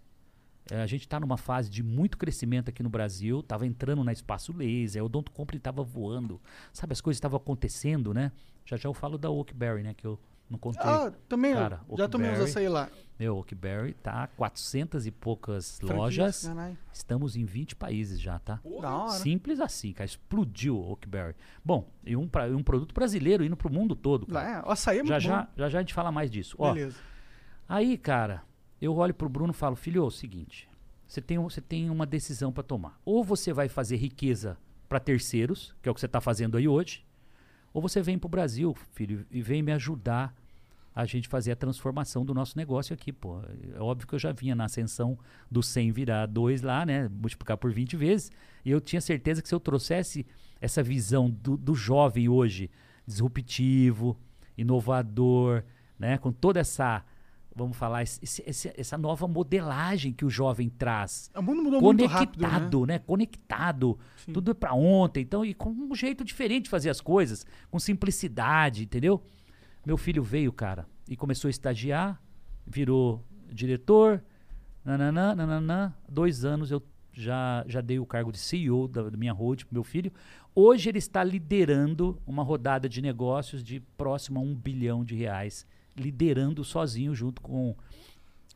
É, a gente está numa fase de muito crescimento aqui no Brasil, estava entrando na espaço laser, o Odonto Company estava voando, sabe, as coisas estavam acontecendo, né? Já já eu falo da Oakberry, né, que eu não contei. Ah, também. Cara, já tomei uns açaí lá. Meu, Oakberry tá 400 e poucas Franquias, lojas, estamos em 20 países já, tá? Hora. Simples assim, cara, explodiu o Oakberry. Bom, e um, pra- um produto brasileiro indo pro mundo todo, cara. É, o açaí é muito já, bom. já, já já a gente fala mais disso. Ó, Beleza. Aí, cara, eu olho pro Bruno e falo, filho, é o seguinte, você tem, você tem uma decisão pra tomar. Ou você vai fazer riqueza pra terceiros, que é o que você tá fazendo aí hoje, ou você vem pro Brasil, filho, e vem me ajudar a gente fazer a transformação do nosso negócio aqui, pô. É óbvio que eu já vinha na ascensão do 100 virar 2 lá, né, multiplicar por 20 vezes, e eu tinha certeza que se eu trouxesse essa visão do, do jovem hoje, disruptivo, inovador, né, com toda essa, vamos falar, esse- esse- essa nova modelagem que o jovem traz, O mundo mudou muito rápido, né? conectado, né? Conectado. Tudo é pra ontem. Então, e com um jeito diferente de fazer as coisas, com simplicidade, entendeu? Meu filho veio, cara, e começou a estagiar, virou diretor, nananã, nananã. Dois anos eu já, já dei o cargo de CEO da, da minha road pro meu filho. Hoje ele está liderando uma rodada de negócios de próximo a um bilhão de reais, liderando sozinho junto com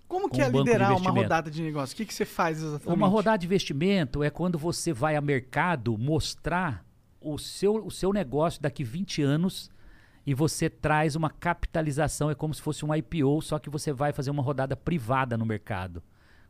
Como com que é liderar uma rodada de negócio? O que, que você faz exatamente? Uma rodada de investimento é quando você vai a mercado mostrar o seu, o seu negócio daqui 20 anos e você traz uma capitalização, é como se fosse um IPO, só que você vai fazer uma rodada privada no mercado.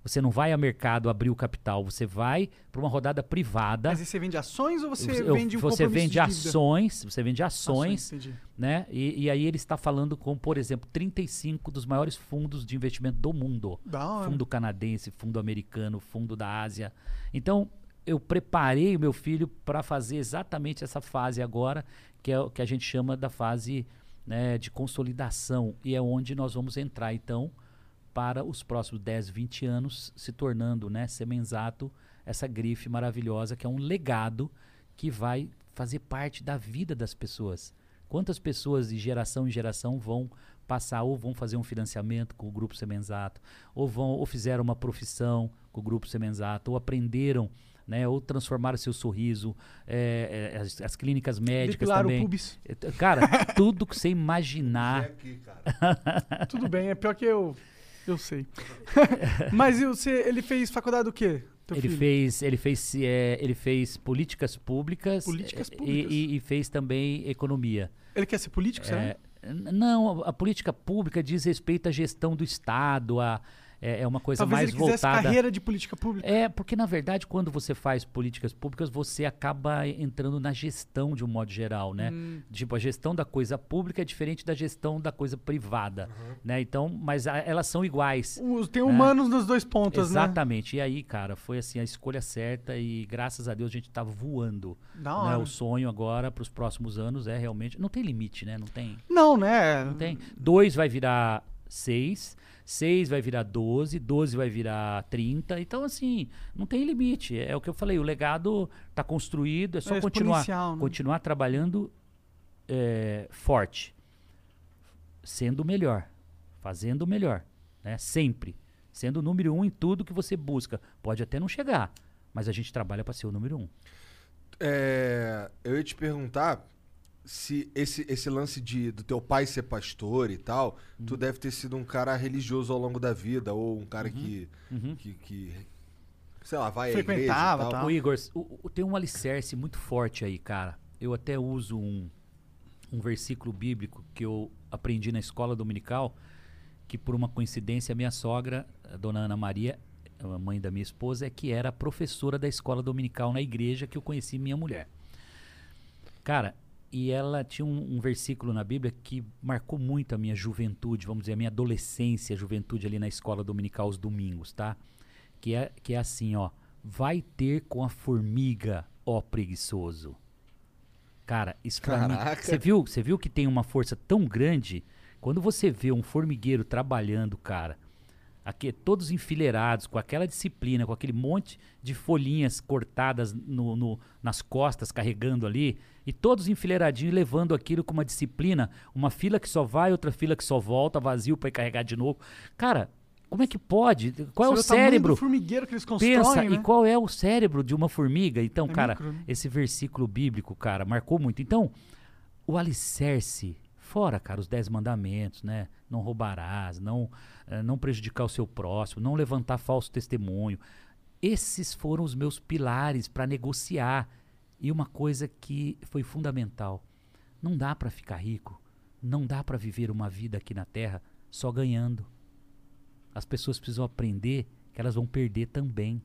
Você não vai a mercado abrir o capital, você vai para uma rodada privada. Mas aí você vende ações ou você Eu- vende um você vende ações, você vende ações, entendi. né? E, e aí ele está falando com, por exemplo, 35 dos maiores fundos de investimento do mundo. Fundo canadense, fundo americano, fundo da Ásia. Então, eu preparei o meu filho para fazer exatamente essa fase agora, que é o que a gente chama da fase né, de consolidação. E é onde nós vamos entrar, então, para os próximos 10, 20 anos, se tornando, né, Semenzato, essa grife maravilhosa, que é um legado que vai fazer parte da vida das pessoas. Quantas pessoas de geração em geração vão passar ou vão fazer um financiamento com o grupo Semenzato, ou vão ou fizeram uma profissão com o grupo Semenzato, ou aprenderam, né, ou transformaram seu sorriso, é, é, as, as clínicas médicas Depilar o também. pubis. É, t- Cara, tudo que você imaginar. aqui, cara. [LAUGHS] Tudo bem, é pior que eu. Eu sei. [LAUGHS] Mas e você, ele fez faculdade do quê? Ele filho? fez, ele fez, é, ele fez políticas públicas, Políticas é, e- públicas. E, e fez também economia. Ele quer ser político, será? É, n- não, a, a política pública diz respeito à gestão do Estado, a, é, é uma coisa Talvez mais ele voltada. carreira de política pública. É, porque na verdade, quando você faz políticas públicas, você acaba entrando na gestão de um modo geral, né? Hum. Tipo, a gestão da coisa pública é diferente da gestão da coisa privada, né? Então, mas a- elas são iguais. Tem humanos nos dois pontos, né? Exatamente. E aí, cara, foi assim a escolha certa e graças a Deus a gente tá voando. Da né? hora. O sonho agora para os próximos anos é realmente. Não tem limite, né? Não tem. Não, né? Não tem. Dois vai virar seis, seis vai virar 12, 12 vai virar 30. Então, assim, não tem limite. É o que eu falei, o legado está construído, é só É continuar, né? continuar trabalhando é, forte, sendo o melhor, fazendo o melhor, né? Sempre. Sendo o número um em tudo que você busca. Pode até não chegar, mas a gente trabalha para ser o número um. É, eu ia te perguntar se esse, esse lance de do teu pai ser pastor e tal, tu deve ter sido um cara religioso ao longo da vida, ou um cara que, que, que, sei lá, vai à igreja Frequentava, tal. tal. Ô Igor, o- o- tem um alicerce muito forte aí, cara. Eu até uso um, um versículo bíblico que eu aprendi na escola dominical, que por uma coincidência a minha sogra, a dona Ana Maria, a mãe da minha esposa, é que era professora da escola dominical na igreja que eu conheci minha mulher. Cara, e ela tinha um, um versículo na Bíblia que marcou muito a minha juventude, vamos dizer, a minha adolescência, juventude ali na escola dominical aos domingos, tá? Que é, que é assim, ó. Vai ter com a formiga, ó preguiçoso. Cara, isso pra mim. Você viu, você viu que tem uma força tão grande? Quando você vê um formigueiro trabalhando, cara, aqui, todos enfileirados, com aquela disciplina, com aquele monte de folhinhas cortadas no, no- nas costas, carregando ali, e todos enfileiradinhos, levando aquilo com uma disciplina, uma fila que só vai, outra fila que só volta, vazio para carregar de novo. Cara, como é que pode? Qual é Você o tamanho cérebro? formigueiro que eles constroem, Pensa, né? e qual é o cérebro de uma formiga? Então, É cara, micro, né? esse versículo bíblico, cara, marcou muito. Então, o alicerce, fora, cara, os dez mandamentos, né? Não roubarás, não, eh, não prejudicar o seu próximo, não levantar falso testemunho. Esses foram os meus pilares para negociar. E uma coisa que foi fundamental: não dá para ficar rico, não dá para viver uma vida aqui na Terra só ganhando. As pessoas precisam aprender que elas vão perder também.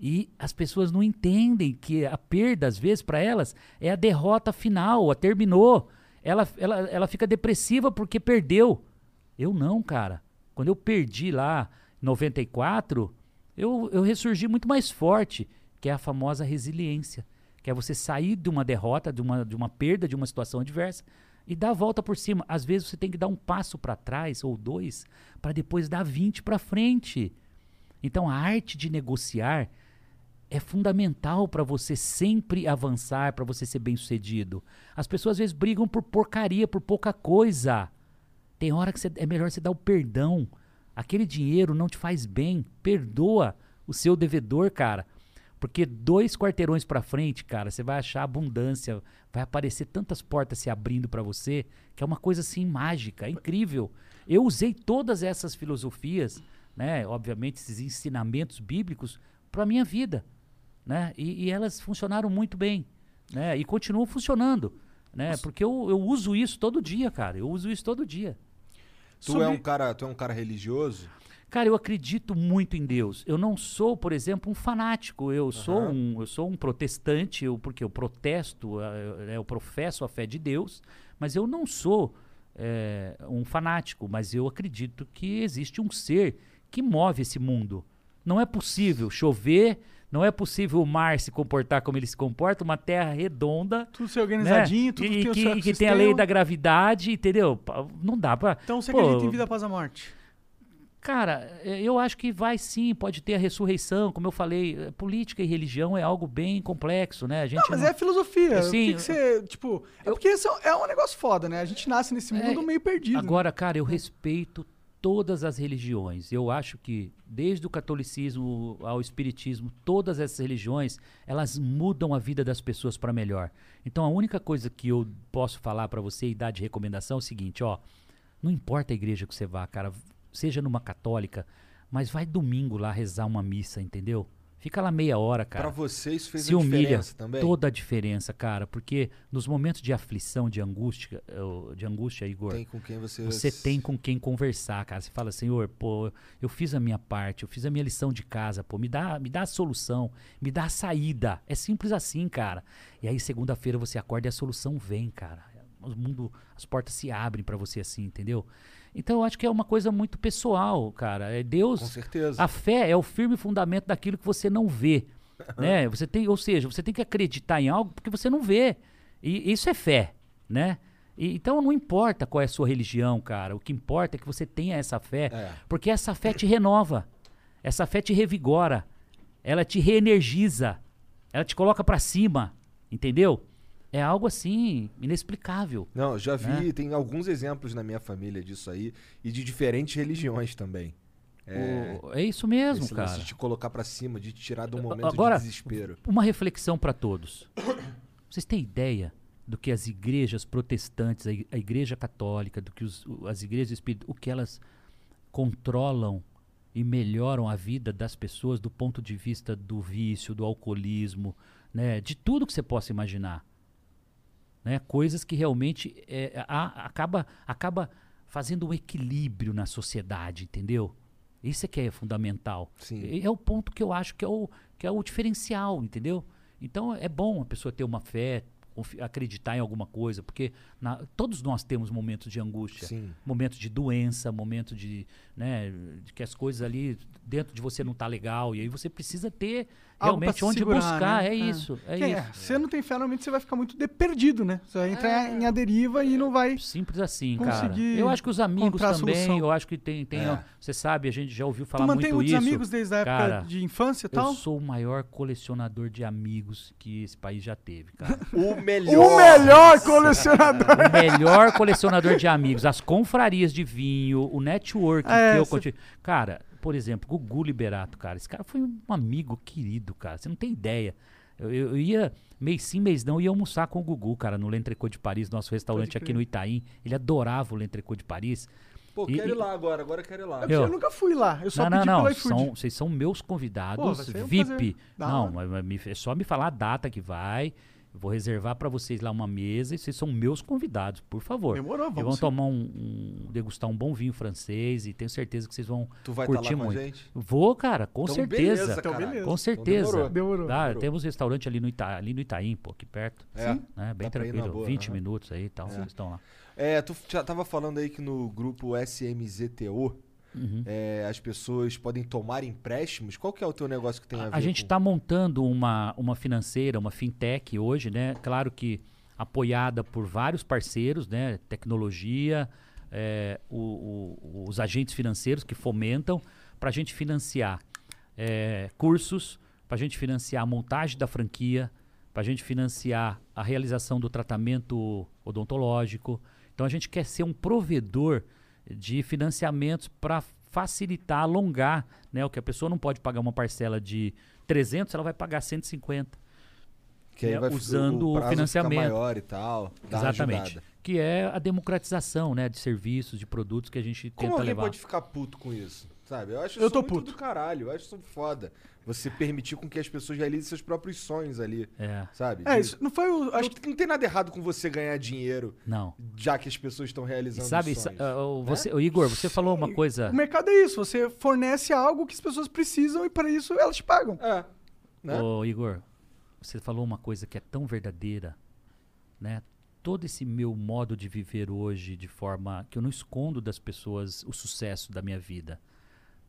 E as pessoas não entendem que a perda, às vezes, para elas, é a derrota final, a terminou. Ela, ela, ela fica depressiva porque perdeu. Eu não, cara. Quando eu perdi lá em 94, eu, eu ressurgi muito mais forte, que é a famosa resiliência. Que é você sair de uma derrota, de uma, de uma perda, de uma situação adversa e dar a volta por cima. Às vezes você tem que dar um passo para trás ou dois para depois dar 20 para frente. Então a arte de negociar é fundamental para você sempre avançar, para você ser bem-sucedido. As pessoas às vezes brigam por porcaria, por pouca coisa. Tem hora que você- é melhor você dar o perdão. Aquele dinheiro não te faz bem. Perdoa o seu devedor, cara. Porque dois quarteirões pra frente, cara, você vai achar abundância, vai aparecer tantas portas se abrindo pra você, que é uma coisa assim mágica, incrível. Eu usei todas essas filosofias né, obviamente, esses ensinamentos bíblicos para minha vida. Né? E, e elas funcionaram muito bem. Né? E continuam funcionando. Né? Porque eu, eu uso isso todo dia, cara. Eu uso isso todo dia. Tu, Sobre- é um cara, tu é um cara religioso? Cara, eu acredito muito em Deus. Eu não sou, por exemplo, um fanático. Eu sou Aham. um, eu sou um protestante, eu, porque eu protesto, eu, eu professo a fé de Deus, mas eu não sou eh, um fanático. Mas eu acredito que existe um ser que move esse mundo. Não é possível chover, não é possível o mar se comportar como ele se comporta, uma terra redonda. Tudo ser organizadinho, né? tudo e, tem que, e que tem a lei da gravidade, entendeu? Não dá pra. Então você Pô, acredita em vida após a morte? Cara, eh, eu acho que vai sim, pode ter a ressurreição, como eu falei, eh, política e religião é algo bem complexo, né? A gente Não, mas não- é filosofia. Sim, o que, que você, tipo... É porque isso é um negócio foda, né? A gente nasce nesse mundo meio perdido. né? Agora, cara, eu respeito todas as religiões. Eu acho que desde o catolicismo ao espiritismo, todas essas religiões, elas mudam a vida das pessoas para melhor. Então, a única coisa que eu posso falar para você e dar de recomendação é o seguinte, ó, não importa a igreja que você vá, cara, seja numa católica, mas vai domingo lá rezar uma missa, entendeu? Fica lá meia hora, cara Pra você isso fez se a humilha diferença também? toda a diferença, cara, porque nos momentos de aflição, de angústia, eh, de angústia, Igor, Tem com quem você... você tem com quem conversar, cara. Você fala, Senhor, pô, eu fiz a minha parte, eu fiz a minha lição de casa, pô, me dá, me dá a solução, me dá a saída. É simples assim, cara. E aí segunda-feira você acorda e a solução vem, cara. O mundo, as portas se abrem pra você assim, entendeu? Então eu acho que é uma coisa muito pessoal, cara. É Deus. Com certeza. A fé é o firme fundamento daquilo que você não vê. né? Você tem, ou seja, você tem que acreditar em algo porque você não vê. E isso é fé, né? E- então não importa qual é a sua religião, cara. O que importa é que você tenha essa fé, É. porque essa fé te renova. Essa fé te revigora. Ela te reenergiza. Ela te coloca pra cima, entendeu? É algo assim inexplicável. Não, já vi, Né? tem alguns exemplos na minha família disso aí e de diferentes religiões também. É, O- é isso mesmo, esse cara. de te colocar pra cima, de te tirar do momento agora, de desespero. Uma reflexão para todos. [COUGHS] Vocês têm ideia do que as igrejas protestantes, a igreja católica, do que os- as igrejas espíritas, o que elas controlam e melhoram a vida das pessoas do ponto de vista do vício, do alcoolismo, né, de tudo que você possa imaginar. Né, coisas que realmente é, a- acaba, acaba fazendo um equilíbrio na sociedade, entendeu? Isso é que é fundamental. Sim. E É o ponto que eu acho que é o, que é o diferencial, entendeu? Então é bom a pessoa ter uma fé, acreditar em alguma coisa, porque na- todos nós temos momentos de angústia, Sim. momentos de doença, momentos de, né, de que as coisas ali dentro de você não tá legal e aí você precisa ter realmente onde segurar, buscar. né? É, É. isso, é isso. é? Se você não tem fé, normalmente você vai ficar muito de- perdido, né? Você vai entrar em a deriva e não vai. Simples assim, cara. conseguir Eu acho que os amigos também, eu acho que tem, tem É. você sabe, a gente já ouviu Tu falar mantém muito muitos isso. amigos desde a época Cara, de infância e Eu tal? sou o maior colecionador de amigos que esse país já teve, cara. [LAUGHS] O melhor. O melhor colecionador! o melhor colecionador de amigos, as confrarias de vinho, o network É, que eu cê- continuo. Cara, por exemplo, Gugu Liberato, cara. Esse cara foi um amigo querido, cara. Você não tem ideia. Eu, eu- eu ia, mês sim, mês não, ia almoçar com o Gugu, cara, no L'Entrecô de Paris, nosso restaurante aqui no Itaim. Ele adorava o L'Entrecô de Paris. Pô, E- quero ir lá agora, agora quero ir lá. Eu- eu nunca fui lá. Eu só não, não, pedi não. pelo iFood. São, vocês são meus convidados Pô, um VIP. Não, mas, é só me falar a data que vai. Eu vou reservar pra vocês lá uma mesa e vocês são meus convidados, por favor. Demorou, E vamos vão sim. tomar um, um- degustar um bom vinho francês e tenho certeza que vocês vão Tu vai estar curtir lá com a muito. gente? Vou, cara, com Então, certeza. beleza, Então, beleza. Com certeza. demorou. Demorou. Tá, Demorou. temos restaurante ali no, Ita, ali no Itaim, pô, aqui perto. É. Né, bem Dá pra ir na tranquilo. boa, 20 aham. minutos aí e tal, vocês estão lá. É, tu já tava falando aí que no grupo SMZTO Uhum. é, as pessoas podem tomar empréstimos. Qual que é o teu negócio que tem a ver A gente com... está montando uma, uma financeira, uma fintech hoje, né? Claro que apoiada por vários parceiros, né? Tecnologia, é, o- o- os agentes financeiros que fomentam para a gente financiar é, cursos, para a gente financiar a montagem da franquia, para a gente financiar a realização do tratamento odontológico. Então a gente quer ser um provedor de financiamentos para facilitar, alongar, né? O que a pessoa não pode pagar uma parcela de 300, ela vai pagar 150. que aí né, vai usando o fica financiamento. maior e tal. Exatamente. Que é a democratização, né, de serviços, de produtos que a gente Como tenta alguém levar. pode ficar puto com isso? Sabe? Eu acho Eu isso tô muito puto. do caralho. Eu acho isso foda. Você permitir com que as pessoas realizem seus próprios sonhos ali. É, Sabe? É, isso não foi o. Acho Não, não tem nada errado com você ganhar dinheiro, não. já que as pessoas estão E realizando sabe, sonhos. sa- ah, o- você, o Igor, você falou uma coisa. O mercado é isso, você fornece algo que as pessoas precisam e para isso elas te pagam. É. Né? Ô, Igor, você falou uma coisa que é tão verdadeira, né? Todo esse meu modo de viver hoje, de forma que eu não escondo das pessoas o sucesso da minha vida,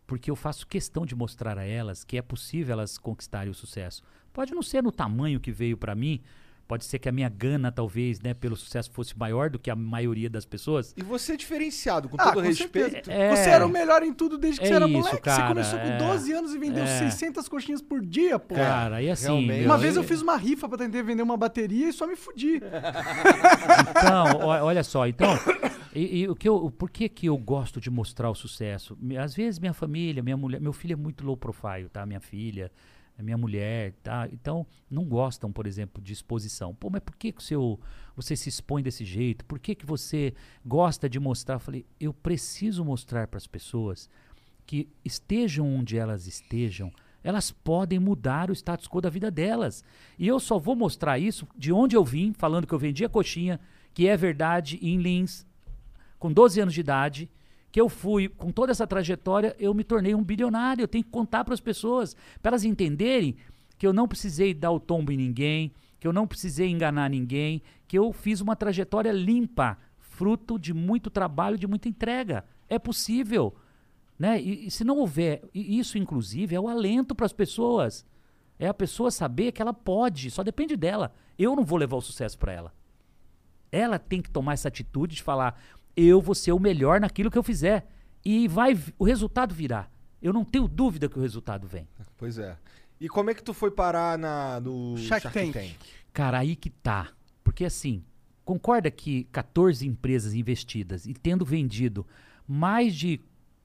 porque eu faço questão de mostrar a elas que é possível elas conquistarem o sucesso. Pode não ser no tamanho que veio para mim, pode ser que a minha gana talvez, né, pelo sucesso fosse maior do que a maioria das pessoas. E você é diferenciado, com Ah, todo com respeito. É. Você era o melhor em tudo desde que É você era isso, moleque. cara, você começou com é. 12 anos e vendeu É. 600 coxinhas por dia, pô. Cara, e assim, realmente. Uma vez eu e- fiz uma rifa pra tentar vender uma bateria e só me fudi. Então, olha só, então, e, e o que eu, por que que eu gosto de mostrar o sucesso? Às vezes minha família, minha mulher, meu filho é muito low profile, tá? Minha filha, a minha mulher, tá? Então, não gostam, por exemplo, de exposição. Pô, mas por que que o seu, você se expõe desse jeito? Por que que você gosta de mostrar? Eu falei, eu preciso mostrar para as pessoas que estejam onde elas estejam, elas podem mudar o status quo da vida delas. E eu só vou mostrar isso de onde eu vim, falando que eu vendia coxinha, que é verdade, em Lins, com 12 anos de idade, que eu fui, com toda essa trajetória, eu me tornei um bilionário. Eu tenho que contar para as pessoas, para elas entenderem que eu não precisei dar o tombo em ninguém, que eu não precisei enganar ninguém, que eu fiz uma trajetória limpa, fruto de muito trabalho, de muita entrega. É possível. Né? E, e se não houver, isso inclusive é o alento para as pessoas. É a pessoa saber que ela pode, só depende dela. Eu não vou levar o sucesso para ela. Ela tem que tomar essa atitude de falar: eu vou ser o melhor naquilo que eu fizer. E vai, vi- o resultado virá. Eu não tenho dúvida que o resultado vem. Pois é. E como é que tu foi parar na, no Shark Tank. Cara, aí que tá. Porque assim, concorda que 14 empresas investidas e tendo vendido mais de,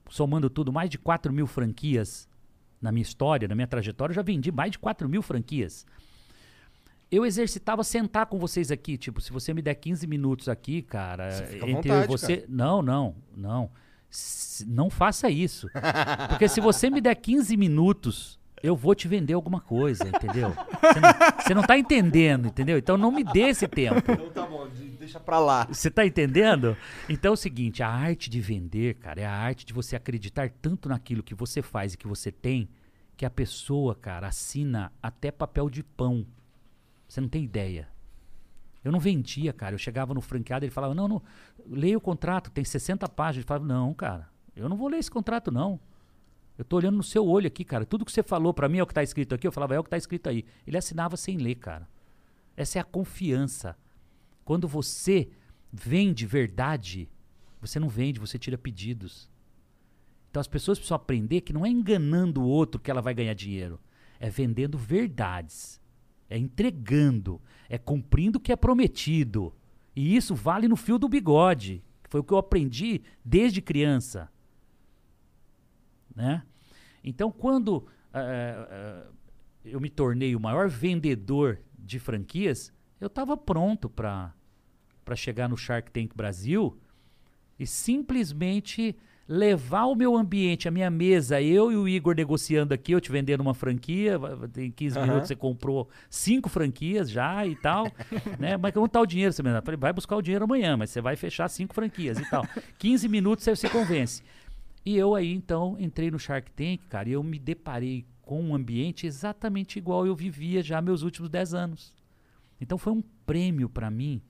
somando tudo, mais de 4 mil franquias na minha história, na minha trajetória, eu já vendi mais de 4 mil franquias. Eu exercitava sentar com vocês aqui, tipo, se você me der 15 minutos aqui, cara, Você entre vontade, e você. Não, não, não. S- não faça isso. Porque se você me der 15 minutos, eu vou te vender alguma coisa, entendeu? Você não, você não tá entendendo, entendeu? Então não me dê esse tempo. Então tá bom, de- deixa pra lá. Você tá entendendo? Então é o seguinte, a arte de vender, cara, é a arte de você acreditar tanto naquilo que você faz e que você tem, que a pessoa, cara, assina até papel de pão. Você não tem ideia. Eu não vendia, cara. Eu chegava no franqueado, ele falava, não, não, leia o contrato, tem 60 páginas. Ele falava, não, cara, eu não vou ler esse contrato, não. Eu tô olhando no seu olho aqui, cara. Tudo que você falou pra mim é o que tá escrito aqui. Eu falava, é o que tá escrito aí. Ele assinava sem ler, cara. Essa é a confiança. Quando você vende verdade, você não vende, você tira pedidos. Então as pessoas precisam aprender que não é enganando o outro que ela vai ganhar dinheiro. É vendendo verdades. É entregando. É cumprindo o que é prometido. E isso vale no fio do bigode. Foi o que eu aprendi desde criança. Né? Então, quando eh, eh, eu me tornei o maior vendedor de franquias, eu estava pronto para chegar no Shark Tank Brasil e simplesmente levar o meu ambiente, a minha mesa, eu e o Igor negociando aqui, eu te vendendo uma franquia, tem 15 Aham. minutos você comprou cinco franquias já e tal, [LAUGHS] né? Mas como tá o dinheiro? Você me dá? Falei, vai buscar o dinheiro amanhã, mas você vai fechar cinco franquias e tal. [LAUGHS] 15 minutos você se convence. E eu aí, então, entrei no Shark Tank, cara, e eu me deparei com um ambiente exatamente igual eu vivia já meus últimos 10 anos. Então foi um prêmio pra mim,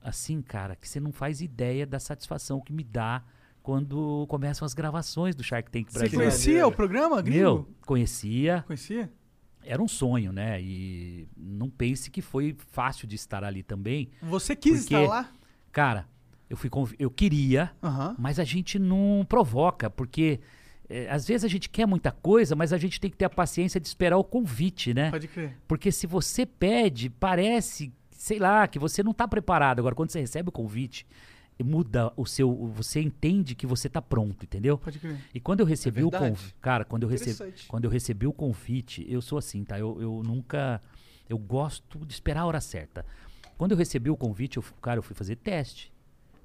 assim, cara, que você não faz ideia da satisfação que me dá quando começam as gravações do Shark Tank Você Brasil. conhecia maneiro. o programa, gringo? Meu, conhecia, Conhecia? era um sonho, né? E não pense que foi fácil de estar ali também. Você quis Porque- estar lá? Cara, eu fui conv- eu queria, Aham. mas a gente não provoca, porque eh, às vezes a gente quer muita coisa, mas a gente tem que ter a paciência de esperar o convite, né? Pode crer. Porque se você pede, parece, sei lá, que você não está preparado. Agora, quando você recebe o convite, muda o seu. Você entende que você está pronto, entendeu? Pode crer. E quando eu recebi o verdade. convite. Cara, quando eu, recebi, Interessante. quando eu recebi o convite, eu sou assim, tá? Eu, eu nunca. Eu gosto de esperar a hora certa. Quando eu recebi o convite, eu, cara, eu fui fazer teste.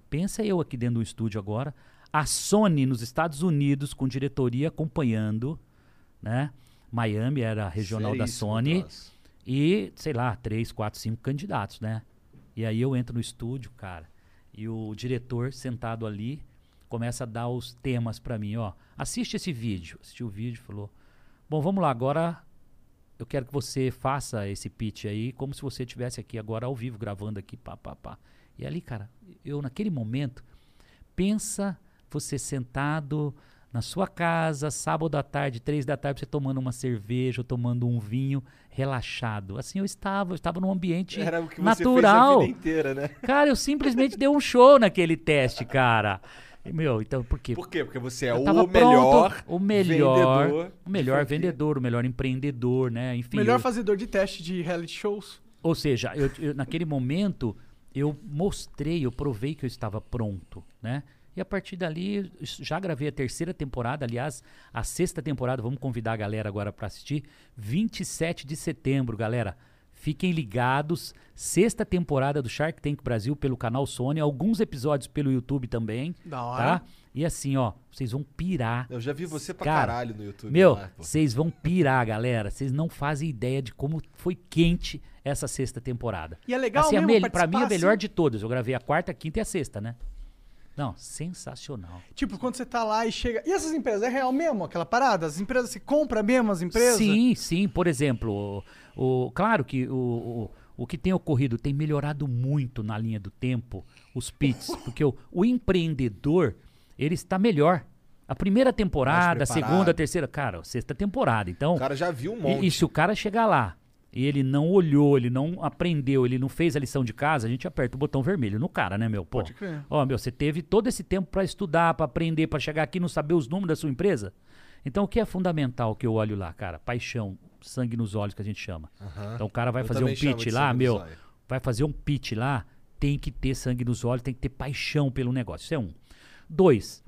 Pensa eu aqui dentro do estúdio agora, A Sony nos Estados Unidos, com diretoria acompanhando, né? Miami era a regional da Sony. E, sei lá, três, quatro, cinco candidatos, né? E aí eu entro no estúdio, cara, e o diretor sentado ali começa a dar os temas pra mim, ó. Assiste esse vídeo. Assistiu o vídeo, falou: "Bom, vamos lá, agora eu quero que você faça esse pitch aí como se você estivesse aqui agora ao vivo gravando aqui, pá, pá, pá". E ali, cara, eu naquele momento pensa você sentado na sua casa, sábado à tarde, três da tarde, você tomando uma cerveja, ou tomando um vinho, relaxado. Assim eu estava, eu estava num ambiente Era o que você natural. fez a vida inteira, né? Cara, eu simplesmente dei um show naquele teste, cara. E, Meu, então por quê? Por quê? Porque você é Eu o melhor pronto, o melhor, vendedor o melhor vendedor, o melhor empreendedor, né? Enfim, Melhor eu- fazedor de teste de reality shows. ou seja, eu- eu- naquele momento eu mostrei, eu provei que eu estava pronto, né? E a partir dali já gravei a terceira temporada, aliás, a sexta temporada, vamos convidar a galera agora para assistir, 27 de setembro, galera. Fiquem ligados, sexta temporada do Shark Tank Brasil pelo canal Sony, alguns episódios pelo YouTube também, Da hora. tá? E assim, ó, vocês vão pirar. Eu já vi você pra Cara, caralho no YouTube. Meu, pô. vocês vão pirar, galera. Vocês não fazem ideia de como foi quente essa sexta temporada. E é legal assim, a mesmo mel- pra mim, a melhor assim? de todas. Eu gravei a quarta, a quinta e a sexta, né? Não, sensacional. Tipo, quando você tá lá e chega. E essas empresas? É real mesmo aquela parada? As empresas se compra mesmo as empresas? Sim, sim. Por exemplo, o, o- claro que o, o, o que tem ocorrido tem melhorado muito na linha do tempo, os pits, [LAUGHS] porque o, o empreendedor, ele está melhor. A primeira temporada, a segunda, a terceira, cara, sexta temporada. Então, O cara já viu um E- monte. E, se o cara chegar lá e ele não olhou, ele não aprendeu, ele não fez a lição de casa, a gente aperta o botão vermelho no cara, né, meu? Pô, Pode crer. ó, meu, você teve todo esse tempo pra estudar, pra aprender, pra chegar aqui e não saber os números da sua empresa? Então, o que é fundamental que eu olho lá, cara? Paixão, sangue nos olhos, que a gente chama. Então, o cara vai Eu fazer um pitch lá, meu, vai fazer um pitch lá, tem que ter sangue nos olhos, tem que ter paixão pelo negócio. Isso é um. Dois,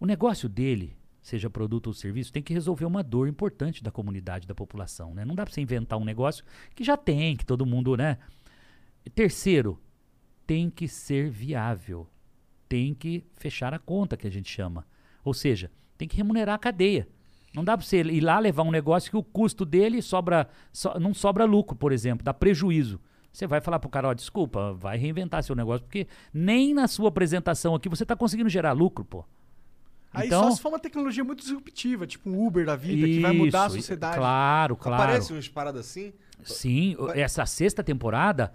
o negócio dele, seja produto ou serviço, tem que resolver uma dor importante da comunidade, da população, né? Não dá pra você inventar um negócio que já tem, que todo mundo, né? Terceiro, tem que ser viável. Tem que fechar a conta, que a gente chama. Ou seja, tem que remunerar a cadeia. Não dá pra você ir lá levar um negócio que o custo dele sobra, so- não sobra lucro, por exemplo, dá prejuízo. Você vai falar pro cara, ó, desculpa, vai reinventar seu negócio, porque nem na sua apresentação aqui você tá conseguindo gerar lucro, pô. Aí Então- só se for uma tecnologia muito disruptiva, tipo um Uber da vida, que vai mudar a Isso, sociedade. Claro, claro. Aparece umas paradas assim? Sim, o- essa sexta temporada,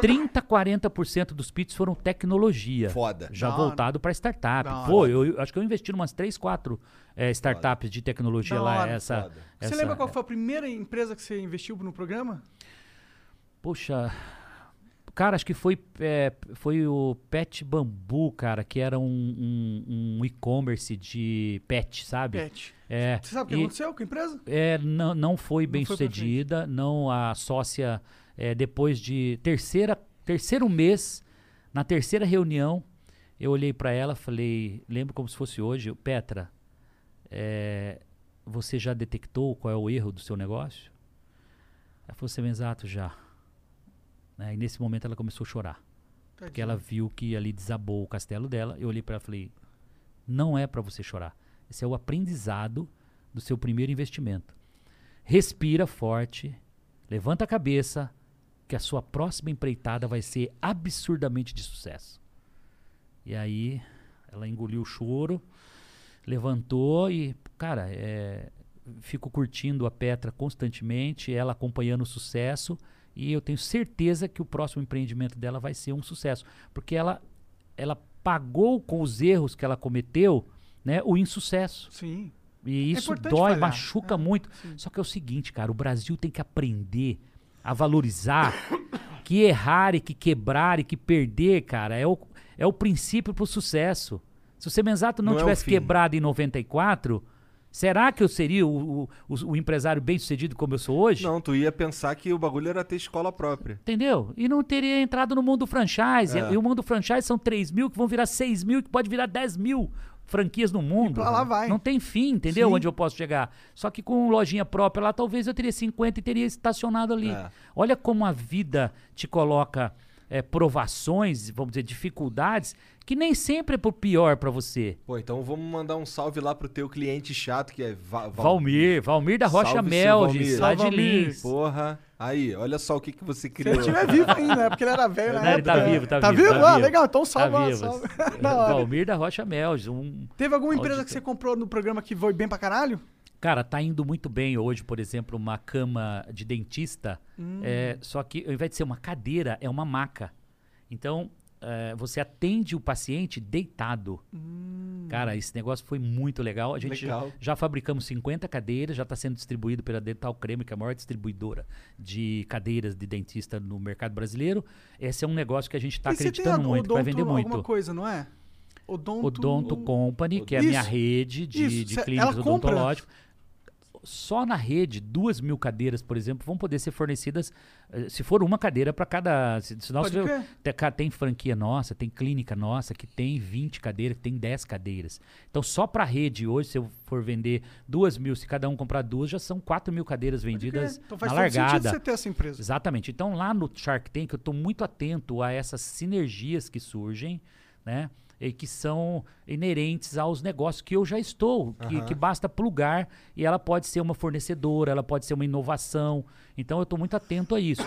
30, 40% dos pits foram tecnologia. Foda. Já hora. voltado para startup. Da hora. Foi, eu, eu acho que eu investi em umas 3, 4 eh, startups de tecnologia lá. Essa, Foda. Você essa- lembra qual foi a primeira empresa que você investiu no programa? Puxa. Cara, acho que foi, é, foi o Pet Bambu, cara, que era um, um- um e-commerce de pet, sabe? Pet. É, Você sabe o que aconteceu com a empresa? É, não, não foi bem foi sucedida. Não, a sócia, é, depois de terceira, terceiro mês, na terceira reunião, eu olhei para ela falei, lembro como se fosse hoje, Petra, é, você já detectou qual é o erro do seu negócio? Ela falou assim, exato, já. Né, E nesse momento ela começou a chorar. Porque ela viu que ali desabou o castelo dela. Eu olhei para ela e falei: não é para você chorar. Esse é o aprendizado do seu primeiro investimento. Respira forte, levanta a cabeça, que a sua próxima empreitada vai ser absurdamente de sucesso. E aí ela engoliu o choro, levantou e, cara, é, fico curtindo a Petra constantemente, ela acompanhando o sucesso e eu tenho certeza que o próximo empreendimento dela vai ser um sucesso, porque ela ela pagou com os erros que ela cometeu, né, o insucesso. Sim. E isso importante dói, falhar, machuca é, muito. sim. Só que é o seguinte, cara, o Brasil tem que aprender a valorizar [COUGHS] que errar e que quebrar e que perder, cara, é o, é o princípio pro sucesso. Se o Semenzato não, Não é o tivesse fim. quebrado em 94, será que eu seria o, o- o- empresário bem sucedido como eu sou hoje? Não, tu ia pensar que o bagulho era ter escola própria. Entendeu? E não teria entrado no mundo franchise. É. E o mundo franchise são 3 mil, que vão virar 6 mil, que pode virar 10 mil franquias no mundo. pra lá vai. Não tem fim, entendeu? Sim. Onde eu posso chegar. Só que com lojinha própria lá, talvez eu teria 50 e teria estacionado ali. É. Olha como a vida te coloca é, provações, vamos dizer, dificuldades, que nem sempre é pro pior pra você. Pô, então vamos mandar um salve lá pro teu cliente chato, que é Va- Val- Valmir, Valmir da Rocha Salve, Valmir. lá de. Lins. Porra. Aí, olha só o que, que você Se criou. ele estiver vivo ainda, né? Porque ele era velho na Não, ele tá vivo, tá Tá vivo, vivo? tá Ah, vivo. legal. Então salve, Tá lá, vivo. salve. [LAUGHS] Valmir da Rocha Melges, um Teve alguma empresa Auditor. que você comprou no programa que foi bem pra caralho? Cara, tá indo muito bem hoje, por exemplo, uma cama de dentista. Hum. é, só que ao invés de ser uma cadeira, é uma maca. Então, é, você atende o paciente deitado. Hum. Cara, esse negócio foi muito legal. A gente Legal. Já, já fabricamos 50 cadeiras, já está sendo distribuído pela Dental Creme, que é a maior distribuidora de cadeiras de dentista no mercado brasileiro. Esse é um negócio que a gente está acreditando a- muito, que vai vender alguma muito. coisa, não é? Odonto... Odonto Company, que é a minha rede de, Isso, de clínicas odontológicas. Só na rede, duas mil cadeiras, por exemplo, vão poder ser fornecidas, eh, se for uma cadeira para cada. Se, se nós tem, tem franquia nossa, tem clínica nossa que tem 20 cadeiras, que tem 10 cadeiras. Então, só para rede hoje, se eu for vender duas mil, se cada um comprar duas, já são 4 mil cadeiras vendidas Então faz na todo sentido largada. você ter essa empresa. Exatamente. Então, lá no Shark Tank, eu estou muito atento a essas sinergias que surgem, né? E que são inerentes aos negócios que eu já estou, que, que basta plugar e ela pode ser uma fornecedora, ela pode ser uma inovação. Então, eu estou muito atento a isso.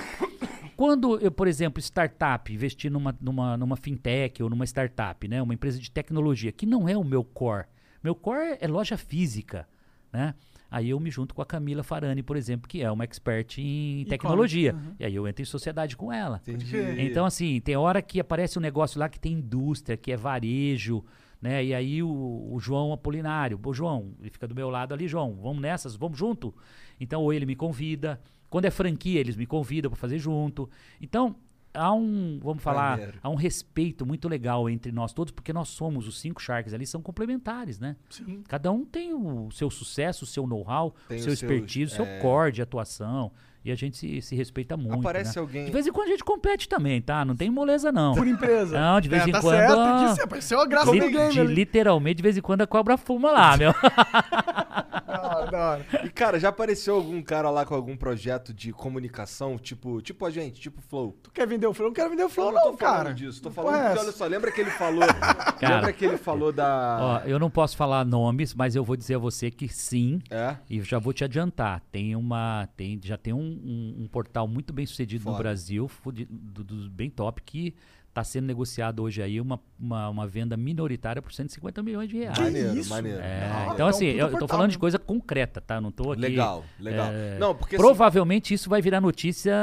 Quando eu, por exemplo, startup, investir numa, numa, numa fintech ou numa startup, né? Uma empresa de tecnologia, que não é o meu core. Meu core é loja física, né? Aí eu me junto com a Camila Farani, por exemplo, que é uma expert em tecnologia. E aí eu entro em sociedade com ela. Entendi. Então, assim, tem hora que aparece um negócio lá que tem indústria, que é varejo, né? E aí o, o João Apolinário, ô João, ele fica do meu lado ali, João, vamos nessas, vamos junto? Então, ou ele me convida. Quando é franquia, eles me convidam para fazer junto. Então, há um, vamos falar, Maneiro. há um respeito muito legal entre nós todos, porque nós somos os cinco Sharks ali, são complementares, né? Sim. Cada um tem o seu sucesso, o seu know-how, o seu expertise, o seu é. core de atuação. E a gente se, se respeita muito. Aparece né? alguém- De vez em quando a gente compete também, tá? Não tem moleza, não. Por empresa. Não, de vez É, em tá quando, Certo, ó, que isso apareceu a graça Li- do game de- literalmente, de vez em quando a cobra fuma lá, meu. Da hora, da hora. E, cara, já apareceu algum cara lá com algum projeto de comunicação, tipo, tipo a gente, tipo Flow? Tu quer vender o Flow? Não quero vender o Flow, Eu não, tô falando cara. disso, tô falando essa? olha só, lembra que ele falou. [LAUGHS] lembra que ele falou Ó, da. eu não posso falar nomes, mas eu vou dizer a você que sim. É? E já vou te adiantar, tem uma, tem, já tem um, um- um portal muito bem sucedido no Foda. Brasil, fudi- do- dos bem top, que está sendo negociado hoje aí uma, uma, uma venda minoritária por 150 milhões de reais. Que Maneiro, isso? maneiro. É, Ah, então, então assim, eu, portal, falando de coisa concreta, tá? Não tô aqui. Legal, legal. é, Não, porque assim, Provavelmente isso vai virar notícia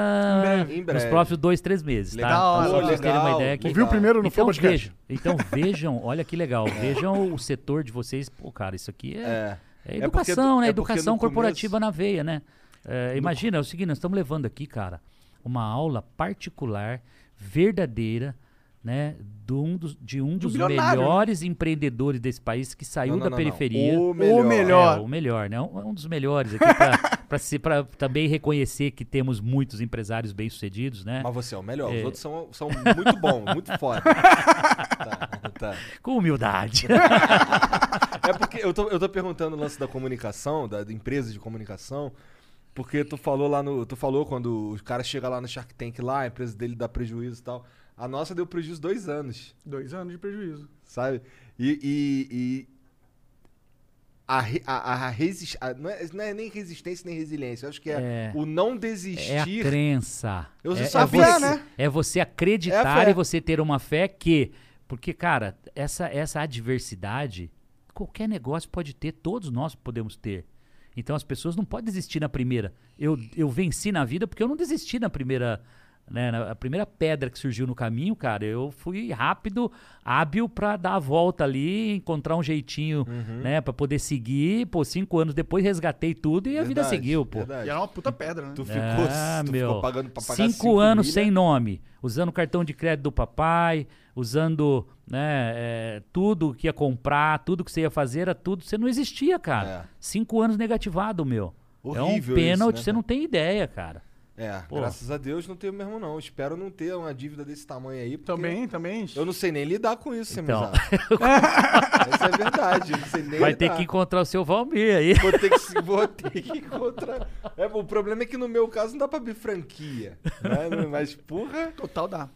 breve. Em nos breve. próximos dois, três meses, Legal, tá? Então, só pra vocês terem uma legal. ideia aqui. Ouviu primeiro no então, vejam, então [LAUGHS] vejam, olha que legal, vejam o setor de vocês. Pô, cara, isso aqui é, É. é É porque educação, do- né? é Educação no corporativa começo- na veia, né? É, imagina, é o seguinte, nós estamos levando aqui, cara, uma aula particular, verdadeira, né? De um dos, de um dos melhores empreendedores desse país que saiu Não, não, da não, periferia. O melhor. melhor. É, o melhor, né? Um, um dos melhores aqui [LAUGHS] pra também reconhecer que temos muitos empresários bem-sucedidos, né? Mas você é o melhor. Os É. outros são, são muito bons, muito [LAUGHS] foda. tá, tá. Com humildade. [LAUGHS] É porque eu tô, eu tô perguntando o lance da comunicação, da, da empresa de comunicação, porque tu falou lá no. Tu falou quando o cara chega lá no Shark Tank lá, a empresa dele dá prejuízo e tal. A nossa deu prejuízo dois anos, Dois anos de prejuízo. sabe? E. e- e a, a, a resist, a- não, é, não é nem resistência nem resiliência. Eu acho que é, É. o não É a desistir. crença. Eu é, só é sabia, você, né? É você É acreditar fé. e você ter uma fé que. Porque, cara, essa, essa adversidade, qualquer negócio pode ter, todos nós podemos ter. Então as pessoas não podem desistir na primeira. Eu, eu venci na vida porque eu não desisti na primeira. Né, na- a primeira pedra que surgiu no caminho, cara, eu fui rápido, hábil pra dar a volta ali, encontrar um jeitinho, Uhum. né, para poder seguir. Pô, cinco anos depois resgatei tudo e a vida Verdade, seguiu, pô. verdade. E era uma puta pedra, né? Tu ficou, Ah, tu meu. ficou pagando pra pagar cinco, cinco anos milha. sem nome, usando o cartão de crédito do papai, usando né, é, tudo que ia comprar, tudo que você ia fazer, era tudo. Você não existia, cara. É. Cinco anos negativado, meu. é um Horrível pênalti, isso, né, você não tem ideia, cara. É, Pô. graças a Deus não tenho mesmo não. Espero não ter uma dívida desse tamanho aí. porque Também, também. Eu não sei nem lidar com isso, Então. Essa [LAUGHS] é verdade. eu Não sei nem Vai lidar. ter que encontrar o seu Valmir aí. Vou ter que, vou ter que encontrar. É, o problema é que no meu caso não dá pra abrir franquia. Né? Mas, porra. Total dá.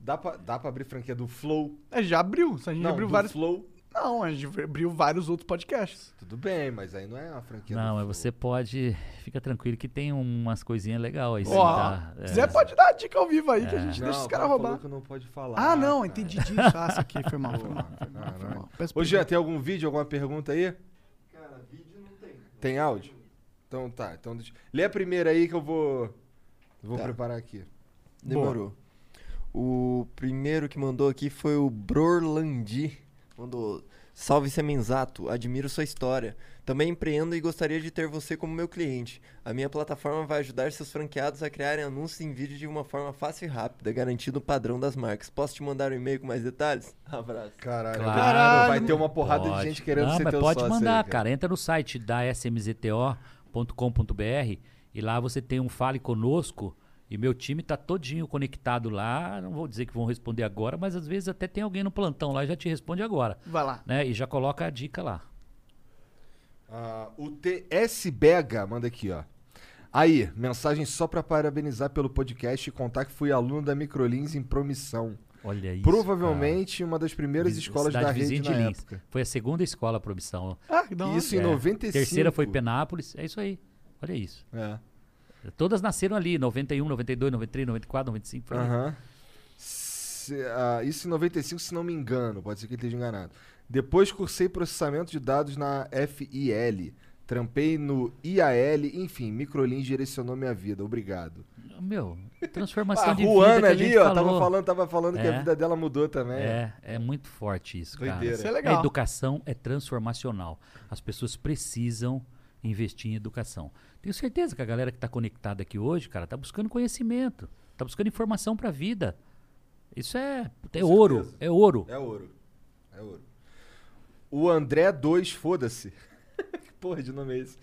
Dá pra, dá pra abrir franquia do Flow? É, já abriu. A gente Não, abriu do vários. Flow. Não, a gente abriu vários outros podcasts. Tudo bem, mas aí não é uma franquia do Não, mas você pode. Fica tranquilo que tem umas coisinhas legais aí. Ó, tá? É. Zé pode dar a dica ao vivo aí que a É. gente Não, deixa os caras roubar. que não pode falar. Ah, não, cara. entendi disso. Ah, isso aqui foi mal, foi mal. Foi mal, foi mal. Ô. Jean, tem algum vídeo, alguma pergunta aí? Cara, vídeo não tem. Tem áudio? Então tá. Então deixa... Lê a primeira aí que eu vou. Vou Tá. preparar aqui. Demorou. O primeiro que mandou aqui foi o Brorlandi. Mandou. Salve Semenzato, admiro sua história. Também empreendo e gostaria de ter você como meu cliente. A minha plataforma vai ajudar seus franqueados a criarem anúncios em vídeo de uma forma fácil e rápida, garantindo o padrão das marcas. Posso te mandar um e-mail com mais detalhes? [LAUGHS] Abraço. Caralho. Claro. Caralho, vai ter uma porrada de Pode. gente querendo Não, ser mas teu pode sócio mandar, aí, cara. Entra no site da smzto.com.br e lá você tem um Fale Conosco e meu time tá todinho conectado lá. Não vou dizer que vão responder agora, mas às vezes até tem alguém no plantão lá e já te responde agora. Vai lá. Né? E já coloca a dica lá. Ah, o TS Bega manda aqui, ó. Aí, mensagem só pra parabenizar pelo podcast e contar que fui aluno da Microlins em promissão. Olha isso. Provavelmente uma das primeiras Vis- escolas da rede na de Lins. época. Foi a segunda escola opção. Ah, hora. Isso em É. 95. Terceira foi Penápolis. É isso aí. Olha isso. É. Todas nasceram ali, 91, 92, 93, 94, 95. Foi ali. Aham. Se- ah, isso em 95, se não me engano. Pode ser que eu esteja enganado. Depois cursei processamento de dados na FIL. Trampei no IAL, enfim, Microlins direcionou minha vida. Obrigado. Meu, transformação A de vida Ruana que a ali, gente ó, falou. tava falando, tava falando que a É. vida dela mudou também. É, é muito forte isso, cara. Doideira. Isso é A legal. educação é transformacional. As pessoas precisam investir em educação. Tenho certeza que a galera que está conectada aqui hoje, cara, tá buscando conhecimento, tá buscando informação para a vida. Isso é, é ouro, é ouro. É ouro. É ouro. O André 2, foda-se. que [LAUGHS] porra de nome é esse?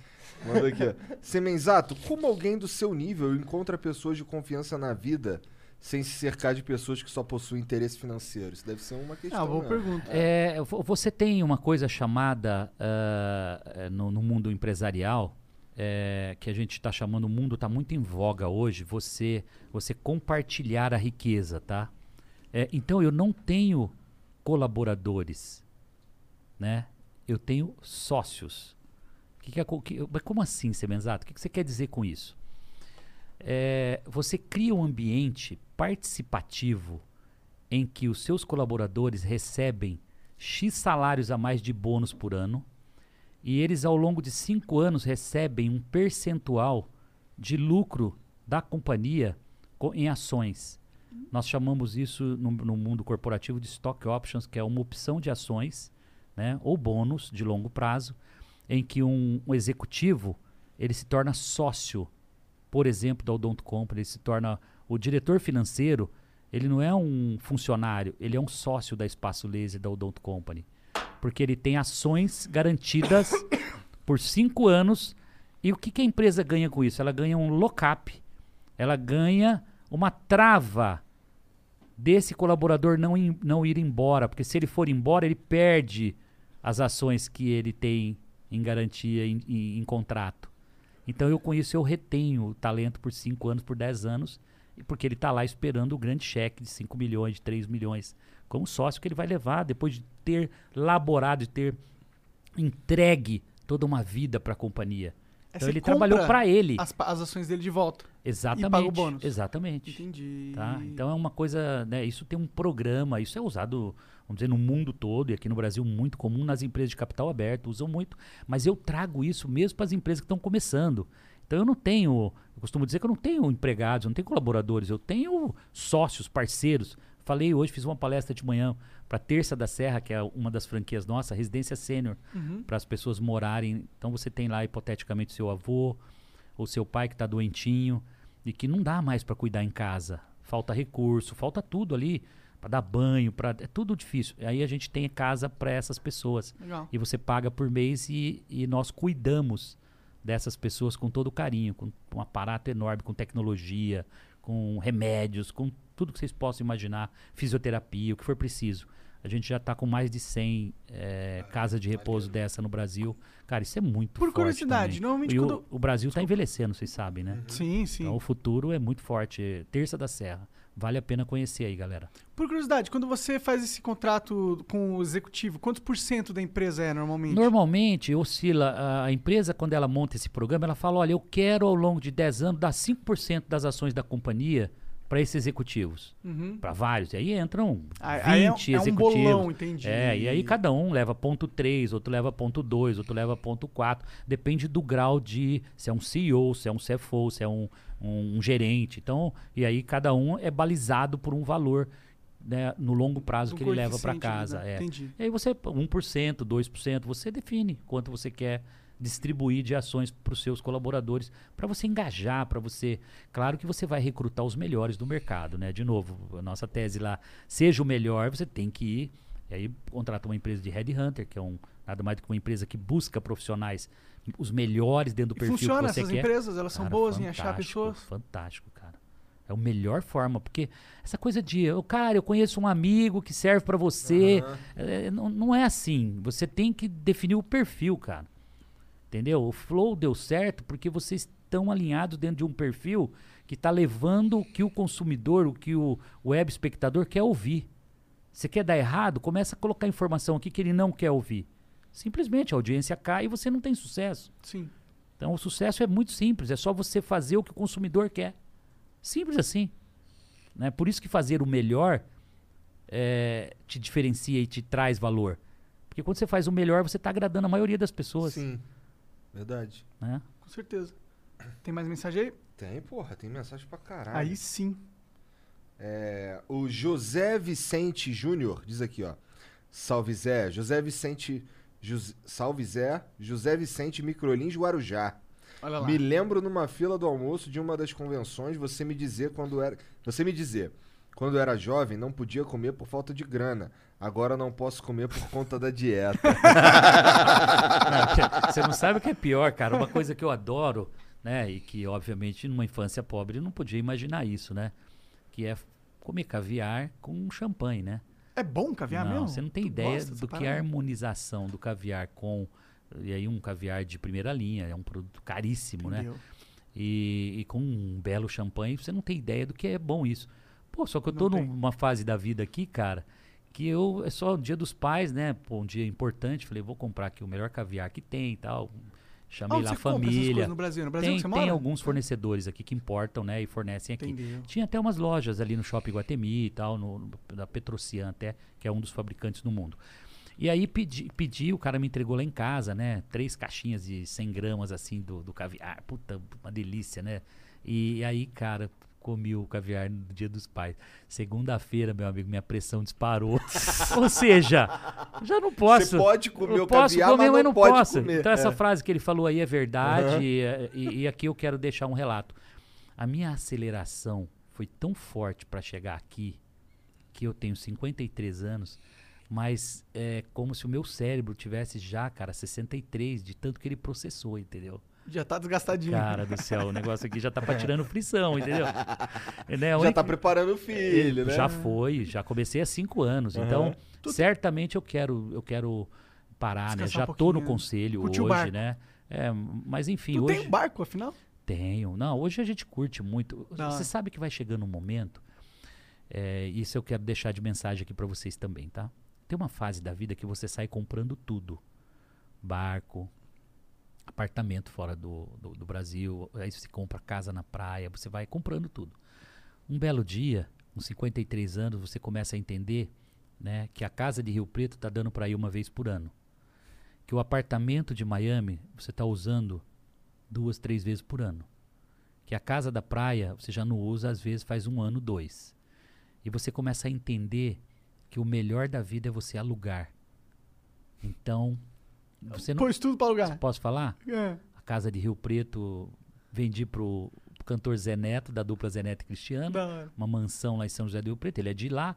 Mandou aqui, ó. Semenzato, como alguém do seu nível encontra pessoas de confiança na vida sem se cercar de pessoas que só possuem interesse financeiro? Isso deve ser uma questão. Ah, boa mesmo. pergunta. É, vo- você tem uma coisa chamada eh, no, no mundo empresarial eh, que a gente está chamando, o mundo está muito em voga hoje, você, você compartilhar a riqueza, tá? É, então eu não tenho colaboradores, né? Eu tenho sócios. Que que é que- mas como assim, Semenzato? O que, que você quer dizer com isso? É, você cria um ambiente participativo em que os seus colaboradores recebem X salários a mais de bônus por ano e eles, ao longo de cinco anos, recebem um percentual de lucro da companhia co- em ações. Nós chamamos isso no, no mundo corporativo de stock options, que é uma opção de ações, né, ou bônus de longo prazo, em que um, um executivo ele se torna sócio, por exemplo, da Odonto Company, ele se torna o diretor financeiro, ele não é um funcionário, ele é um sócio da Espaço Laser da Odonto Company, porque ele tem ações garantidas [COUGHS] por cinco anos. E o que, que a empresa ganha com isso? Ela ganha um lock-up, ela ganha uma trava desse colaborador não, im- não ir embora, porque se ele for embora, ele perde as ações que ele tem em garantia em, em- em contrato. Então eu isso eu retenho o talento por 5 anos, por 10 anos, porque ele está lá esperando o grande cheque de 5 milhões, de 3 milhões, como sócio que ele vai levar depois de ter laborado, de ter entregue toda uma vida para a companhia. Então você ele trabalhou para ele. As, as ações dele de volta. Exatamente. e paga o bônus. Exatamente. Entendi. Tá? Então é uma coisa, né? Isso tem um programa, isso é usado, vamos dizer, no mundo todo e aqui no Brasil muito comum nas empresas de capital aberto, usam muito, mas eu trago isso mesmo para as empresas que estão começando. Então eu não tenho, eu costumo dizer que eu não tenho empregados, eu não tenho colaboradores, eu tenho sócios, parceiros. Falei hoje, fiz uma palestra de manhã para Terça da Serra, que é uma das franquias nossa, residência sênior, Uhum. para as pessoas morarem. Então você tem lá hipoteticamente seu avô ou seu pai que está doentinho e que não dá mais para cuidar em casa. Falta recurso, falta tudo ali para dar banho, para é tudo difícil. Aí a gente tem casa para essas pessoas Legal. e você paga por mês e, e nós cuidamos dessas pessoas com todo carinho, com um aparato enorme, com tecnologia, com remédios, com tudo que vocês possam imaginar, fisioterapia, o que for preciso. A gente já está com mais de 100 eh, casas de repouso dessa no Brasil. Cara, isso é muito Por forte curiosidade, também. normalmente E quando- o, o Brasil está envelhecendo, vocês sabem, né? Sim, sim. Então o futuro é muito forte. Terça da Serra. Vale a pena conhecer aí, galera. Por curiosidade, quando você faz esse contrato com o executivo, quantos por cento da empresa é normalmente? Normalmente, oscila. a- A empresa, quando ela monta esse programa, ela fala: olha, eu quero ao longo de 10 anos dar 5% das ações da companhia para esses executivos. Uhum. Para vários. E aí entram 20 Aí- aí é um- é um executivos. bolão, entendi. É, e aí cada um leva ponto 3, outro leva ponto 2, outro leva ponto 4. Depende do grau de se é um CEO, se é um CFO, se é um, um, um gerente. Então, e aí cada um é balizado por um valor né, no longo prazo Um que ele leva para coeficiente, casa. né? é. Entendi. E aí você, 1%, 2%, você define quanto você quer distribuir de ações para os seus colaboradores, para você engajar, para você... Claro que você vai recrutar os melhores do mercado, né? De novo, a nossa tese lá, seja o melhor, você tem que ir... E aí contrata uma empresa de headhunter, que é um nada mais do que uma empresa que busca profissionais, os melhores dentro do E perfil funciona que você essas quer. empresas? Elas são Cara, boas em achar pessoas? Fantástico, cara. É a melhor forma, porque essa coisa de, "Ô, cara, eu conheço um amigo que serve pra você. É, não, não é assim. Você tem que definir o perfil, cara. Entendeu? O flow deu certo porque vocês estão alinhados dentro de um perfil que está levando o que o consumidor, o que o web espectador quer ouvir. Você quer dar errado? Começa a colocar informação aqui que ele não quer ouvir. Simplesmente a audiência cai e você não tem sucesso. Sim. Então o sucesso é muito simples, é só você fazer o que o consumidor quer. Simples assim. Né? Por isso que fazer o melhor é, te diferencia e te traz valor. Porque quando você faz o melhor, você está agradando a maioria das pessoas. Sim. Verdade. Né? Com certeza. Tem mais mensagem aí? Tem, porra, tem mensagem pra caralho. Aí sim. É, o José Vicente Júnior diz aqui, ó. Salve Zé, José Vicente. Jus- salve Zé, José Vicente Microlins Guarujá. Olha lá. Me lembro numa fila do almoço de uma das convenções você me dizer quando era. Você me dizer. Quando eu era jovem, não podia comer por falta de grana. Agora não posso comer por conta da dieta. [LAUGHS] Não, Você não sabe o que é pior, cara. Uma coisa que eu adoro, né? E que, obviamente, numa infância pobre eu não podia imaginar isso, né? Que é comer caviar com champanhe, né? É bom caviar não, mesmo? Você não tem Tu ideia do que é a harmonização do caviar com. E aí, um caviar de primeira linha, é um produto caríssimo, né? Entendeu? E, e com um belo champanhe, você não tem ideia do que é bom isso. Pô, só que eu Não tô tem. numa fase da vida aqui, cara, que eu. É só o dia dos pais, né? Pô, um dia importante. Falei, vou comprar aqui o melhor caviar que tem e tal. Chamei Aonde lá a família. no Brasil? No Brasil tem, você tem mora? alguns fornecedores aqui que importam, né? E fornecem aqui. Entendeu. Tinha até umas lojas ali no Shopping Guatemi e tal, no, no- da Petrocian até, que é um dos fabricantes do mundo. E aí pedi, pedi, o cara me entregou lá em casa, né? Três caixinhas de 100 gramas, assim, do, do caviar. Puta, uma delícia, né? E aí, cara, comi o caviar no dia dos pais. Segunda-feira, meu amigo, minha pressão disparou. [LAUGHS] Ou seja, já não posso. Você pode comer eu o posso caviar, comer, mas não pode posso. comer. Então essa É. frase que ele falou aí é verdade. e, e- e aqui eu quero deixar um relato. A minha aceleração foi tão forte para chegar aqui que eu tenho 53 anos, mas é como se o meu cérebro tivesse já, cara, 63 de tanto que ele processou, entendeu? Já tá desgastadinho. Cara do céu, o negócio aqui já tá tirando frição, entendeu? [LAUGHS] Né, Já tá preparando o filho, né? já foi, já comecei há cinco anos. Então, certamente eu quero, eu quero parar, né? Descansar Já um tô no né? conselho Curtir o hoje, né? É, mas enfim, Tu hoje tem um barco, afinal? tenho. Não, hoje a gente curte muito. Da hora. Você sabe que vai chegando um momento. é, isso eu quero deixar de mensagem aqui pra vocês também, tá? Tem uma fase da vida que você sai comprando tudo: barco, apartamento fora do, do, do Brasil, aí você compra casa na praia, você vai comprando tudo. Um belo dia, com 53 anos, você começa a entender né, que a casa de Rio Preto está dando para ir uma vez por ano. Que o apartamento de Miami você está usando duas, três vezes por ano. Que a casa da praia você já não usa, às vezes faz um ano, dois. E você começa a entender que o melhor da vida é você alugar. Então, você não. Pôs tudo pra lugar. Posso falar? É. A casa de Rio Preto vendi pro cantor Zé Neto, da dupla Zé Neto e Cristiano. Uma mansão lá em São José do Rio Preto. Ele é de lá.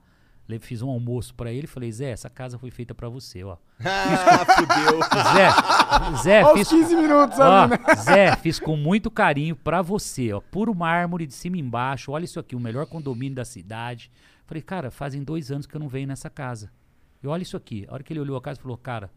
Fiz um almoço pra ele. Falei, Zé, essa casa foi feita pra você, ó. [LAUGHS] Ah, fudeu. Zé, Zé, Aos fiz, 15 minutos ó, né? Zé, fiz com muito carinho pra você, ó. Puro mármore de cima e embaixo. Olha isso aqui, o melhor condomínio da cidade. Falei, cara, fazem dois anos que eu não venho nessa casa. E olha isso aqui. A hora que ele olhou a casa, falou, cara,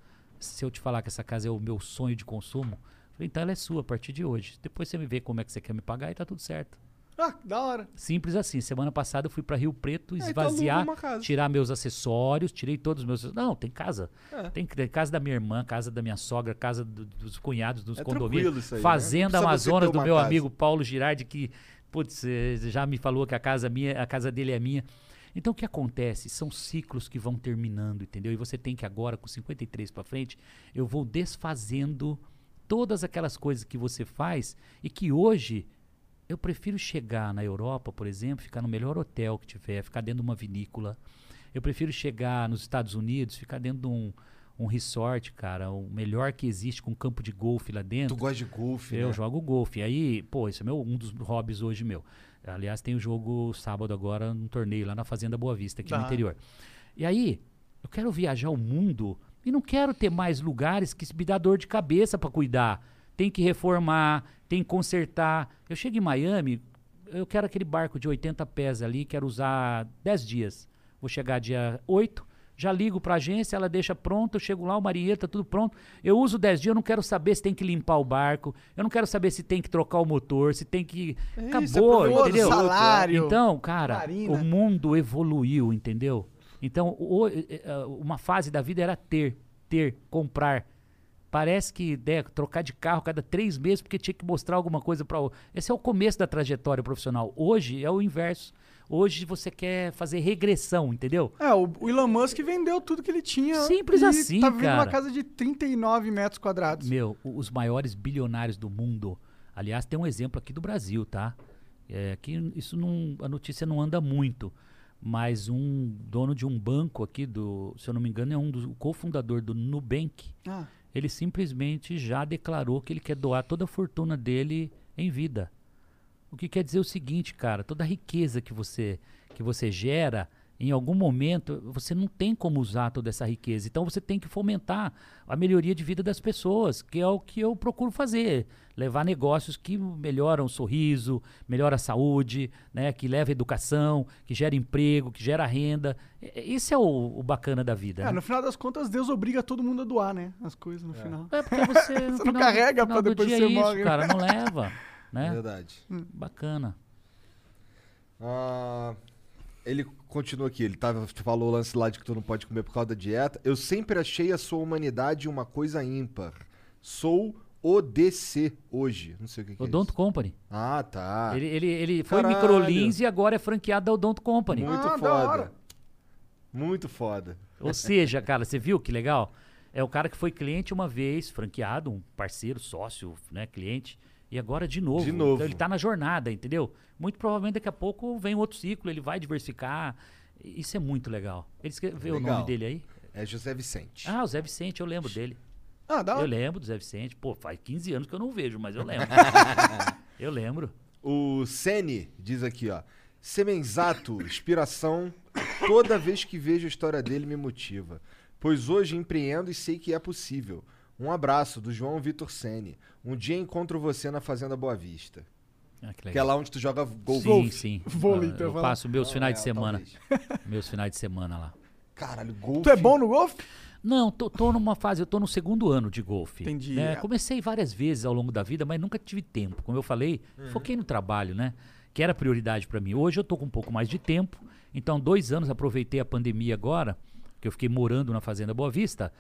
se eu te falar que essa casa é o meu sonho de consumo, falei, então ela é sua a partir de hoje. Depois você me vê como é que você quer me pagar e tá tudo certo. Ah, da hora. Simples assim. Semana passada eu fui pra Rio Preto É, então esvaziar, casa. tirar meus acessórios, tirei todos os meus. Não, tem casa. É. Tem, tem casa da minha irmã, casa da minha sogra, casa do- dos cunhados, dos É condomínios. aí, né? Fazenda você Amazonas do meu casa. amigo Paulo Girardi, que, putz, eh, já me falou que a casa minha, a casa dele é minha. Então o que acontece? São ciclos que vão terminando, entendeu? E você tem que agora, com 53 pra frente, eu vou desfazendo todas aquelas coisas que você faz e que hoje eu prefiro chegar na Europa, por exemplo, ficar no melhor hotel que tiver, ficar dentro de uma vinícola. Eu prefiro chegar nos Estados Unidos, ficar dentro de um, um resort, cara, o melhor que existe com campo de golfe lá dentro. Tu gosta de golfe, Eu né? jogo golfe. Aí, pô, esse é meu, um dos hobbies hoje meu. Aliás, tem o jogo sábado agora, num torneio lá na Fazenda Boa Vista, aqui no Tá. interior. E aí, eu quero viajar o mundo e não quero ter mais lugares que me dá dor de cabeça pra cuidar. Tem que reformar, tem que consertar. Eu chego em Miami, eu quero aquele barco de 80 pés ali, quero usar 10 dias. Vou chegar dia 8, já ligo pra agência, ela deixa pronto, eu chego lá, o marinheiro tá tudo pronto. Eu uso 10 dias, eu não quero saber se tem que limpar o barco, eu não quero saber se tem que trocar o motor, se tem que. É isso, Acabou, aproveitar entendeu? salário. Então, cara, Marina. o mundo evoluiu, entendeu? Então, o- eh, eh, uma fase da vida era ter, ter, comprar. Parece que né, trocar de carro cada três meses porque tinha que mostrar alguma coisa para o. Esse é o começo da trajetória profissional. Hoje é o inverso. Hoje você quer fazer regressão, entendeu? É, o, o Elon Musk vendeu tudo que ele tinha. Simples e assim, tá vivendo cara. casa de 39 metros quadrados. Meu, os maiores bilionários do mundo. Aliás, tem um exemplo aqui do Brasil, tá? É, que isso não, a notícia não anda muito, mas um dono de um banco aqui do, se eu não me engano, é um dos cofundador do Nubank. Ah, Ele simplesmente já declarou que ele quer doar toda a fortuna dele em vida. O que quer dizer o seguinte, cara, toda a riqueza que você que você gera, em algum momento você não tem como usar toda essa riqueza. Então você tem que fomentar a melhoria de vida das pessoas, que é o que eu procuro fazer, levar negócios que melhoram o sorriso, melhora a saúde, né, que leva educação, que gera emprego, que gera renda. Esse é o, o bacana da vida. é, né? no final das contas, Deus obriga todo mundo a doar, né? As coisas no final. É porque você, [LAUGHS] Você não final- carrega final pra do depois você é isso, morre. cara, não [LAUGHS] leva, né? Verdade. Bacana. Ah, ele continua aqui, ele tava, falou o lance lá de que tu não pode comer por causa da dieta. Eu sempre achei a sua humanidade uma coisa ímpar. Sou ODC hoje. Não sei o que, que O é Don't isso. Company. Ah, tá. Ele, ele, ele foi microlins e agora é franqueado da Odonto Company. Muito Ah, da foda. hora. Muito foda. Ou [LAUGHS] seja, cara, você viu que legal? É o cara que foi cliente uma vez, franqueado, um parceiro, sócio, né, cliente, e agora de novo. De novo. Então ele tá na jornada, entendeu? Muito provavelmente daqui a pouco vem outro ciclo, ele vai diversificar. Isso é muito legal. Ele escreveu o Legal. nome dele aí? É José Vicente. Ah, o Zé Vicente, eu lembro dele. Ah, da Eu lembro do Zé Vicente. Pô, faz 15 anos que eu não vejo, mas eu lembro. [LAUGHS] eu lembro. O Sene diz aqui, ó. Semenzato, inspiração. Toda vez que vejo a história dele me motiva. Pois hoje empreendo e sei que é possível. Um abraço do João Vitor Sene. Um dia encontro você na Fazenda Boa Vista. Ah, que Que é lá onde tu joga golfe. Sim, sim. Vôlei, Ah, então, eu passo meus Não, finais é, de semana. talvez. [LAUGHS] meus finais de semana lá. Caralho, golfe. Tu é bom no golfe? Não, tô, tô numa fase, eu tô no segundo ano de golfe. Entendi. né? Comecei várias vezes ao longo da vida, mas nunca tive tempo. Como eu falei, Uhum. foquei no trabalho, né? Que era prioridade pra mim. Hoje eu tô com um pouco mais de tempo. Então, dois anos, aproveitei a pandemia agora, que eu fiquei morando na Fazenda Boa Vista,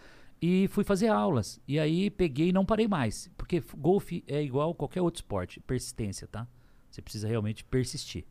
e fui fazer aulas. E aí peguei e não parei mais. Porque golfe é igual qualquer outro esporte, persistência, tá? Você precisa realmente persistir.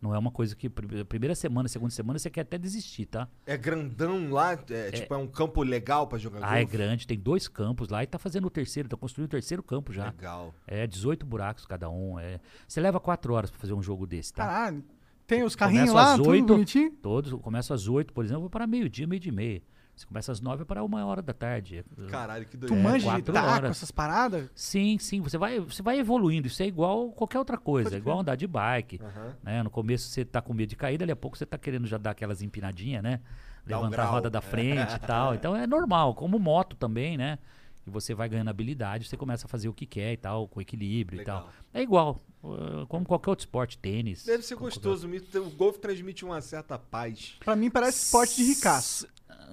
Não é uma coisa que pr- primeira semana, segunda semana você quer até desistir, tá? É grandão lá? É, tipo, é um campo legal pra jogar Ah, golfe? é grande, tem dois campos lá e tá fazendo o terceiro, tá construindo o terceiro campo já. Legal. É 18 buracos cada um. É... Você leva quatro horas pra fazer um jogo desse, tá? Caralho. Tem os carrinhos Começa lá, às tudo oito. bonitinho? Todos, começa às 8, por exemplo, vou para meio-dia, meio-dia e meia. Você começa às 9 para uma hora da tarde. Caralho, que Tu doido. manja de quatro taco, horas. essas paradas? Sim, sim, você vai, você vai evoluindo. Isso é igual qualquer outra coisa. É igual andar de bike. Aham. Né? No começo você tá com medo de cair, dali a pouco você tá querendo já dar aquelas empinadinhas, né? Dá um Levantar a roda da frente e [LAUGHS] tal. Então é normal, como moto também, né? E você vai ganhando habilidade, você começa a fazer o que quer e tal, com equilíbrio Legal. e tal. É igual, uh, como qualquer outro esporte, tênis. Deve ser gostoso. me- O golfe transmite uma certa paz. Pra mim parece esporte de ricaço.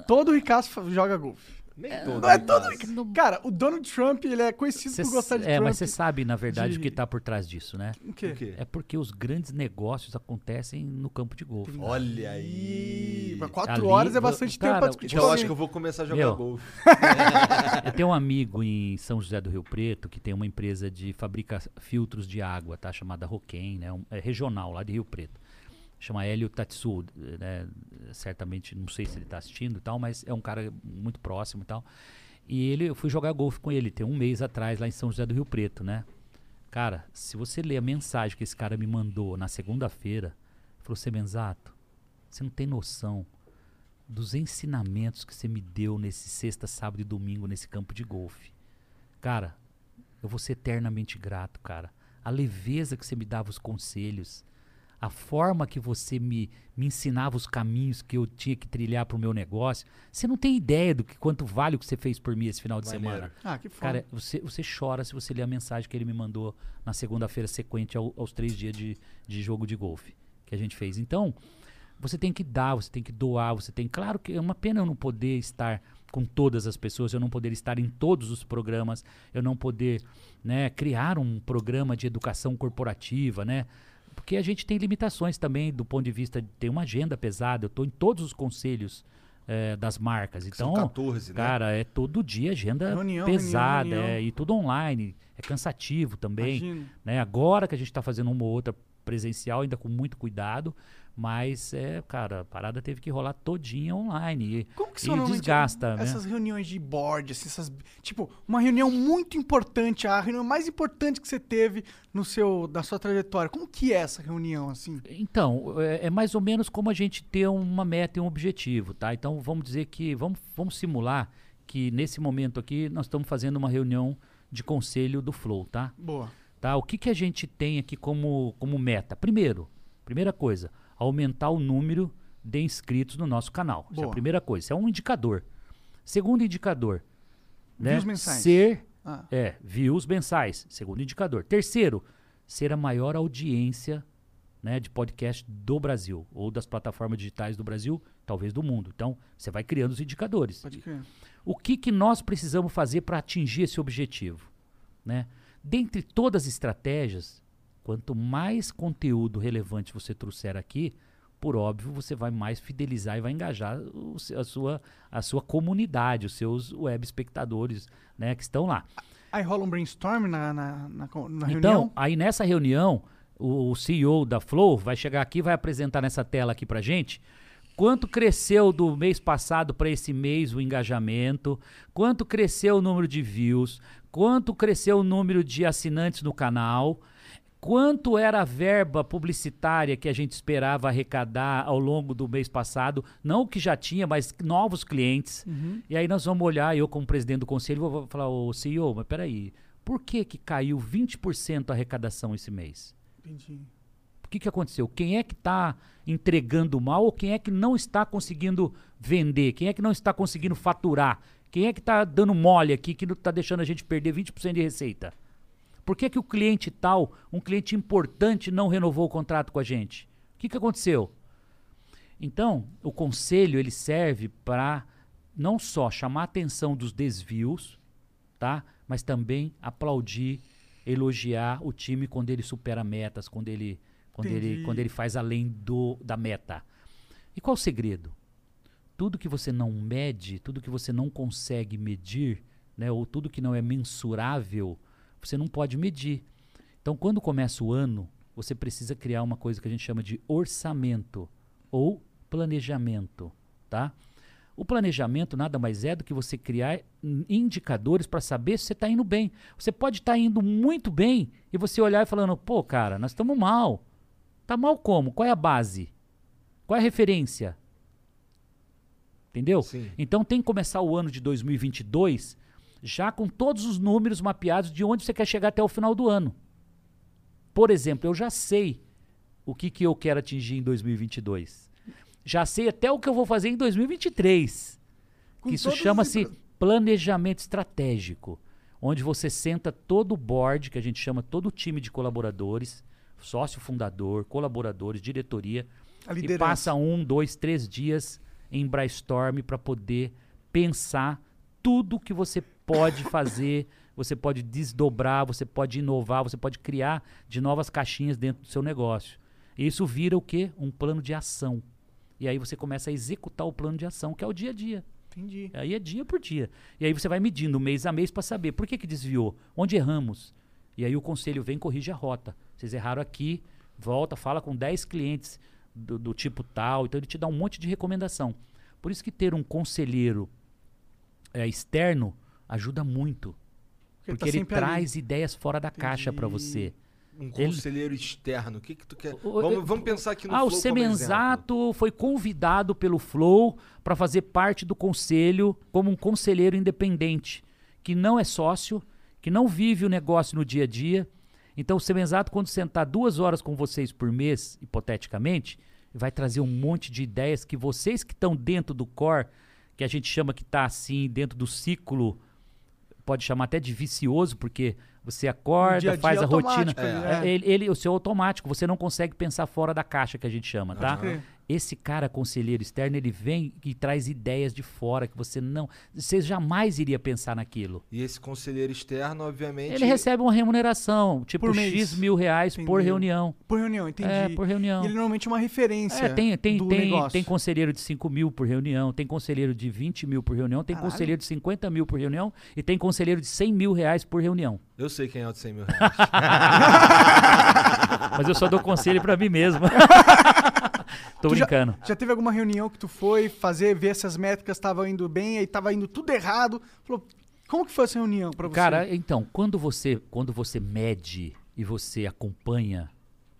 Todo ricaço joga golfe. Nem todo. Não é todo. cara? Cara, o Donald Trump, ele é conhecido Cê por gostar de é, Trump. mas você sabe, na verdade, de- o que está por trás disso, né? O quê? O quê? É porque os grandes negócios acontecem no campo de golfe. Olha aí. mas quatro Ali, horas é bastante cara, tempo pra discutir Então eu acho que eu vou começar a jogar Meu. golfe. [LAUGHS] Eu tenho um amigo em São José do Rio Preto que tem uma empresa de fabrica filtros de água, tá? Chamada Roquem, né? Um- é regional lá de Rio Preto. Chama Hélio Tatsu, né? Certamente, não sei se ele tá assistindo e tal, mas é um cara muito próximo e tal. E ele, eu fui jogar golfe com ele, tem um mês atrás, lá em São José do Rio Preto, né? Cara, se você ler a mensagem que esse cara me mandou na segunda-feira, falou, Semenzato, você não tem noção dos ensinamentos que você me deu nesse sexta, sábado e domingo nesse campo de golfe. Cara, eu vou ser eternamente grato, cara. A leveza que você me dava os conselhos, a forma que você me, me ensinava os caminhos que eu tinha que trilhar para o meu negócio. Você não tem ideia do que quanto vale o que você fez por mim esse final de semana. Ah, que foda. Cara, você, você chora se você ler a mensagem que ele me mandou na segunda-feira, sequente ao- aos três dias de, de jogo de golfe que a gente fez. Então, você tem que dar, você tem que doar, você tem. Claro que é uma pena eu não poder estar com todas as pessoas, eu não poder estar em todos os programas, eu não poder né, criar um programa de educação corporativa, né? Porque a gente tem limitações também do ponto de vista de ter uma agenda pesada. Eu estou em todos os conselhos eh, das marcas. São Então, 14, né? Cara, é todo dia agenda Reunião, pesada, reunião, reunião. É, e tudo online, é cansativo também. Né? Agora que a gente está fazendo uma ou outra presencial, ainda com muito cuidado, mas é, cara, a parada teve que rolar todinha online. E, Como que e são desgasta, né? essas reuniões de board, assim, essas, tipo, uma reunião muito importante, a reunião mais importante que você teve no seu, da sua trajetória. Como que é essa reunião, assim? Então, é, é mais ou menos como a gente ter uma meta e um objetivo, tá? Então, vamos dizer que, vamos, vamos simular que nesse momento aqui nós estamos fazendo uma reunião de conselho do Flow, tá? Boa. tá? O que, que a gente tem aqui como, como meta? Primeiro, primeira coisa, aumentar o número de inscritos no nosso canal. Isso é a primeira coisa. Isso é um indicador. Segundo indicador, né? Views mensais. Ser, Ah, é, views mensais. Segundo indicador. Terceiro, ser a maior audiência né, de podcast do Brasil ou das plataformas digitais do Brasil, talvez do mundo. Então, você vai criando os indicadores. pode crer. O que, que nós precisamos fazer para atingir esse objetivo? Né? Dentre todas as estratégias, quanto mais conteúdo relevante você trouxer aqui, por óbvio, você vai mais fidelizar e vai engajar o a, sua, a sua comunidade, os seus web espectadores né, que estão lá. Aí rola um brainstorm na, na, na, na Então, reunião? aí nessa reunião, o, o CEO da Flow vai chegar aqui e vai apresentar nessa tela aqui pra gente quanto cresceu do mês passado para esse mês o engajamento, quanto cresceu o número de views, quanto cresceu o número de assinantes no canal, quanto era a verba publicitária que a gente esperava arrecadar ao longo do mês passado, não o que já tinha, mas novos clientes. E aí nós vamos olhar, eu como presidente do conselho, vou falar, ô CEO, mas peraí, por que que caiu 20% a arrecadação esse mês? Entendi. O que, que aconteceu? Quem é que está entregando mal ou quem é que não está conseguindo vender? Quem é que não está conseguindo faturar? Quem é que está dando mole aqui que está deixando a gente perder 20% de receita? Por que, que o cliente tal, um cliente importante, não renovou o contrato com a gente? O que, que aconteceu? Então, o conselho ele serve para não só chamar a atenção dos desvios, tá? Mas também aplaudir, elogiar o time quando ele supera metas, quando ele, quando ele, quando ele faz além do, da meta. E qual o segredo? Tudo que você não mede, tudo que você não consegue medir, né, ou tudo que não é mensurável, você não pode medir. Então, quando começa o ano, você precisa criar uma coisa que a gente chama de orçamento ou planejamento, tá? O planejamento nada mais é do que você criar in- indicadores para saber se você está indo bem. Você pode estar indo muito bem e você olhar e falando, pô, cara, nós estamos mal. Tá mal como? Qual é a base? Qual é a referência? Entendeu? Sim. Então tem que começar o ano de 2022 já com todos os números mapeados de onde você quer chegar até o final do ano. Por exemplo, eu já sei o que, que eu quero atingir em 2022. Já sei até o que eu vou fazer em 2023. Com que isso chama-se planejamento estratégico, onde você senta todo o board, que a gente chama todo o time de colaboradores, sócio fundador, colaboradores, diretoria, e passa um, dois, três dias em brainstorm para poder pensar tudo que você pode fazer, você pode desdobrar, você pode inovar, você pode criar de novas caixinhas dentro do seu negócio. E isso vira o quê? Um plano de ação. E aí você começa a executar o plano de ação, que é o dia a dia. Entendi. Aí é dia por dia. E aí você vai medindo mês a mês para saber por que, que desviou, onde erramos. E aí o conselho vem e corrige a rota. Vocês erraram aqui, volta, fala com 10 clientes do, do tipo tal. Então ele te dá um monte de recomendação. Por isso que ter um conselheiro é, externo ajuda muito. Porque Porque, tá ele sempre ali. traz ideias fora da caixa para Entendi. você. Um conselheiro externo. O que que tu quer? O- o- Vamos, vamos pensar aqui no Ah, o Flow como exemplo. Semenzato foi convidado pelo Flow para fazer parte do conselho como um conselheiro independente, que não é sócio, que não vive o negócio no dia a dia. Então, o Semenzato, quando sentar duas horas com vocês por mês, hipoteticamente, vai trazer um monte de ideias que vocês que estão dentro do core, que a gente chama que está assim, dentro do ciclo, pode chamar até de vicioso, porque você dia a acorda, dia faz a rotina. automático ali, É, é. ele, ele- o seu automático, você não consegue pensar fora da caixa que a gente chama, tá? crer. Esse cara conselheiro externo, ele vem e traz ideias de fora que você não, você jamais iria pensar naquilo. E esse conselheiro externo, obviamente. Ele recebe uma remuneração, tipo Por mês. X mil reais por Entendeu. reunião. Por reunião, entendi. É, por reunião. E ele normalmente é uma referência É, tem, tem, do tem, negócio. tem conselheiro de 5 mil por reunião, tem conselheiro de 20 mil por reunião, tem Caralho. conselheiro de 50 mil por reunião e tem conselheiro de 100 mil reais por reunião. Eu sei quem é o de 100 mil [LAUGHS] reais. Mas eu só dou conselho pra mim mesmo. [LAUGHS] Tô Tu já- brincando. Já teve alguma reunião que tu foi fazer, ver se as métricas estavam indo bem, aí tava indo tudo errado? Falou, como que foi essa reunião pra você? Cara, então, quando você, quando você mede e você acompanha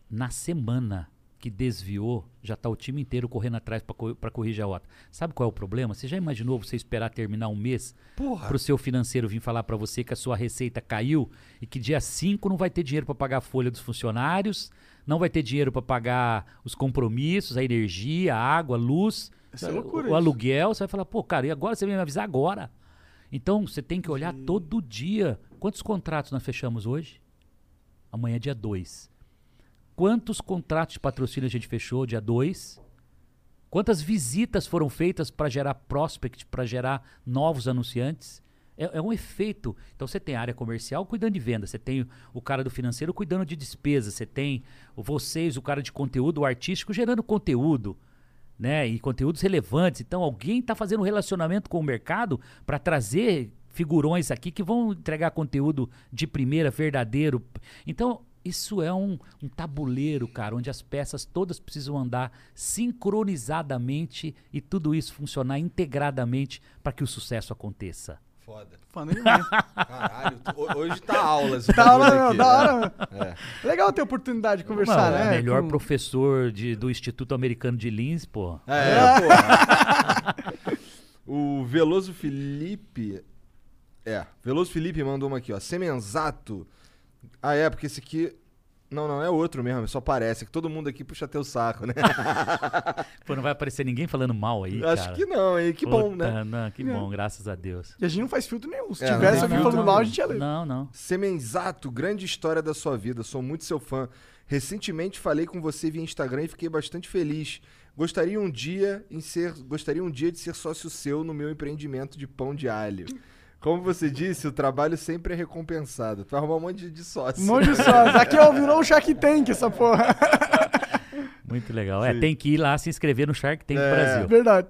na semana que desviou, já tá o time inteiro correndo atrás para corrigir a rota. Sabe qual é o problema? Você já imaginou você esperar terminar um mês para o seu financeiro vir falar para você que a sua receita caiu e que dia 5 não vai ter dinheiro para pagar a folha dos funcionários, não vai ter dinheiro para pagar os compromissos, a energia, a água, a luz, é loucura, o, o aluguel. Você vai falar, pô, cara, e agora você vem me avisar agora? Então você tem que olhar todo dia. Quantos contratos nós fechamos hoje? Amanhã é dia 2. Quantos contratos de patrocínio a gente fechou dia 2? Quantas visitas foram feitas para gerar prospect, para gerar novos anunciantes? É, é um efeito. Então você tem a área comercial cuidando de venda, você tem o cara do financeiro cuidando de despesas, você tem vocês, o cara de conteúdo, o artístico gerando conteúdo, né? E conteúdos relevantes. Então alguém está fazendo um relacionamento com o mercado para trazer figurões aqui que vão entregar conteúdo de primeira, verdadeiro. Então isso é um, um tabuleiro, cara, onde as peças todas precisam andar sincronizadamente e tudo isso funcionar integradamente para que o sucesso aconteça. Foda. Foda demais. [LAUGHS] Caralho, tu- ho- hoje tá aula esse [LAUGHS] da bagulho hora, meu, aqui. da hora. meu. É. Legal ter a oportunidade de conversar, Mano, né? o melhor com- professor de- do Instituto Americano de Lins, pô. É, [LAUGHS] porra. o Veloso Felipe. É, Veloso Felipe mandou uma aqui, ó. Semenzato. Ah, é, porque esse aqui. Não, não, é outro mesmo, só parece. Que todo mundo aqui puxa teu saco, né? [LAUGHS] Pô, não vai aparecer ninguém falando mal aí, Acho cara. que não, hein? Que bom, né? Não, que bom, graças a Deus. E a gente não faz filtro nenhum. Se É, não tivesse tem alguém filtro falando mal, a gente ia ler. Não, não. Semenzato, grande história da sua vida. Sou muito seu fã. Recentemente falei com você via Instagram e fiquei bastante feliz. Gostaria um dia em ser, gostaria um dia de ser sócio seu no meu empreendimento de pão de alho. Como você disse, o trabalho sempre é recompensado. Tu vai arrumar um monte de- de sócio. Um monte de sócios. Aqui ó, virou um Shark Tank essa porra. [LAUGHS] Muito legal. É, tem que ir lá se inscrever no Shark Tank Brasil. Verdade.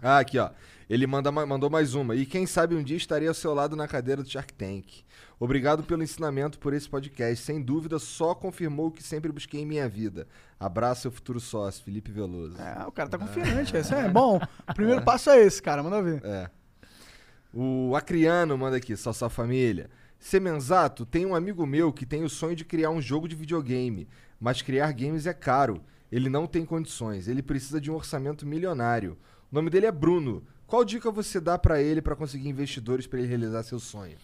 Ah, aqui, ó. Ele manda, ma- mandou mais uma. E quem sabe um dia estarei ao seu lado na cadeira do Shark Tank. Obrigado pelo ensinamento por esse podcast. Sem dúvida, só confirmou o que sempre busquei em minha vida. Abraço, seu futuro sócio, Felipe Veloso. É, o cara tá confiante. Esse é bom. O [LAUGHS] primeiro passo é esse, cara. Manda ver. É. O Acriano manda aqui, só sua família. Semenzato, tem um amigo meu que tem o sonho de criar um jogo de videogame, mas criar games é caro. Ele não tem condições, ele precisa de um orçamento milionário. O nome dele é Bruno. Qual dica você dá pra ele pra conseguir investidores pra ele realizar seu sonho?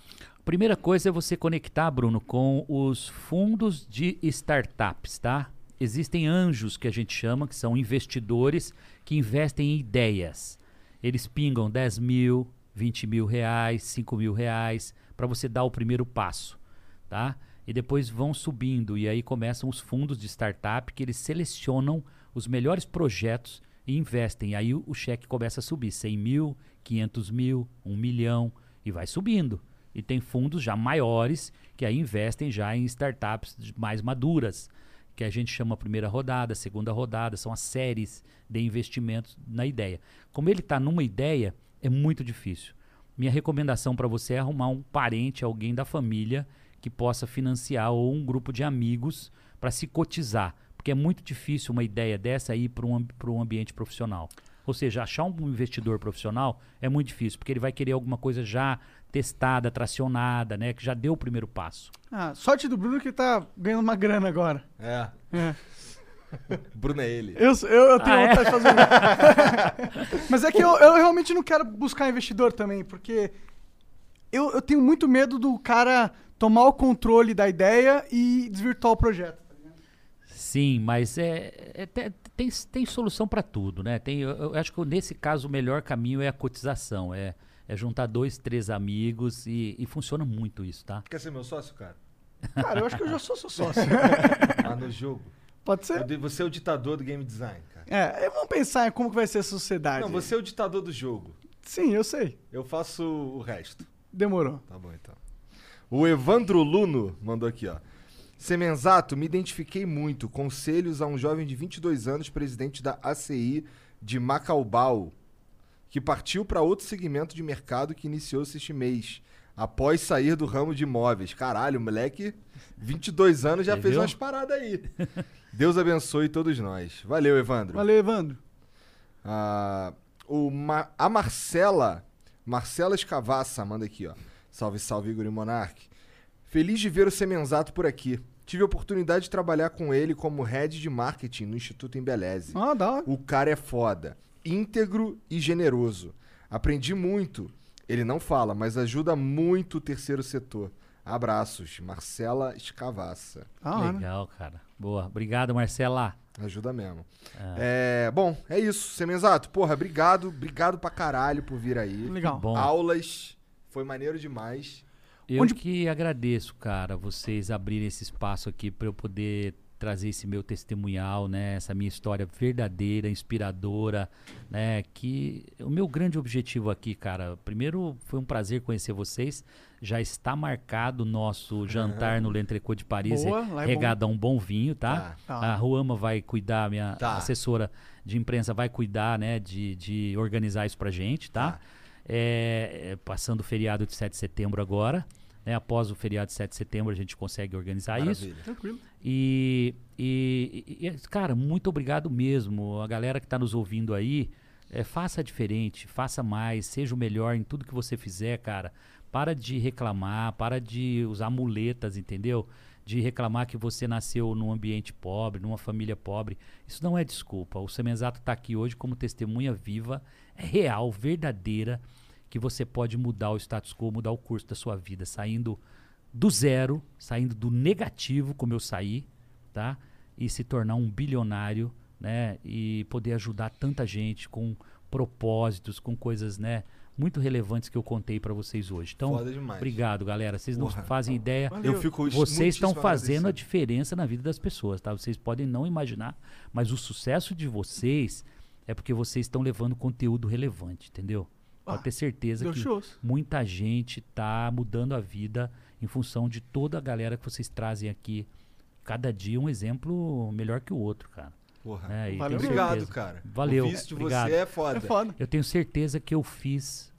Primeira coisa é você conectar, Bruno, com os fundos de startups, tá? Existem anjos que a gente chama, que são investidores que investem em ideias. Eles pingam 10 mil, 20 mil reais, 5 mil reais, para você dar o primeiro passo, tá? E depois vão subindo, e aí começam os fundos de startup que eles selecionam os melhores projetos e investem. Aí o, o cheque começa a subir, 100 mil, 500 mil, 1 milhão, e vai subindo. E tem fundos já maiores que aí investem já em startups mais maduras, que a gente chama primeira rodada, segunda rodada, são as séries de investimentos na ideia. Como ele está numa ideia, é muito difícil. Minha recomendação para você é arrumar um parente, alguém da família que possa financiar ou um grupo de amigos para se cotizar, porque é muito difícil uma ideia dessa ir para um, pra um ambiente profissional. Ou seja, achar um investidor profissional é muito difícil, porque ele vai querer alguma coisa já testada, tracionada, né, que já deu o primeiro passo. Ah, sorte do Bruno que tá ganhando uma grana agora. É. É. Bruno é ele. Eu, eu, eu tenho Ah, é? vontade de fazer. [LAUGHS] Mas é que eu, eu realmente não quero buscar investidor também, porque eu, eu tenho muito medo do cara tomar o controle da ideia e desvirtuar o projeto. Sim, mas é, é- te- tem, tem solução para tudo, né? Tem, eu, eu acho que nesse caso o melhor caminho é a cotização, é, é juntar dois, três amigos e, e funciona muito isso, tá? Quer ser meu sócio, cara? Cara, eu acho que eu já sou seu sócio. [LAUGHS] Lá no jogo. Pode ser? Você é o ditador do game design, cara. É, vamos pensar em como que vai ser a sociedade. Não, você é o ditador do jogo. Sim, eu sei. Eu faço o resto. Demorou. Tá bom, então. O Evandro Luno mandou aqui, ó. Semenzato, me identifiquei muito. Conselhos a um jovem de 22 anos, presidente da ACI de Macaubal, que partiu para outro segmento de mercado que iniciou-se este mês, após sair do ramo de imóveis. Caralho, o moleque, 22 anos, já Você fez viu? umas paradas aí. [LAUGHS] Deus abençoe todos nós. Valeu, Evandro. Valeu, Evandro. Ah, o Ma- a Marcela, Marcela Escavassa, manda aqui, ó. Salve, salve, Igor e Monark. Feliz de ver o Semenzato por aqui. Tive a oportunidade de trabalhar com ele como head de marketing no Instituto Embeleze. Ah, hora. O cara é foda, íntegro e generoso. Aprendi muito. Ele não fala, mas ajuda muito o terceiro setor. Abraços, Marcela Escavassa. Hora. Legal, cara. Boa. Obrigado, Marcela. Ajuda mesmo. É, bom, é isso. Semenzato, porra, obrigado. Obrigado pra caralho por vir aí. Legal. Bom. Aulas. Foi maneiro demais. Eu Onde- que agradeço, cara, vocês abrirem esse espaço aqui para eu poder trazer esse meu testemunhal, né, essa minha história verdadeira, inspiradora, né, que o meu grande objetivo aqui, cara, primeiro foi um prazer conhecer vocês, já está marcado o nosso [LAUGHS] jantar no L'Entrecô de Paris, Boa, é regado a um bom vinho, tá? Tá. A Ruama vai cuidar, minha Tá. assessora de imprensa vai cuidar, né, de, de organizar isso pra gente, tá? Tá. É, é, passando o feriado de 7 de setembro agora, né? Após o feriado de 7 de setembro a gente consegue organizar isso. Maravilha. Tranquilo. E, e- e- cara, muito obrigado mesmo. A galera que está nos ouvindo aí, é, faça diferente, faça mais, seja o melhor em tudo que você fizer, cara. Para de reclamar, para de usar muletas, entendeu? De reclamar que você nasceu num ambiente pobre, numa família pobre. Isso não é desculpa. O Semenzato está aqui hoje como testemunha viva, é real, verdadeira, que você pode mudar o status quo, mudar o curso da sua vida, saindo do zero, saindo do negativo, como eu saí, tá? E se tornar um bilionário, né? E poder ajudar tanta gente com propósitos, com coisas, né? Muito relevantes que eu contei pra vocês hoje. Então, Foda demais. obrigado, galera. Vocês não Porra. fazem ideia. Valeu. Eu fico Vocês estão fazendo a diferença na vida das pessoas, tá? Vocês podem não imaginar, mas o sucesso de vocês é porque vocês estão levando conteúdo relevante, entendeu? Pode Ah, ter certeza que shows. muita gente tá mudando a vida em função de toda a galera que vocês trazem aqui. Cada dia um exemplo melhor que o outro, cara. Porra. né? E Valeu tenho Obrigado, certeza- cara. Valeu, O de obrigado. você é foda. É foda. Eu tenho certeza que eu fiz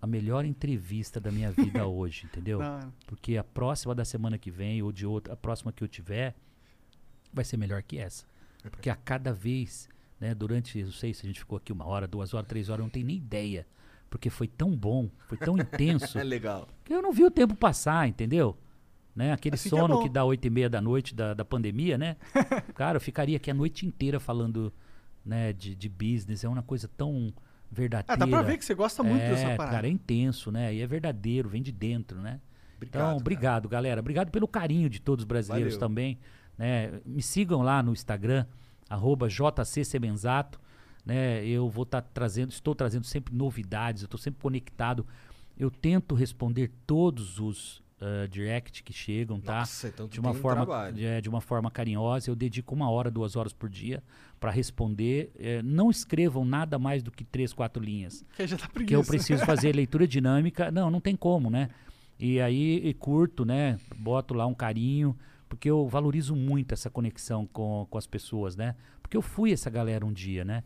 a melhor entrevista da minha vida [LAUGHS] hoje, entendeu? Hora. Porque a próxima da semana que vem ou de outra, a próxima que eu tiver vai ser melhor que essa. Porque a cada vez, né, durante, não sei se a gente ficou aqui uma hora, duas horas, três horas, eu não tenho nem ideia. Porque foi tão bom, foi tão intenso, [LAUGHS] É legal. que eu não vi o tempo passar, entendeu? Né? Aquele Assim que é sono que, dá oito e meia da noite da, da pandemia, né? [LAUGHS] Cara, eu ficaria aqui a noite inteira falando né, de, de business. É uma coisa tão verdadeira. Ah, dá pra ver que você gosta muito é, dessa parada. cara, é intenso, né? E é verdadeiro, vem de dentro, né? Obrigado, então, cara. obrigado, galera. Obrigado pelo carinho de todos os brasileiros Valeu. também. Né? Me sigam lá no Instagram, arroba. Né? Eu vou estar trazendo, estou trazendo sempre novidades, eu estou sempre conectado. Eu tento responder todos os ah, direct que chegam, tá? Nossa, então tu de uma um forma de, é, de uma forma carinhosa. Eu dedico uma hora, duas horas por dia para responder. É, não escrevam nada mais do que três, quatro linhas, Que já tá porque eu preciso fazer [LAUGHS] leitura dinâmica. Não, não tem como, né? E aí e curto, né? Boto lá um carinho, porque eu valorizo muito essa conexão com, com as pessoas, né? Porque eu fui essa galera um dia, né?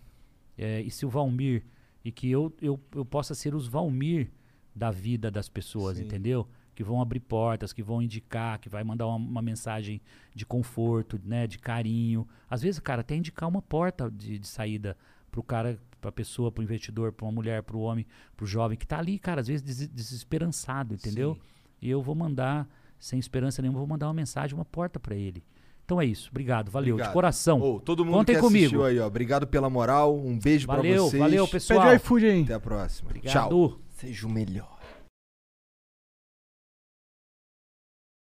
É, e se o Valmir, e que eu, eu, eu possa ser os Valmir da vida das pessoas, Sim. entendeu? Que vão abrir portas, que vão indicar, que vai mandar uma, uma mensagem de conforto, né? De carinho. Às vezes, cara, até indicar uma porta de, de saída pro cara, pra pessoa, pro investidor, pra uma mulher, pro homem, pro jovem que tá ali, cara, às vezes des- desesperançado, entendeu? Sim. E eu vou mandar, sem esperança nenhuma, vou mandar uma mensagem, uma porta pra ele. Então é isso. Obrigado, valeu. Obrigado. De coração. Ô, todo mundo Contem que comigo. assistiu aí, ó. Obrigado pela moral. Um beijo valeu, pra vocês. valeu, Pede pessoal. o iFood aí. Até a próxima. Obrigado. Tchau. Seja o melhor.